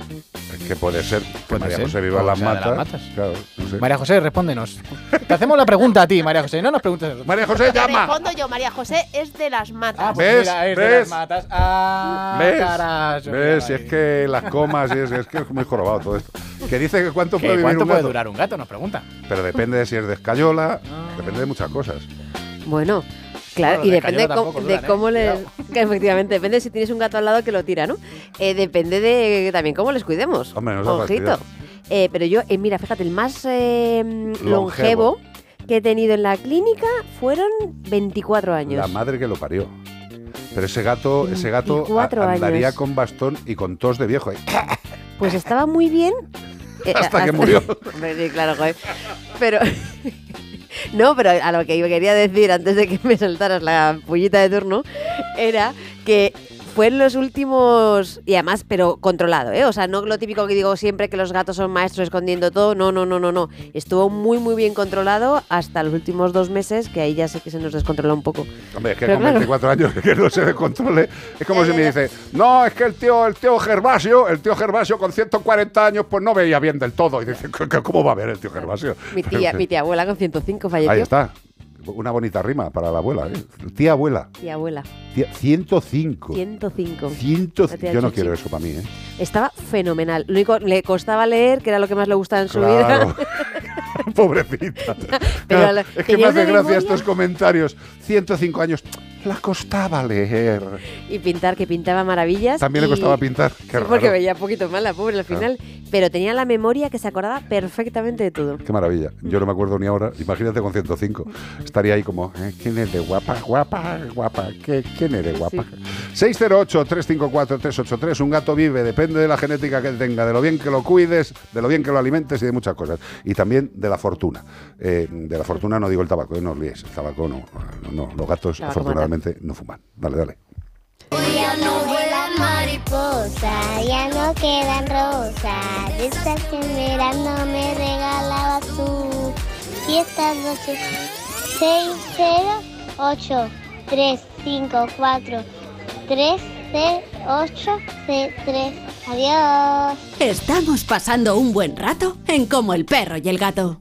Speaker 2: Es que puede ser que
Speaker 16: Puede
Speaker 2: María
Speaker 16: ser,
Speaker 2: José viva las matas.
Speaker 16: las matas.
Speaker 2: Claro, no sé.
Speaker 16: María José, respóndenos. Te hacemos la pregunta a ti, María José, no nos preguntes a nosotros.
Speaker 2: María José, llama.
Speaker 20: Respondo yo, María José es de las matas.
Speaker 16: Ah, pues
Speaker 2: ¿Ves?
Speaker 16: mira, es de
Speaker 2: ¿Ves?
Speaker 16: las matas. Ah,
Speaker 2: ¿Ves?
Speaker 16: carajo,
Speaker 2: ¿Ves? Si es que las comas, y es, es que es muy jorobado todo esto. Que dice que cuánto
Speaker 16: ¿Qué?
Speaker 2: puede vivir
Speaker 16: ¿Cuánto
Speaker 2: un
Speaker 16: puede
Speaker 2: gato.
Speaker 16: durar un gato? Nos pregunta.
Speaker 2: Pero depende de si es de escayola, depende de muchas cosas.
Speaker 8: Bueno, claro,
Speaker 16: Bueno,
Speaker 8: y
Speaker 16: de
Speaker 8: depende cómo- de
Speaker 16: duran, ¿eh?
Speaker 8: cómo les. Que efectivamente, depende si tienes un gato al lado que lo tira, ¿no? Eh, depende de también cómo les cuidemos.
Speaker 2: Hombre, no
Speaker 8: Ojito. Eh, pero yo, eh, mira, fíjate, el más eh, longevo. que he tenido en la clínica fueron 24 años.
Speaker 2: La madre que lo parió. Pero ese gato, ese gato a-
Speaker 8: 24
Speaker 2: andaría
Speaker 8: años.
Speaker 2: con bastón y con tos de viejo. ¿eh?
Speaker 8: Pues estaba muy bien. eh,
Speaker 2: Hasta que murió.
Speaker 8: Claro, joder. Pero. No, pero a lo que yo quería decir antes de que me soltaras la pullita de turno era que fue en los últimos. Y además, pero controlado, ¿eh? O sea, no lo típico que digo siempre que los gatos son maestros escondiendo todo. No, no, no, no, no. Estuvo muy, muy bien controlado hasta los últimos dos meses, que ahí ya sé que se nos descontroló un poco.
Speaker 2: Hombre, es que
Speaker 8: Pero
Speaker 2: con
Speaker 8: claro.
Speaker 2: 24 años que no se descontrole. Es como si me dice, no, es que el tío, el tío Gervasio, el tío Gervasio con 140 años, pues no veía bien del todo. Y dice, ¿cómo va a ver el tío Gervasio?
Speaker 8: Mi tía, mi tía abuela con 105 falleció.
Speaker 2: Ahí está. Una bonita rima para la abuela. ¿eh? Tía abuela.
Speaker 8: Tía abuela.
Speaker 2: Tía- 105.
Speaker 8: 105.
Speaker 2: 100
Speaker 8: La tía
Speaker 2: Yo no quiero eso para mí, ¿eh?
Speaker 8: Estaba fenomenal. Lo único, le costaba leer, que era lo que más le gustaba en su
Speaker 2: Claro.
Speaker 8: vida.
Speaker 2: Pobrecita.
Speaker 8: Pero
Speaker 2: es que
Speaker 8: que
Speaker 2: me hace gracia estos comentarios. 105 años. La costaba leer.
Speaker 8: y pintar, que pintaba maravillas.
Speaker 2: También le costaba pintar. Qué
Speaker 8: Sí,
Speaker 2: raro.
Speaker 8: porque veía poquito mal la pobre al final. Pero tenía la memoria que se acordaba perfectamente de todo.
Speaker 2: Qué maravilla. Yo no me acuerdo ni ahora. Imagínate con 105. Estaría ahí como, ¿eh? ¿quién es de guapa? Guapa, guapa. ¿Qué- ¿Quién es de guapa? 608-354-383. Un gato vive, depende de la genética que tenga, de lo bien que lo cuides, de lo bien que lo alimentes y de muchas cosas. Y también de la fortuna. Eh, de la fortuna no digo el tabaco, eh, no os liéis. El tabaco no. no, no. Los gatos
Speaker 17: Tabaco
Speaker 2: no fuman. Dale, dale.
Speaker 17: Ya no vuelan mariposas, ya no quedan rosas. De estas que en verano me regalabas tú. Y estas noches 608 354 308 C3. Adiós.
Speaker 13: Estamos pasando un buen rato en Como el perro y el gato.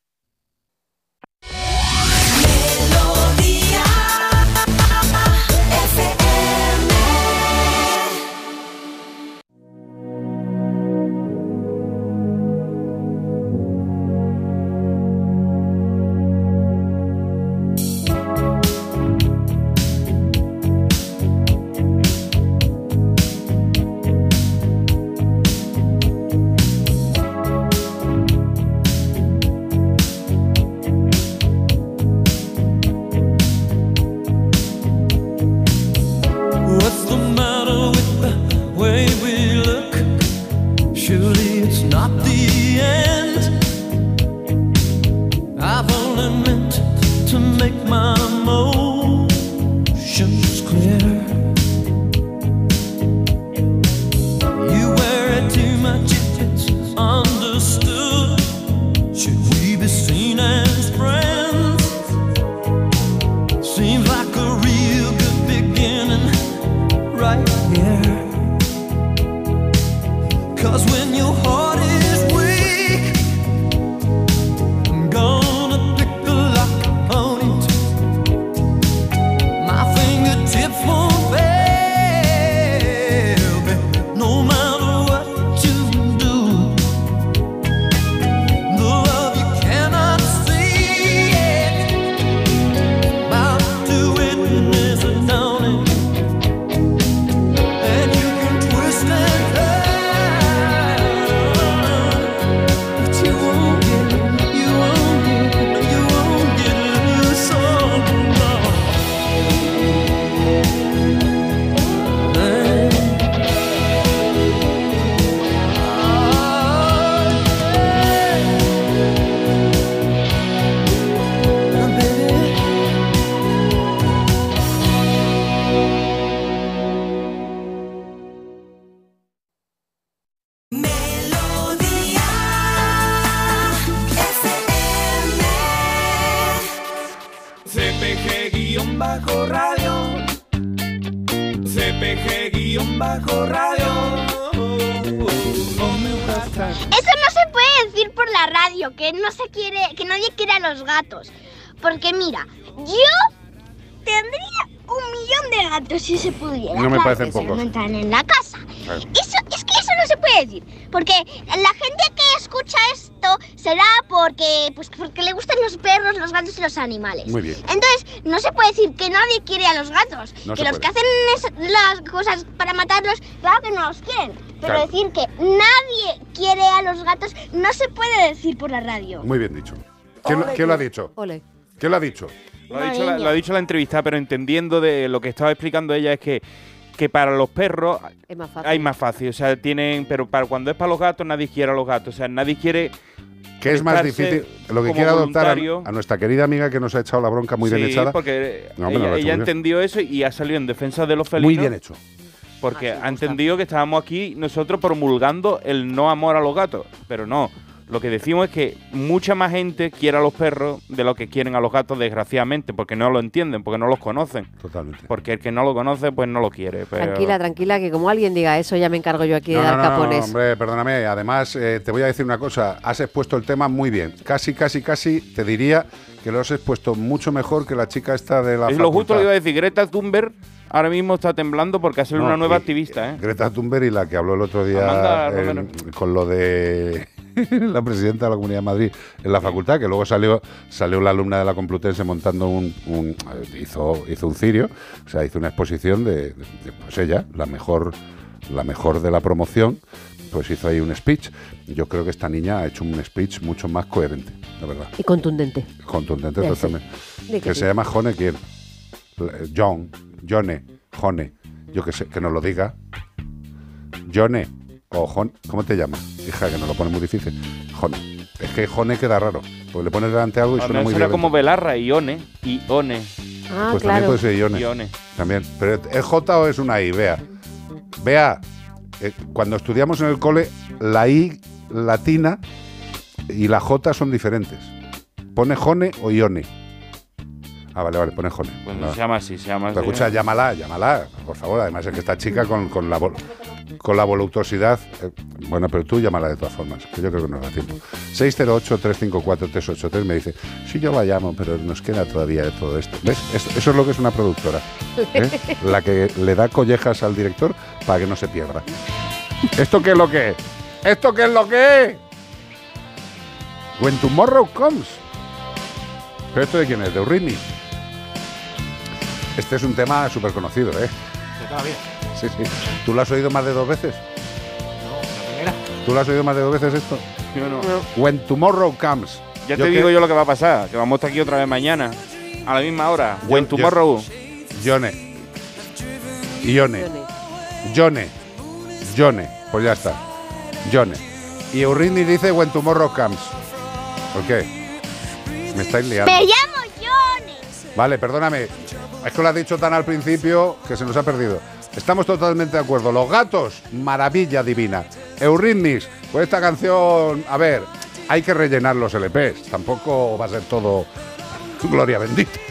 Speaker 14: Make my
Speaker 6: los animales.
Speaker 2: Muy bien.
Speaker 6: Entonces, no se puede decir que nadie quiere a los gatos.
Speaker 2: No
Speaker 6: que
Speaker 2: se
Speaker 6: los
Speaker 2: puede.
Speaker 6: que hacen es- las cosas para matarlos, claro que no los quieren. Pero
Speaker 2: Claro.
Speaker 6: decir que nadie quiere a los gatos no se puede decir por la radio.
Speaker 2: Muy bien dicho. ¿Quién, lo- quién lo ha dicho?
Speaker 8: Ole.
Speaker 2: ¿Quién lo ha dicho?
Speaker 4: Lo ha, dicho la, lo ha dicho la entrevista, pero entendiendo de lo que estaba explicando ella es que, que para los perros
Speaker 8: Es más fácil.
Speaker 4: hay más fácil. O sea, tienen. Pero para cuando es para los gatos, nadie quiere a los gatos. O sea, nadie quiere.
Speaker 2: Que es más difícil. Lo que quiere adoptar a, nuestra querida amiga que nos ha echado la bronca muy bien echada.
Speaker 4: porque
Speaker 2: No, hombre, no lo
Speaker 4: ella,
Speaker 2: bien.
Speaker 4: entendió eso y ha salido en defensa de los felinos.
Speaker 2: Muy bien hecho.
Speaker 4: Porque ha entendido que estábamos aquí nosotros promulgando el no amor a los gatos. Pero no. Lo que decimos es que mucha más gente quiere a los perros de lo que quieren a los gatos, desgraciadamente, porque no lo entienden, porque no los conocen.
Speaker 2: Totalmente.
Speaker 4: Porque el que no lo conoce, pues no lo quiere. Pero...
Speaker 8: Tranquila, tranquila, que como alguien diga eso, ya me encargo yo aquí de dar
Speaker 2: no, no,
Speaker 8: capones.
Speaker 2: hombre, perdóname. Además, eh, te voy a decir una cosa. Has expuesto el tema muy bien. Casi, casi, casi te diría que lo has expuesto mucho mejor que la chica esta de la
Speaker 4: Es lo justo
Speaker 2: facultad.
Speaker 4: le iba a decir. Greta Thunberg ahora mismo está temblando porque ha salido
Speaker 2: No,
Speaker 4: una nueva
Speaker 2: y-
Speaker 4: activista, ¿eh?
Speaker 2: Greta Thunberg y la que habló el otro día
Speaker 4: Amanda
Speaker 2: en-
Speaker 4: Romero.
Speaker 2: con lo de la presidenta de la Comunidad de Madrid en la facultad, que luego salió salió la alumna de la Complutense montando un, un- hizo hizo un cirio, o sea, hizo una exposición de, de- de, pues ella, la mejor la mejor de la promoción, pues hizo ahí un speech. Yo creo que esta niña ha hecho un speech mucho más coherente, la verdad.
Speaker 8: Y contundente.
Speaker 2: Contundente totalmente.
Speaker 8: Que
Speaker 2: Que se llama Jone quién? Eh, John, Jone, Jone. Yo que sé, que nos lo diga. Jone o Jon, ¿cómo te llamas? Hija, que nos lo pone muy difícil. Jone. Es que Jone queda raro, porque le pones delante algo y suena muy
Speaker 4: suena
Speaker 2: violento.
Speaker 4: como Belarra, Ione, Ione.
Speaker 8: Ah,
Speaker 2: Pues también puede ser Ione.
Speaker 4: Ione.
Speaker 2: También. Pero ¿es J o es una I? Vea. Vea, eh, cuando estudiamos en el cole, la I latina y la J son diferentes. ¿Pone Jone o Ione? Ah, vale, vale, pone Jone.
Speaker 4: Pues
Speaker 2: No.
Speaker 4: se llama así, se llama
Speaker 2: Pero
Speaker 4: así.
Speaker 2: escucha, llámala, llámala, por favor. Además es que esta chica con, con la con la voluptuosidad. eh, bueno, pero tú llámala de todas formas, que yo creo que no da tiempo. 608-354-383 me dice, sí, yo la llamo, pero nos queda todavía de todo esto. ¿Ves? Es- Eso es lo que es una productora. ¿eh? La que le da collejas al director para que no se pierda. ¿Esto qué es lo que es? ¿Esto qué es lo que es? When Tomorrow Comes. ¿Pero esto de quién es? ¿De Urrini? Este es un tema súper conocido, ¿eh? Sí, sí. ¿Tú lo has oído más de dos veces? ¿Tú lo has oído más de dos veces esto?
Speaker 4: Yo no.
Speaker 2: When Tomorrow Comes.
Speaker 4: Ya
Speaker 2: Yo
Speaker 4: te
Speaker 2: que-
Speaker 4: digo yo lo que va a pasar, que vamos a estar aquí otra vez mañana, a la misma hora.
Speaker 2: Yo-
Speaker 4: tomorrow.
Speaker 2: Yone. Ione. Yone. Yone. Pues ya está. Yone. Y Urrini dice When Tomorrow Comes. ¿Por qué? Me estáis liando.
Speaker 6: Me llamo Johnny.
Speaker 2: Vale, perdóname. Es que lo has dicho tan al principio que se nos ha perdido. Estamos totalmente de acuerdo. Los gatos, maravilla divina. Eurythmics, pues esta canción, a ver, hay que rellenar los LPs. Tampoco va a ser todo gloria bendita.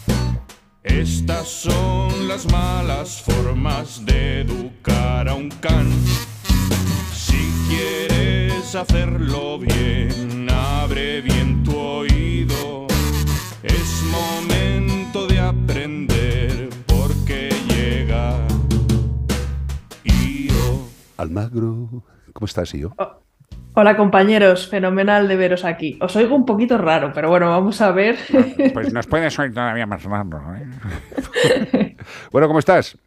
Speaker 21: Estas son las malas formas de educar a un can. Si quieres hacerlo bien, abre bien tu oído. Es momento de aprender porque llega Io.
Speaker 2: Almagro, ¿cómo estás, yo?
Speaker 22: Hola compañeros, fenomenal de veros aquí. Os oigo un poquito raro, pero bueno, vamos a ver.
Speaker 2: Pues nos puedes oír todavía más raro, ¿eh? bueno, ¿cómo estás?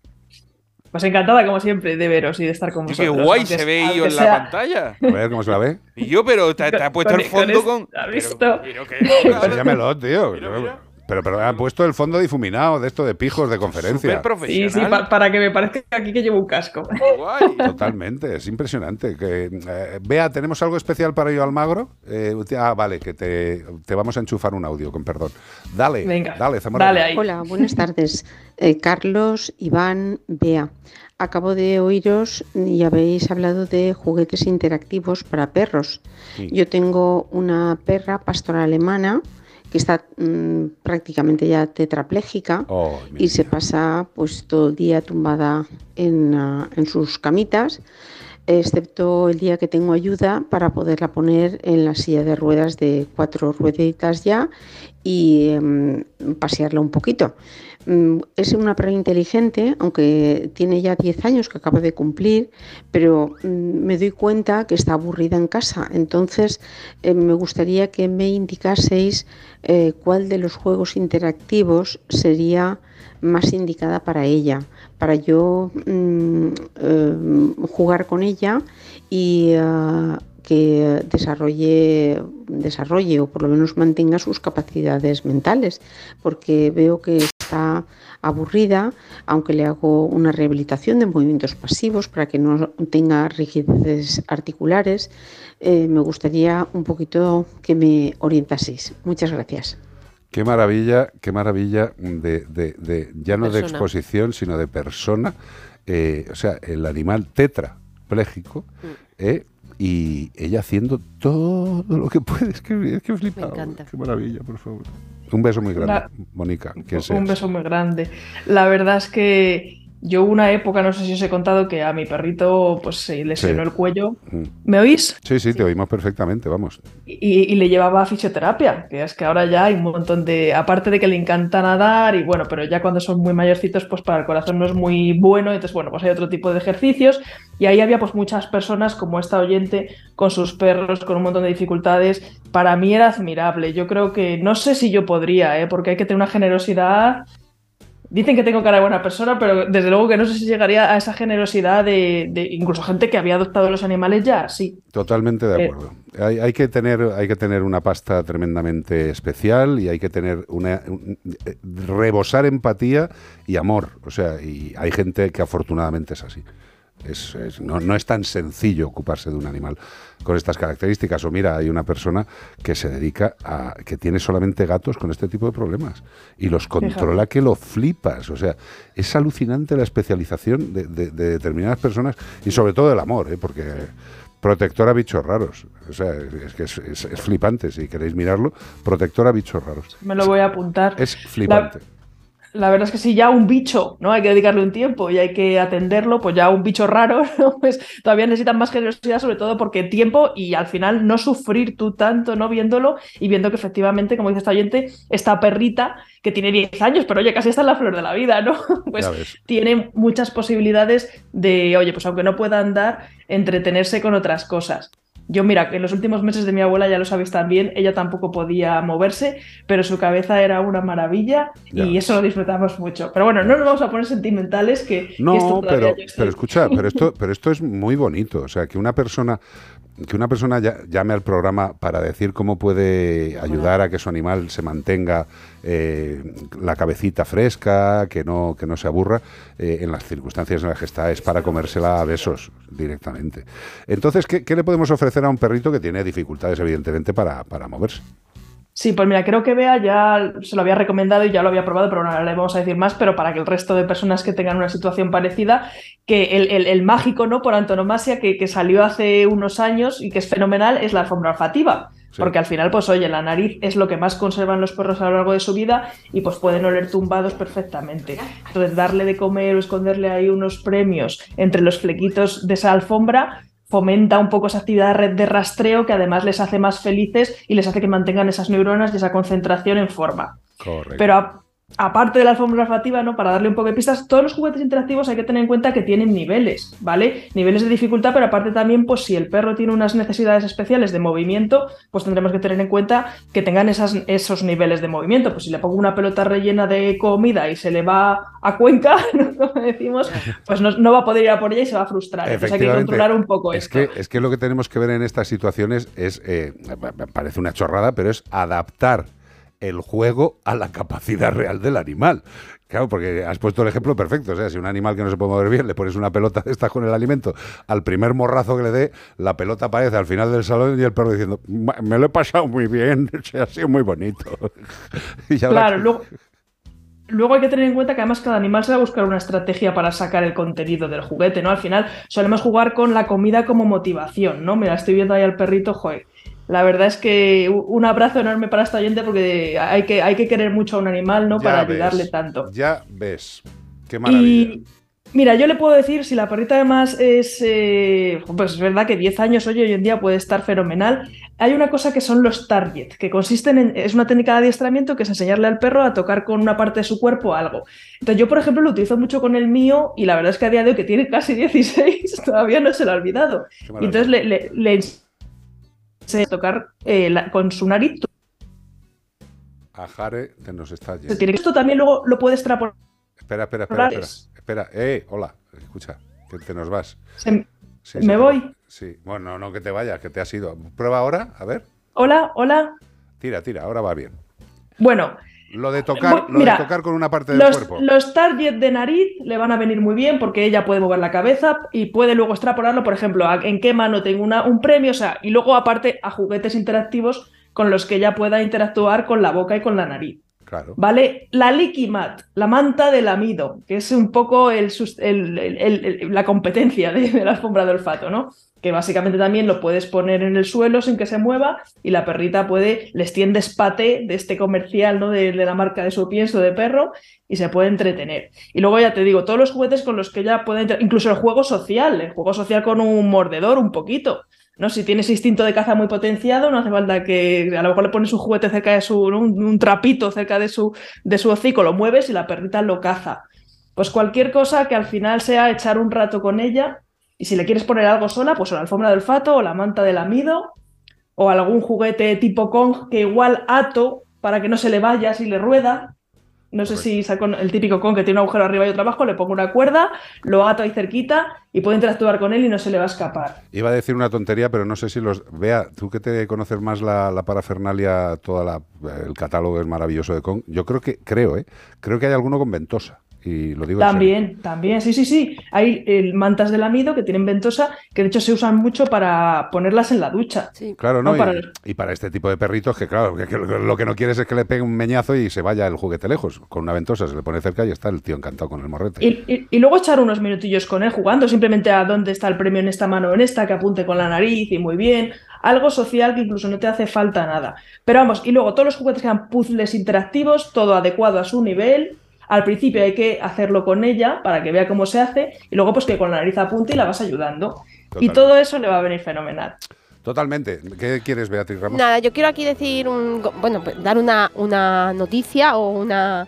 Speaker 22: Pues encantada como siempre de veros y de estar con
Speaker 4: Qué
Speaker 22: vosotros.
Speaker 4: guay
Speaker 22: aunque-
Speaker 4: se ve Io en la pantalla.
Speaker 2: A ver, ¿cómo se la ve?
Speaker 4: Y yo, pero te, te ha puesto
Speaker 22: Con-
Speaker 4: el fondo
Speaker 22: con ¿Has visto?
Speaker 2: Enséñamelo, tío. Pero, pero han puesto el fondo difuminado de esto de pijos de conferencia.
Speaker 22: Sí, sí, pa- para que me parezca aquí que llevo un casco.
Speaker 2: Totalmente, es impresionante. Que, eh, Bea, ¿tenemos algo especial para yo Almagro? Eh, ah, vale, que te, te vamos a enchufar un audio, con perdón. Dale,
Speaker 22: Venga,
Speaker 2: dale, Zamora.
Speaker 23: Hola, buenas tardes. Eh, Carlos, Iván, Bea. Acabo de oíros y habéis hablado de juguetes interactivos para perros.
Speaker 24: Sí.
Speaker 23: Yo tengo una perra pastora alemana que está mm, prácticamente ya tetrapléjica
Speaker 2: Oh,
Speaker 23: y se pasa pues todo el día tumbada en, ah, en sus camitas, excepto el día que tengo ayuda para poderla poner en la silla de ruedas de cuatro rueditas ya y em, pasearla un poquito. Mm, Es una perra inteligente, aunque tiene ya 10 años que acaba de cumplir, pero mm, me doy cuenta que está aburrida en casa. Entonces, eh, me gustaría que me indicaseis eh, cuál de los juegos interactivos sería más indicada para ella, para yo mm, eh, jugar con ella y ah, que desarrolle, desarrolle o por lo menos mantenga sus capacidades mentales, porque veo que está aburrida, aunque le hago una rehabilitación de movimientos pasivos para que no tenga rigideces articulares. eh, me gustaría un poquito que me orientaseis. Muchas gracias.
Speaker 2: Qué maravilla, qué maravilla de, de- de- ya no de exposición, sino de persona. Eh, o sea, el animal tetrapléjico
Speaker 23: Mm.
Speaker 2: eh, y ella haciendo todo lo que puede. Es que, es que he flipado.
Speaker 22: encanta.
Speaker 2: Qué maravilla, por favor. Un beso muy grande,
Speaker 22: La-
Speaker 2: Mónica.
Speaker 22: Un
Speaker 2: seas.
Speaker 22: beso muy grande. La verdad es que yo hubo una época, no sé si os he contado, que a mi perrito pues se lesionó
Speaker 2: Sí.
Speaker 22: el cuello.
Speaker 2: Mm.
Speaker 22: ¿Me oís?
Speaker 2: Sí, sí, te oímos perfectamente, vamos.
Speaker 22: Y, y le llevaba a fisioterapia, que es que ahora ya hay un montón de, aparte de que le encanta nadar y bueno, pero ya cuando son muy mayorcitos, pues para el corazón no es muy bueno, entonces bueno, pues hay otro tipo de ejercicios y ahí había pues muchas personas como esta oyente con sus perros, con un montón de dificultades. Para mí era admirable, yo creo que no sé si yo podría, ¿eh? porque hay que tener una generosidad. Dicen que tengo cara de buena persona, pero desde luego que no sé si llegaría a esa generosidad de, de incluso gente que había adoptado los animales ya, sí.
Speaker 2: Totalmente de
Speaker 22: Eh,
Speaker 2: acuerdo. Hay, hay que tener, hay que tener una pasta tremendamente especial y hay que tener una un- eh, rebosar empatía y amor. O sea, y hay gente que afortunadamente es así. Es- es- no, no es tan sencillo ocuparse de un animal con estas características. O mira, hay una persona que se dedica a que tiene solamente gatos con este tipo de problemas y los controla que lo flipas. O sea, es alucinante la especialización de, de- de determinadas personas y sobre todo el amor, ¿eh? porque protectora a bichos raros. O sea, es que es, es- es flipante si queréis mirarlo. Protectora a bichos raros.
Speaker 22: Me lo voy a apuntar.
Speaker 2: Es flipante.
Speaker 22: La verdad es que si ya un bicho, ¿no? Hay que dedicarle un tiempo y hay que atenderlo, pues ya un bicho raro, ¿no? Pues todavía necesitan más generosidad, sobre todo porque tiempo y al final no sufrir tú tanto, ¿no? Viéndolo y viendo que efectivamente, como dice esta oyente, esta perrita que tiene 10 años, pero oye, casi está en la flor de la vida, ¿no? Pues tiene muchas posibilidades de, oye, pues aunque no pueda andar, entretenerse con otras cosas. Yo, mira, en los últimos meses de mi abuela, ya lo sabéis también, ella tampoco podía moverse, pero su cabeza era una maravilla
Speaker 2: Ya
Speaker 22: y eso lo disfrutamos mucho. Pero bueno, no nos vamos a poner sentimentales, que, que esto
Speaker 2: No, pero, pero escucha, pero esto, pero esto es muy bonito. O sea, que una persona que una persona llame al programa para decir cómo puede ayudar a que su animal se mantenga eh, la cabecita fresca, que no, que no se aburra, eh, en las circunstancias en las que está, es para comérsela a besos directamente. Entonces, ¿qué, qué le podemos ofrecer a un perrito que tiene dificultades, evidentemente, para, para moverse?
Speaker 22: Sí, pues mira, creo que Bea ya se lo había recomendado y ya lo había probado, pero no le vamos a decir más, pero para que el resto de personas que tengan una situación parecida, que el, el- el mágico, ¿no? Por antonomasia, que, que salió hace unos años y que es fenomenal, es la alfombra olfativa.
Speaker 2: Sí.
Speaker 22: Porque al final, pues oye, la nariz es lo que más conservan los perros a lo largo de su vida y pues pueden oler tumbados perfectamente. Entonces, darle de comer o esconderle ahí unos premios entre los flequitos de esa alfombra fomenta un poco esa actividad de red de rastreo que además les hace más felices y les hace que mantengan esas neuronas y esa concentración en forma.
Speaker 2: Correcto.
Speaker 22: Pero a- aparte de la alfombra olfativa, ¿no? Para darle un poco de pistas, todos los juguetes interactivos hay que tener en cuenta que tienen niveles, ¿vale? Niveles de dificultad, pero aparte también, pues si el perro tiene unas necesidades especiales de movimiento, pues tendremos que tener en cuenta que tengan esas, esos niveles de movimiento. Pues si le pongo una pelota rellena de comida y se le va a Cuenca, ¿no? como decimos, pues no, no va a poder ir a por ella y se va a frustrar. Entonces hay que controlar un poco
Speaker 2: es
Speaker 22: esto.
Speaker 2: que es que lo que tenemos que ver en estas situaciones es eh, parece una chorrada pero es adaptar el juego a la capacidad real del animal Claro, porque has puesto el ejemplo perfecto. O sea, si un animal que no se puede mover bien le pones una pelota de estas con el alimento, al primer morrazo que le dé, la pelota aparece al final del salón y el perro diciendo, "Ma- me lo he pasado muy bien, o sea, ha sido muy bonito.
Speaker 22: Claro, luego hay que tener en cuenta que además cada animal se va a buscar una estrategia para sacar el contenido del juguete, ¿no? Al final solemos jugar con la comida como motivación, ¿no? Mira, estoy viendo ahí al perrito, joder. La verdad es que un abrazo enorme para esta oyente porque hay que, hay que querer mucho a un animal, ¿no?
Speaker 2: Ya
Speaker 22: Para
Speaker 2: ves,
Speaker 22: ayudarle tanto.
Speaker 2: Ya ves. Qué maravilla.
Speaker 22: Y mira, yo le puedo decir, si la perrita además es, eh, pues es verdad que 10 años hoy, hoy en día puede estar fenomenal. Hay una cosa que son los target, que consisten en, es una técnica de adiestramiento que es enseñarle al perro a tocar con una parte de su cuerpo algo. Entonces yo, por ejemplo, lo utilizo mucho con el mío y la verdad es que a día de hoy, que tiene casi 16, todavía no se lo ha olvidado. Y entonces le, le, le tocar eh, la- con su nariz.
Speaker 2: A Jare te nos está yendo.
Speaker 22: Esto también luego lo puede extrapolar.
Speaker 2: Espera, espera, espera, espera. Espera, eh, hola, escucha, que te nos vas.
Speaker 22: Se-
Speaker 2: Sí,
Speaker 22: ¿Me
Speaker 2: te-
Speaker 22: voy?
Speaker 2: Sí, bueno, no, no que te vayas, que te has ido. Prueba ahora, a ver.
Speaker 22: Hola, hola.
Speaker 2: Tira, tira, ahora va bien.
Speaker 22: Bueno,
Speaker 2: Lo de tocar,
Speaker 22: Bu-
Speaker 2: lo
Speaker 22: mira,
Speaker 2: de tocar con una parte del
Speaker 22: los,
Speaker 2: cuerpo.
Speaker 22: los target de nariz le van a venir muy bien porque ella puede mover la cabeza y puede luego extrapolarlo, por ejemplo, a en qué mano tengo una, un premio, o sea, y luego aparte a juguetes interactivos con los que ella pueda interactuar con la boca y con la nariz. ¿Vale? La Licky Mat, la manta del amido, que es un poco la competencia de, la alfombra de olfato, ¿no? Que básicamente también lo puedes poner en el suelo sin que se mueva y la perrita puede, les tiendes paté de este comercial, ¿no? De, de la marca de su pienso de perro y se puede entretener. Y luego ya te digo, todos los juguetes con los que ella puede, inter- incluso el juego social, el juego social con un mordedor un poquito. ¿No? Si tienes instinto de caza muy potenciado, no hace falta que a lo mejor le pones un juguete cerca de su, un, trapito cerca de su, de su hocico, lo mueves y la perrita lo caza. Pues cualquier cosa que al final sea echar un rato con ella y si le quieres poner algo sola, pues la alfombra del olfato o la manta del amido o algún juguete tipo Kong que igual ato para que no se le vaya si le rueda. No sé si saco el típico Kong que tiene un agujero arriba y otro abajo, le pongo una cuerda, lo ato ahí cerquita y puedo interactuar con él y no se le va a escapar.
Speaker 2: Iba a decir una tontería, pero no sé si los. Vea, tú que te conoces más la, la parafernalia, toda la, el catálogo es maravilloso de Kong. Yo creo que, creo, ¿eh? Creo que hay alguno con ventosa. Y lo digo.
Speaker 22: También, también, sí, sí, sí. Hay eh, mantas del amido que tienen ventosa, que de hecho se usan mucho para ponerlas en la ducha.
Speaker 2: Claro, ¿no?
Speaker 22: No,
Speaker 2: Y-
Speaker 22: para-
Speaker 2: y, para este tipo de perritos, que claro, que, que lo, que no quieres es que le pegue un meñazo y se vaya el juguete lejos. Con una ventosa se le pone cerca y está el tío encantado con el morrete.
Speaker 22: Y, y- y luego echar unos minutillos con él jugando, simplemente a dónde está el premio en esta mano o en esta, que apunte con la nariz y muy bien. Algo social que incluso no te hace falta nada. Pero vamos, y luego todos los juguetes que sean puzzles interactivos, todo adecuado a su nivel. Al principio hay que hacerlo con ella para que vea cómo se hace y luego pues que con la nariz apunte y la vas ayudando. Y todo eso le va a venir fenomenal.
Speaker 2: Totalmente. ¿Qué quieres, Beatriz Ramos?
Speaker 3: Nada, yo quiero aquí decir, un, bueno, pues dar una, una noticia o una,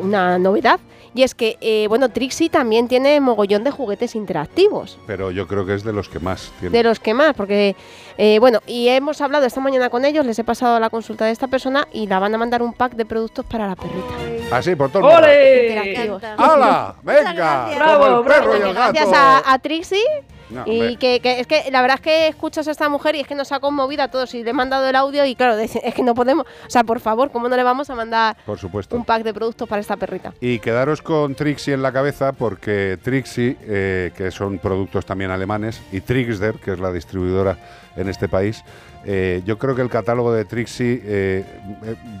Speaker 3: una novedad. Y es que, eh, bueno, Trixie también tiene mogollón de juguetes interactivos.
Speaker 2: Pero yo creo que es de los que más tiene.
Speaker 3: De los que más, porque, eh, bueno, y hemos hablado esta mañana con ellos, les he pasado la consulta de esta persona y la van a mandar un pack de productos para la perrita.
Speaker 2: Así, por todo el mundo. ¡Hala! ¡Venga!
Speaker 22: Bravo,
Speaker 2: Como el perro y
Speaker 22: bravo.
Speaker 2: el gato.
Speaker 3: Gracias a, a Trixie
Speaker 2: No,
Speaker 3: y que, que es que la verdad es que escuchas a esta mujer y es que nos ha conmovido a todos y le he mandado el audio y claro, es que no podemos, o sea, por favor, ¿cómo no le vamos a mandar
Speaker 2: Por supuesto.
Speaker 3: un pack de productos para esta perrita?
Speaker 2: Y quedaros con Trixie en la cabeza porque Trixie, eh, que son productos también alemanes, y Trixder, que es la distribuidora en este país, eh, yo creo que el catálogo de Trixie, eh,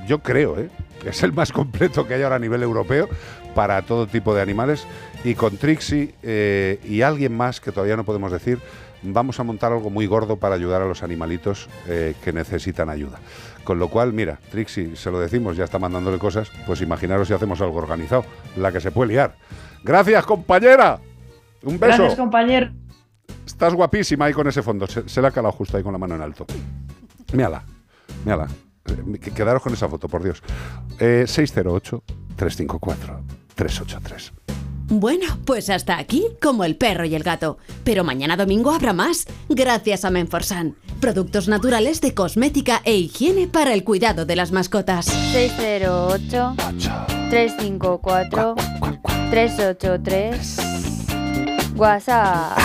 Speaker 2: yo creo, eh, es el más completo que hay ahora a nivel europeo para todo tipo de animales. Y con Trixie eh, y alguien más que todavía no podemos decir, vamos a montar algo muy gordo para ayudar a los animalitos eh, que necesitan ayuda. Con lo cual, mira, Trixie, se lo decimos, ya está mandándole cosas, pues imaginaros si hacemos algo organizado, la que se puede liar. Gracias, compañera. Un beso.
Speaker 22: Gracias, compañero.
Speaker 2: Estás guapísima ahí con ese fondo. Se, se la ha calado justo ahí con la mano en alto. Mírala, mírala. Eh, que- Quedaros con esa foto, por Dios. Eh, 608-354-383.
Speaker 13: Bueno, pues hasta aquí, como el perro y el gato. Pero mañana domingo habrá más, gracias a Menforsan. Productos naturales de cosmética e higiene para el cuidado de las mascotas.
Speaker 19: 608 354 383 WhatsApp.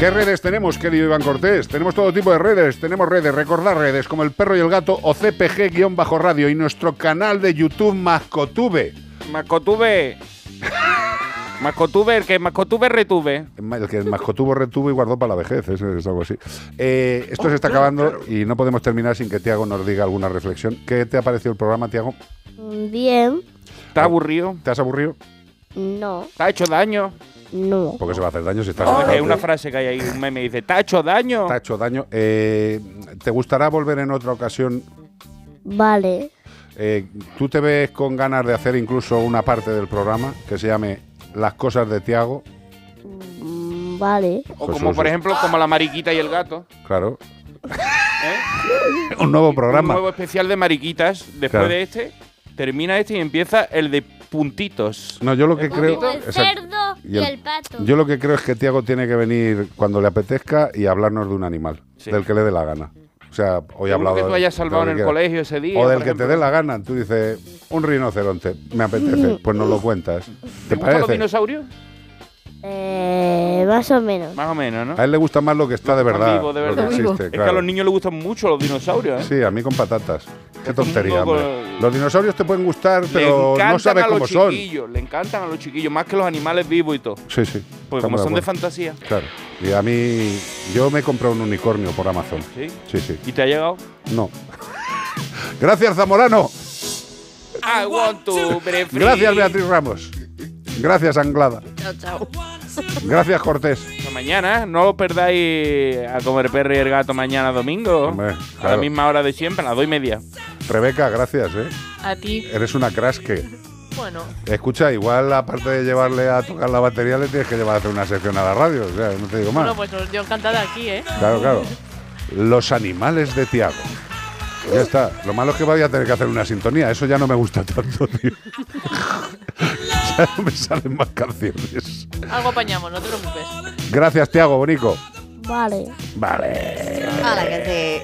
Speaker 2: ¿Qué redes tenemos, querido Iván Cortés? Tenemos todo tipo de redes. Tenemos redes, recordar redes como el perro y el gato o CPG-radio y nuestro canal de YouTube Mascotube.
Speaker 4: Mascotube. Mascotube, el que Mascotube retuve.
Speaker 2: El que Mascotubo retuvo y guardó para la vejez, es, es algo así. Eh, esto se está acabando y no podemos terminar sin que Tiago nos diga alguna reflexión. ¿Qué te ha parecido el programa, Tiago?
Speaker 6: Bien.
Speaker 4: ¿Estás aburrido?
Speaker 2: ¿Te has aburrido?
Speaker 6: No.
Speaker 4: ¿Te ha hecho daño?
Speaker 6: No.
Speaker 2: Porque se va a hacer daño si estás
Speaker 4: Es
Speaker 2: aburrido.
Speaker 4: una frase que hay ahí, un meme, dice, ¿te ha hecho daño?
Speaker 2: Te ha hecho daño. Eh, ¿Te gustará volver en otra ocasión?
Speaker 6: Vale.
Speaker 2: Eh, ¿Tú te ves con ganas de hacer incluso una parte del programa que se llame Las cosas de Tiago?
Speaker 6: Mm, Vale.
Speaker 4: O
Speaker 2: Pues
Speaker 4: como, por ejemplo, como la mariquita y el gato.
Speaker 2: Claro.
Speaker 4: ¿eh?
Speaker 2: Un nuevo
Speaker 4: Un
Speaker 2: programa.
Speaker 4: nuevo especial de mariquitas. Después
Speaker 2: Claro.
Speaker 4: de este, termina este y empieza el de puntitos.
Speaker 2: No, yo lo que creo.
Speaker 25: Como el cerdo y,
Speaker 2: el-
Speaker 25: el pato.
Speaker 2: Yo lo que creo es que Tiago tiene que venir cuando le apetezca y hablarnos de un animal, del que le dé la gana. O sea, hoy he hablado.
Speaker 4: que tú hayas salvado en el colegio ese día,
Speaker 2: O del que te dé la gana. Tú dices, un rinoceronte, me apetece. Pues nos lo cuentas. ¿Te,
Speaker 4: ¿Te gustan los
Speaker 2: parece?
Speaker 4: dinosaurios?
Speaker 6: Eh, más o menos.
Speaker 4: Más o menos, ¿no?
Speaker 2: A él le gusta más lo que está de verdad.
Speaker 4: vivo, de
Speaker 2: lo que
Speaker 4: verdad.
Speaker 2: existe,
Speaker 4: Es que a los niños les gustan mucho los dinosaurios, ¿eh?
Speaker 2: Sí, a mí con patatas. Qué tontería, hombre. Los dinosaurios te pueden gustar, pero no sabes cómo son.
Speaker 4: le encantan a los chiquillos, más que los animales vivos y todo.
Speaker 2: Sí, sí.
Speaker 4: Porque como son de fantasía.
Speaker 2: Claro. Y a mí, yo me compré un unicornio por Amazon.
Speaker 4: ¿Sí?
Speaker 2: Sí, sí.
Speaker 4: ¿Y te ha llegado?
Speaker 2: No. Gracias, Zamorano.
Speaker 4: I want to.
Speaker 2: Gracias, Beatriz Ramos. Gracias, Anglada.
Speaker 3: Chao, chao.
Speaker 2: Gracias, Cortés.
Speaker 4: Hasta mañana, no os perdáis a comer perro y el gato mañana domingo.
Speaker 2: Hombre,
Speaker 4: A la misma hora de siempre, a las dos y media.
Speaker 2: Rebeca, gracias, ¿eh?
Speaker 7: A ti.
Speaker 2: Eres una crasque.
Speaker 7: Bueno,
Speaker 2: Escucha, igual aparte de llevarle a tocar la batería, le tienes que llevar a hacer una sección a la radio. O sea, no te digo más.
Speaker 7: bueno, pues yo encantada aquí, ¿eh?
Speaker 2: Claro, claro. Los animales de Tiago. Ya está. Lo malo es que voy a tener que hacer una sintonía. Eso ya no me gusta tanto, tío. me salen más canciones.
Speaker 7: Algo apañamos, no te preocupes.
Speaker 2: Gracias, Tiago, Bonico.
Speaker 6: Vale.
Speaker 2: Vale.
Speaker 8: Que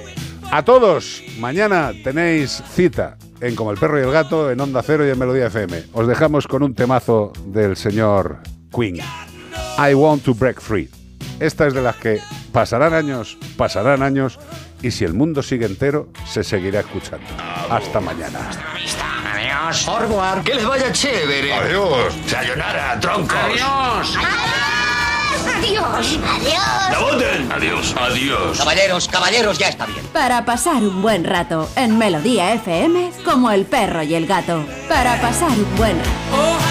Speaker 2: A todos, mañana tenéis cita en Como el perro y el gato, en Onda Cero y en Melodía FM. Os dejamos con un temazo del señor Queen. I want to break free. Esta es de las que pasarán años, pasarán años, y si el mundo sigue entero, se seguirá escuchando. Hasta mañana.
Speaker 17: Adiós. Que les vaya chévere. Adiós. Sayonara, troncos. Adiós.
Speaker 6: Adiós. Adiós.
Speaker 17: Adiós. Adiós. Caballeros, caballeros, ya está bien.
Speaker 13: Para pasar un buen rato en Melodía FM, como el perro y el gato. Para pasar un buen rato.